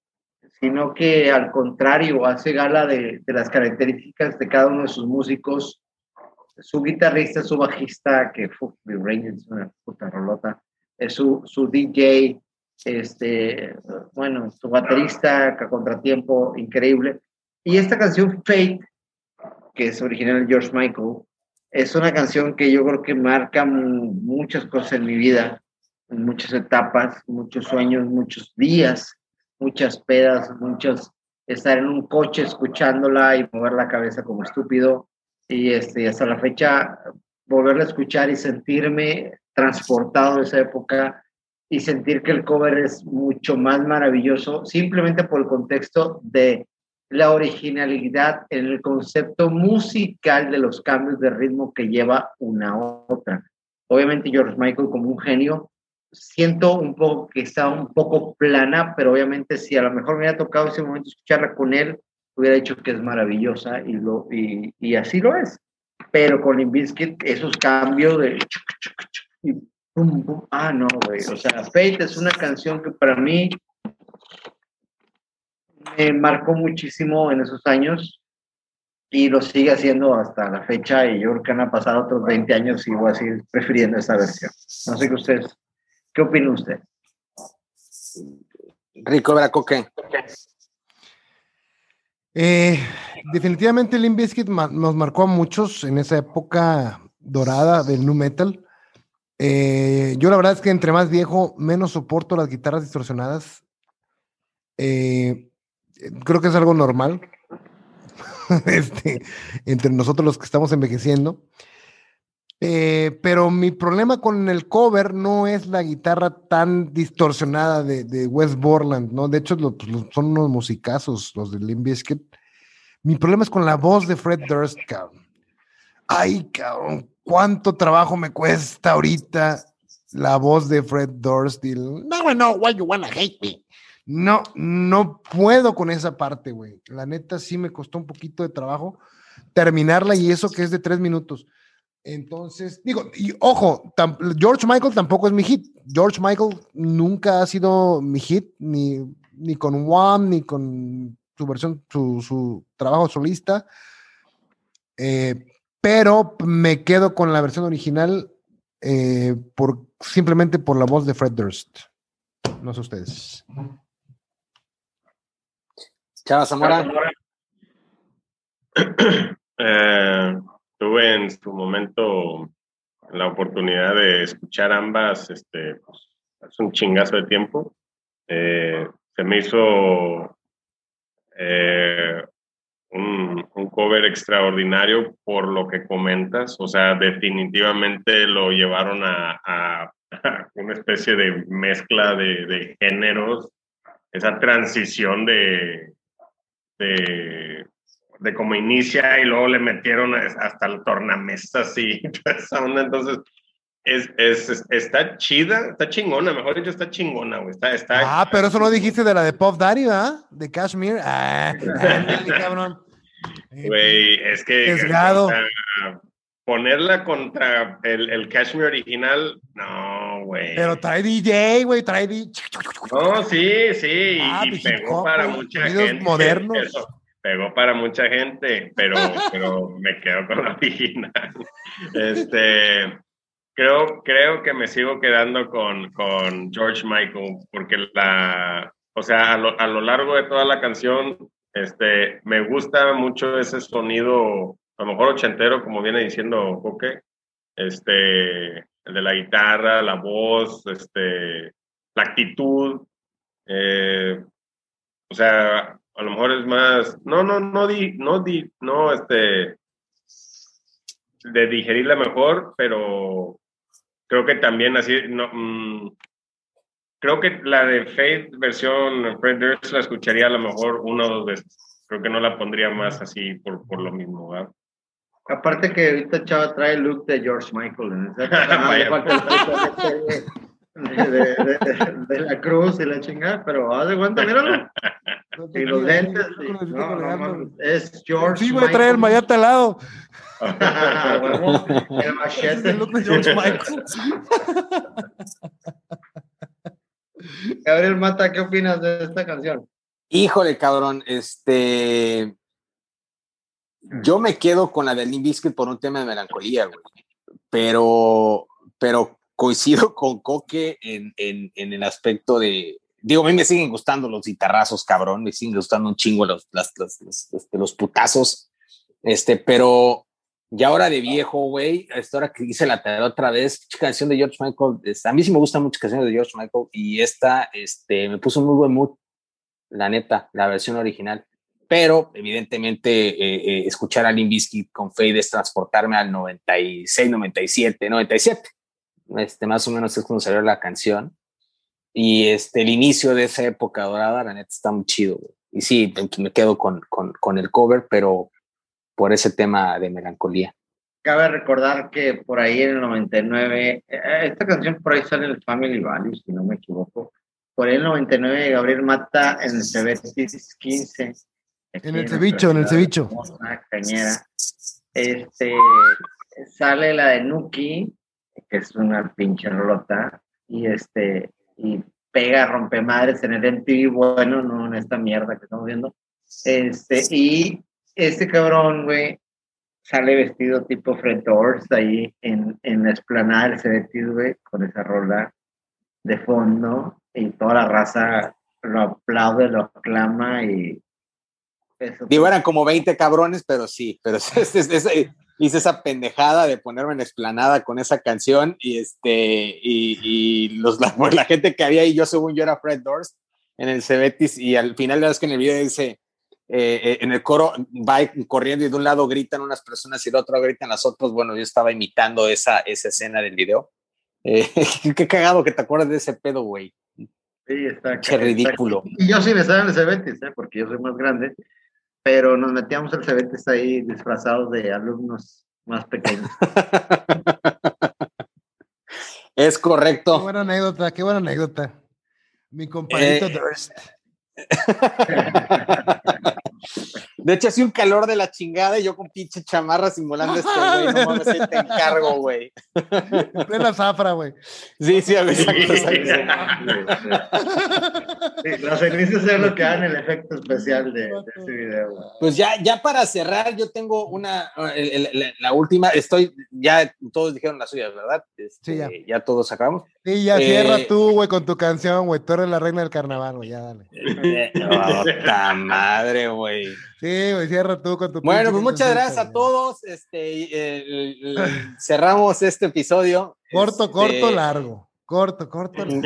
sino que al contrario hace gala de, las características de cada uno de sus músicos, su guitarrista, su bajista, que fue es una puta rolota, es su, su DJ, este, bueno, su baterista, que contratiempo, increíble. Y esta canción Fate, que es original de George Michael, es una canción que yo creo que marca muchas cosas en mi vida, muchas etapas, muchos sueños, muchos días muchas pedas, muchos estar en un coche escuchándola y mover la cabeza como estúpido. Y este, hasta la fecha, volverla a escuchar y sentirme transportado de esa época y sentir que el cover es mucho más maravilloso, simplemente por el contexto de la originalidad en el concepto musical de los cambios de ritmo que lleva una a otra. Obviamente George Michael como un genio siento un poco que está un poco plana, pero obviamente si a lo mejor me hubiera tocado ese momento escucharla con él, hubiera dicho que es maravillosa y, lo, y, y así lo es. Pero con Limbiskit, esos cambios de... Y ah, no, güey. O sea, Fate es una canción que para mí me marcó muchísimo en esos años y lo sigue haciendo hasta la fecha y yo creo que han pasado otros 20 años y voy a seguir prefiriendo esa versión. No sé qué ustedes ¿Qué opina usted? Rico Bracoque. Eh, definitivamente Limp Bizkit nos marcó a muchos en esa época dorada del nu metal. Eh, yo la verdad es que entre más viejo, menos soporto las guitarras distorsionadas. Eh, creo que es algo normal *laughs* este, entre nosotros los que estamos envejeciendo. Eh, pero mi problema con el cover no es la guitarra tan distorsionada de, de West Borland, ¿no? De hecho, pues, son unos musicazos los de Limp Bizkit. Mi problema es con la voz de Fred Durst, cabrón. Ay, cabrón, cuánto trabajo me cuesta ahorita la voz de Fred Durst. no, no, why you wanna hate me. No, no puedo con esa parte, güey. La neta sí me costó un poquito de trabajo terminarla y eso que es de tres minutos. Entonces, digo, y ojo, George Michael tampoco es mi hit. George Michael nunca ha sido mi hit, ni, ni con Wham, ni con su versión, su, trabajo solista. Eh, pero me quedo con la versión original eh, por, simplemente por la voz de Fred Durst. No sé ustedes. Chava Zamora. *clears throat* Eh, tuve en su momento la oportunidad de escuchar ambas, este, pues, hace un chingazo de tiempo. Eh, se me hizo eh, un, un, cover extraordinario por lo que comentas, o sea, definitivamente lo llevaron a, a, *laughs* una especie de mezcla de, de géneros, esa transición de, de de cómo inicia y luego le metieron hasta el tornamesas y *laughs* toda esa onda. Entonces, es, es, está chida, está chingona, mejor dicho, está chingona, güey. Está, está, ah, pero eso no dijiste de la de Pop Daddy, ¿verdad? De Kashmir. Ah, *laughs* cabrón. Güey, es que. ponerla contra el, el Kashmir original, no, güey. Pero trae DJ, güey, trae DJ. No, sí, sí, Ah, y, pegó hip para hop, mucha gente. modernos. pero- pegó para mucha gente, pero, pero me quedo con la original. Este, creo, creo que me sigo quedando con, con George Michael, porque la, o sea, a lo, a lo largo de toda la canción, este, me gusta mucho ese sonido, a lo mejor ochentero, como viene diciendo Coque, este, el de la guitarra, la voz, este, la actitud, eh, o sea, a lo mejor es más, no, no, no, di, no, di, no, este, de digerirla mejor, pero creo que también así, no, mm, creo que la de Faith versión Fred Durst la escucharía a lo mejor una o dos veces. Creo que no la pondría más así por, por lo mismo, ¿verdad? Aparte que ahorita Chava trae el look de George Michael. *laughs* De, de- de- de la cruz y la chingada, pero haz de cuenta, míralo. *laughs* Y los lentes. No, no, es George Sí, güey, trae el mayate al lado. *laughs* El machete. el look de George Michael. Gabriel Mata, ¿qué opinas de esta canción? Híjole, cabrón, este. Yo me quedo con la de Limp Bizkit por un tema de melancolía, güey. Pero, pero coincido *laughs* con Coque en, en, en el aspecto de. Digo, a mí me siguen gustando los guitarrazos, cabrón. Me siguen gustando un chingo los, las- los, este, los putazos. Este, pero ya ahora de viejo, güey, esta hora que hice la tarea otra vez, canción de George Michael. es- a mí sí me gustan muchas canciones de George Michael y esta este, me puso muy buen mood la neta, la versión original. Pero evidentemente eh, eh, escuchar a Limp Bizkit con Fade es transportarme al 96, 97, 97. Este, más o menos es cuando salió la canción. Y este, el inicio de esa época dorada, la neta, está muy chido. Y sí, me quedo con, con, con el cover, pero por ese tema de melancolía. Cabe recordar que por ahí en el 99, eh, esta canción por ahí sale en el Family Values, si no me equivoco. Por ahí en el 99, Gabriel Mata en el Cebetis 15. En el cevicho, en el cevicho. Cañera. Este, sale la de Nuki, que es una pinche rolota, y este, y pega, rompe madres en el MTV, bueno, no en esta mierda que estamos viendo. Este, y este cabrón, güey, sale vestido tipo Fred Durst ahí en, en la esplanada del Cebetis, güey, con esa rola de fondo, y toda la raza lo aplaude, lo aclama y... Eso Digo, eran como 20 cabrones, pero sí, pero es- es- es- es- hice esa pendejada de ponerme en explanada con esa canción y este y, y los, la, pues, *laughs* la gente que había ahí, yo según yo era Fred Durst en el Cebetis y al final es que en el video dice eh, eh, en el coro va corriendo y de un lado gritan unas personas y del otro gritan las otras. Bueno, yo estaba imitando esa, esa escena del video. Eh, *laughs* qué cagado que te acuerdas de ese pedo, güey. Sí, está Qué ridículo. Y yo sí me estaba en el Cebetis, ¿eh? porque yo soy más grande, pero nos metíamos al Cebetis ahí disfrazados de alumnos más pequeños. *laughs* Es Qué correcto. buena anécdota, qué buena anécdota. Mi compadrito Eh, Durst. *laughs* De hecho, hacía un calor de la chingada y yo con pinche chamarra simulando este güey. No mames, ahí te encargo, güey. En plena zafra, güey. Sí, sí, a los cenizas es lo que dan el efecto especial de, de ese video. güey. Pues ya, ya para cerrar, yo tengo una, el- el- la, la última, estoy, ya todos dijeron las suyas, ¿verdad? Este, Sí, ya. ya todos acabamos. Sí, ya Eh, cierra tú, güey, con tu canción, güey. Tú eres la reina del carnaval, güey, ya dale. Puta madre, güey. Sí, güey, cierra tú con tu Bueno, pues muchas gracias a todos. Este, el- el- cerramos este episodio. Corto, Este, corto, largo. Corto, corto, *laughs* largo.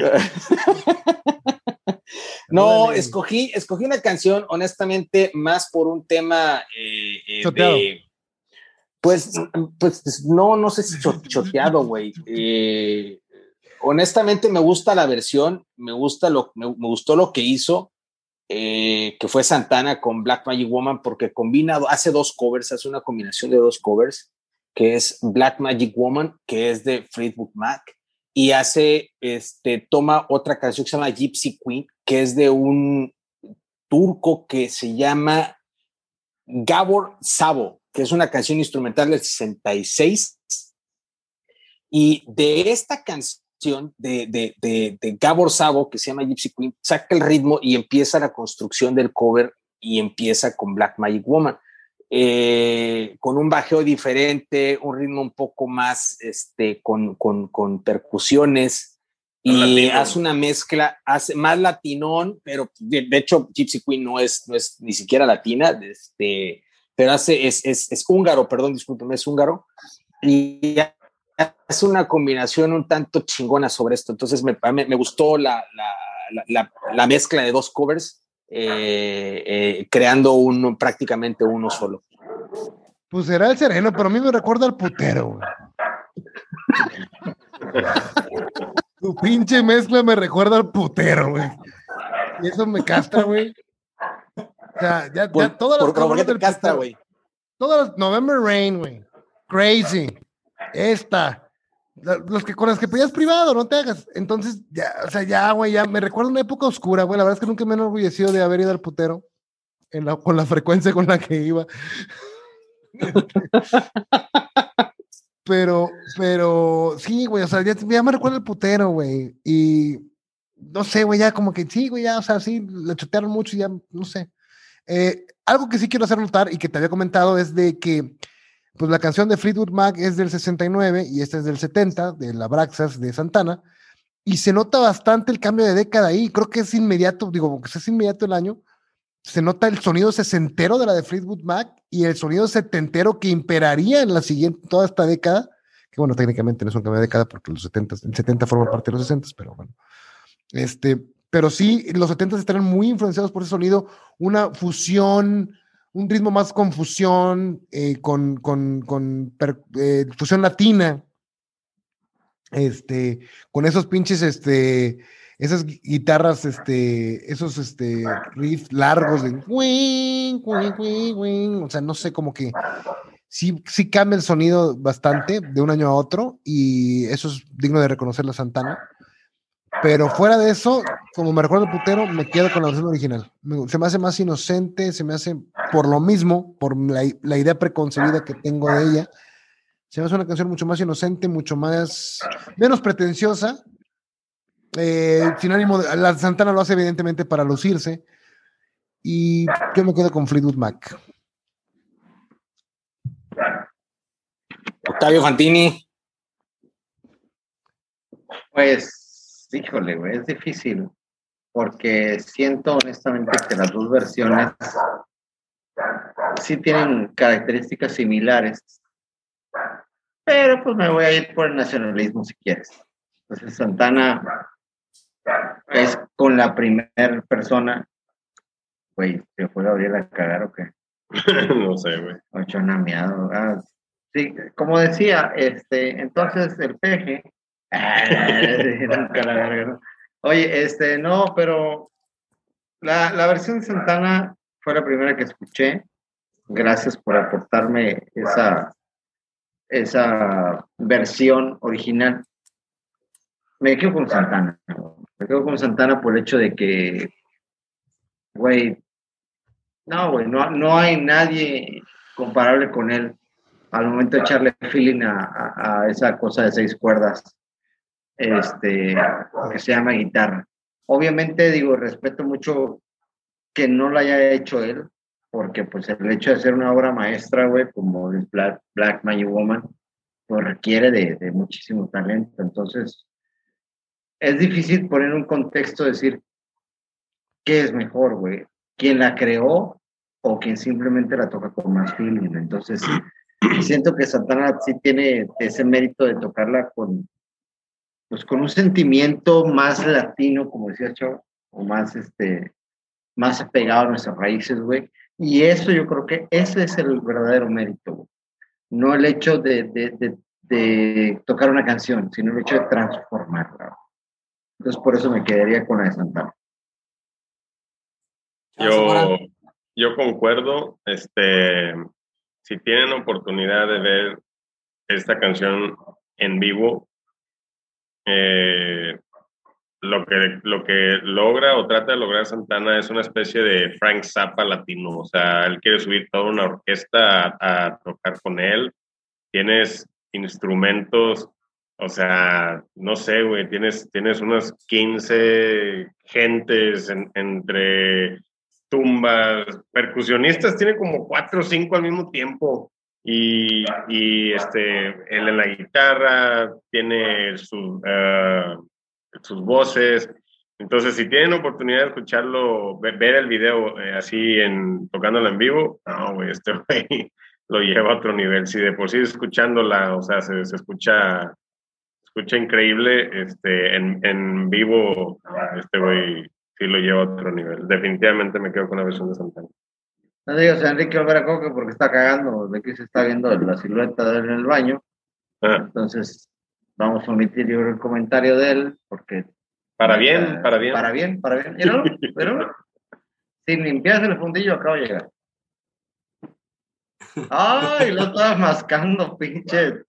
No, escogí, escogí una canción, honestamente, más por un tema eh, eh, de. Pues, pues no, no sé si cho- choteado, güey. Eh, honestamente, me gusta la versión, me gusta lo, me, me gustó lo que hizo, eh, que fue Santana con Black Magic Woman, porque combina, hace dos covers, hace una combinación de dos covers, que es Black Magic Woman, que es de Fleetwood Mac, y hace, este, toma otra canción que se llama Gypsy Queen, que es de un turco que se llama Gabor Sabo, que es una canción instrumental del 66. Y de esta canción canción de, de, de, de, Gabor Sabo que se llama Gypsy Queen, saca el ritmo y empieza la construcción del cover y empieza con Black Magic Woman. Eh, con un bajeo diferente, un ritmo un poco más este, con, con, con percusiones y hace una mezcla, hace más latinón, pero de, hecho Gypsy Queen no es, no es ni siquiera latina, este, pero hace, es, es, es húngaro, perdón, discúlpeme, es húngaro, y es una combinación un tanto chingona sobre esto. Entonces me, me, gustó la, la, la, la, mezcla de dos covers, eh, eh, creando uno, prácticamente uno solo. Pues será el sereno, pero a mí me recuerda al putero. tu pinche mezcla me recuerda al putero, güey. Y eso me castra, güey. O sea, ya, ya todas las por, por castra, güey. Todas las November Rain, güey. Crazy esta, los que con las que pedías privado, no te hagas. Entonces, ya, o sea, ya, güey, ya me recuerda una época oscura, güey. La verdad es que nunca me he enorgullecido de haber ido al putero con la frecuencia con la que iba. *laughs* pero, pero, sí, güey, o sea, ya, me recuerda el putero, güey. Y no sé, güey, ya como que sí, güey, ya, o sea, sí, le chotearon mucho y ya, no sé. Eh, algo que sí quiero hacer notar y que te había comentado es de que pues la canción de Fleetwood Mac es del 69 y esta es del 70, de la Braxas de Santana, y se nota bastante el cambio de década ahí, creo que es inmediato, digo, que es inmediato el año, se nota el sonido sesentero de la de Fleetwood Mac y el sonido setentero que imperaría en la siguiente, toda esta década, que bueno, técnicamente no es un cambio de década porque los 70, el 70 forma parte de los 60, pero bueno, este, pero sí, los 70 estarán muy influenciados por ese sonido, una fusión, un ritmo más con fusión, eh, con, con, con eh, fusión latina, este, con esos pinches, este, esas guitarras, este, esos, este, riffs largos de, o sea, no sé, como que sí, sí cambia el sonido bastante de un año a otro y eso es digno de reconocer la Santana. Pero fuera de eso, como me recuerdo el putero, me quedo con la versión original. Se me hace más inocente, se me hace por lo mismo, por la, la, idea preconcebida que tengo de ella. Se me hace una canción mucho más inocente, mucho más, menos pretenciosa. Eh, sin ánimo, de, la Santana lo hace evidentemente para lucirse. Y yo me quedo con Fleetwood Mac. Octavio Fantini. Pues híjole, güey, es difícil, porque siento honestamente que las dos versiones sí tienen características similares, pero pues me voy a ir por el nacionalismo si quieres. Entonces Santana es con la primera persona, güey, ¿se fue Gabriel a cagar o qué? *laughs* no sé, güey. Ocho nameado. Ah, sí, como decía, este, entonces el peje Oye, este, no, pero la, la versión de Santana fue la primera que escuché. Gracias por aportarme esa, esa versión original. Me quedo con Santana. Me quedo con Santana por el hecho de que, güey, no, güey, no, no hay nadie comparable con él al momento de echarle feeling a, a esa cosa de seis cuerdas este, que se llama guitarra. Obviamente, digo, respeto mucho que no lo haya hecho él, porque pues el hecho de ser una obra maestra, güey, como el Black, Black Magic Woman, pues requiere de, de, muchísimo talento. Entonces, es difícil poner un contexto, decir qué es mejor, güey, quién la creó o quien simplemente la toca con más feeling. Entonces, siento que Santana sí tiene ese mérito de tocarla con, pues con un sentimiento más latino, como decía Chavo, o más, este, más apegado a nuestras raíces, güey. Y eso yo creo que ese es el verdadero mérito, güey. No el hecho de, de, de, tocar una canción, sino el hecho de transformarla. Entonces, por eso me quedaría con la de Santana. Yo, yo concuerdo, este, si tienen oportunidad de ver esta canción en vivo, eh, lo, que, lo que logra o trata de lograr Santana es una especie de Frank Zappa latino, o sea, él quiere subir toda una orquesta a, tocar con él, tienes instrumentos O sea, no sé, güey, tienes, tienes unas 15 gentes entre tumbas, percusionistas, tiene como cuatro o cinco al mismo tiempo. Y, y este, él en la guitarra tiene sus, ah, sus voces. Entonces, si tienen oportunidad de escucharlo, ver, el video eh, así en tocándolo en vivo, no, güey, este *laughs* güey lo lleva a otro nivel. Si de por sí escuchándola, o sea, se, se escucha, escucha increíble, este, en, en vivo, este güey sí lo lleva a otro nivel. Definitivamente me quedo con la versión de Santana. No digas a Enrique Olvera Coque porque está cagando de que se está viendo la silueta de él en el baño. Ah. Entonces, vamos a omitir yo el comentario de él porque. Para bien, para bien. Para bien, para bien. ¿Pero? ¿Pero? Sin limpiarse el fundillo, acabo de llegar. Ay, lo estabas mascando, pinche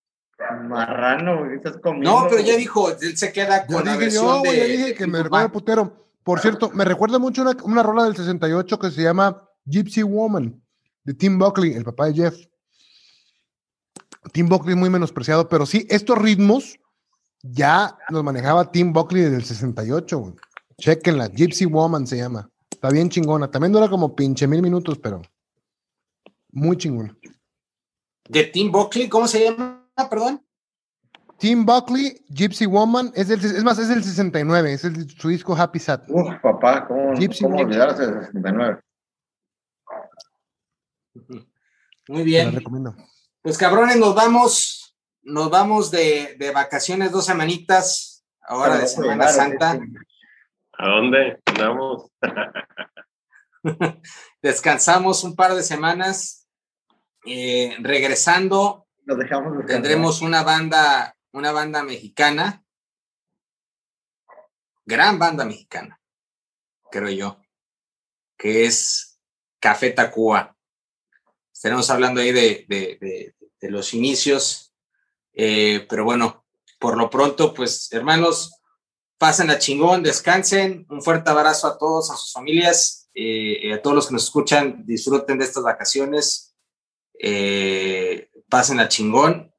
marrano, estás comiendo. No, pero ya dijo, él se queda con la versión de. Ya dije que me recuerda putero. Por cierto, me recuerda mucho una, una rola del 68 que se llama Gypsy Woman, de Tim Buckley, el papá de Jeff. Tim Buckley muy menospreciado, pero sí, estos ritmos ya los manejaba Tim Buckley desde el 68. Chequenla, Gypsy Woman se llama. Está bien chingona. También dura como pinche mil minutos, pero muy chingona. ¿De Tim Buckley? ¿Cómo se llama? Perdón. Tim Buckley, Gypsy Woman, es, es más, es el 69, es el, su disco Happy Sad. Uf, papá, ¿cómo, ¿cómo olvidarse del 69? Muy bien. recomiendo. Pues cabrones, nos vamos, nos vamos de, de vacaciones dos semanitas, ahora de Semana Santa. ¿A dónde andamos? *laughs* Descansamos un par de semanas. Eh, regresando, dejamos tendremos una banda una banda mexicana, gran banda mexicana, creo yo, que es Café Tacuba. Estaremos hablando ahí de, los inicios, eh, pero bueno, por lo pronto, pues hermanos, pasen a chingón, descansen, un fuerte abrazo a todos, a sus familias, eh, a todos los que nos escuchan, disfruten de estas vacaciones, eh, pasen a chingón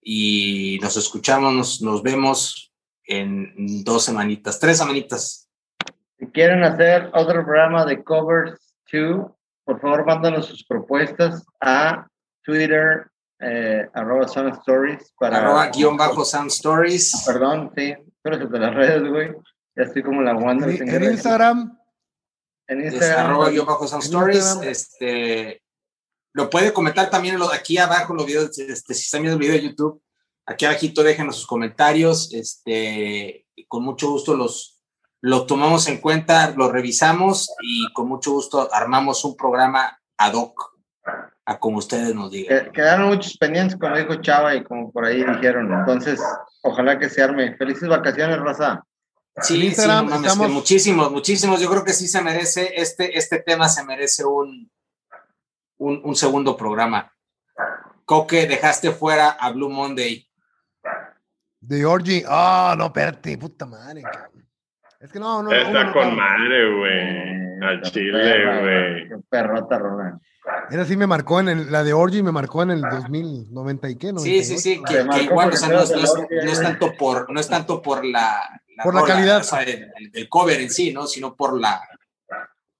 y nos escuchamos, nos, vemos en dos semanitas, tres semanitas. Si quieren hacer otro programa de covers 2, por favor mándanos sus propuestas a Twitter, eh, arroba Sound Stories. Para, arroba guion bajo Sound Stories. Ah, perdón, sí, pero de las redes, güey. Ya estoy como la Wanda. En, en Instagram. En Instagram. arroba guion bajo Sound Stories. Este, lo puede comentar también aquí abajo en los videos, este, si están viendo el video de YouTube, aquí abajito déjenos sus comentarios, este, con mucho gusto los, lo tomamos en cuenta, lo revisamos y con mucho gusto armamos un programa ad hoc a como ustedes nos digan. Quedaron muchos pendientes, como dijo Chava y como por ahí dijeron, entonces ojalá que se arme. Felices vacaciones, Raza. Sí, sí muchísimos, muchísimos. Yo creo que sí se merece, este, este tema se merece un, un, segundo programa. Coque, dejaste fuera a Blue Monday. De Orgy. Ah, no, espérate, puta madre. Es que no, no. Está con madre, güey. Al chile, güey. Perrota, Ronald. Esa sí me marcó en la de Orgy, me marcó en el 2090 y qué, ¿no? Sí, sí, sí, que, igual, o sea, no, es, tanto por, no es tanto por la, por la calidad, o sea, el, cover en sí, ¿no? Sino por la,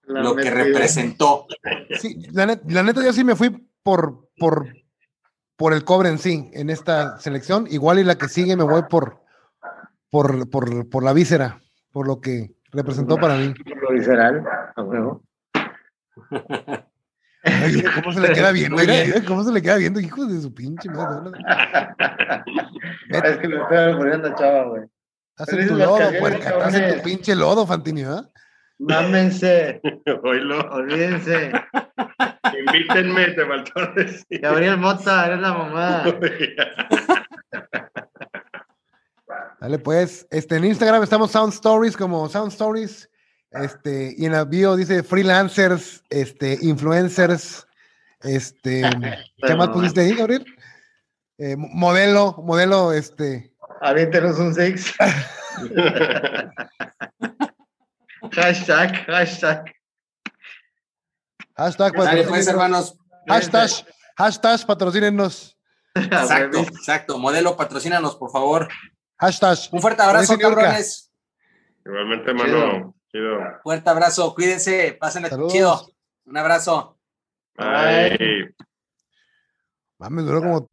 lo que representó. Sí, la, neta, yo sí me fui por, por, por el cobre en sí, en esta selección. Igual y la que sigue me voy por, por, por, por la víscera, por lo que representó para mí. Por lo visceral, a huevo. *laughs* ¿Cómo se le queda viendo? ¿Cómo se le queda viendo? Hijos de su pinche madre. *laughs* es que me estoy muriendo, chava, güey. Haz tu lodo, puerca. Haz tu pinche lodo, Fantini, ¿verdad? Mámense. *laughs* Oílo. Olvídense. Invítenme, te faltó decir. Gabriel Mota, eres la mamá. Dale, pues. Este, en Instagram estamos Sound Stories como Sound Stories. Este, y en la bio dice freelancers, este, influencers. Este, *laughs* ¿qué más pusiste ahí, Gabriel? Eh, modelo, modelo, este. Aviéntenos un six. *laughs* Hashtag, hashtag. Hashtag pues, hermanos. Hashtag, hashtag patrocínenos. *laughs* Exacto, exacto. Modelo, patrocínanos, por favor. Hashtag. Un fuerte abrazo, cabrones. Igualmente, mano. Chido. Fuerte abrazo, cuídense, pásenle chido. Un abrazo. Bye. Mames, duró como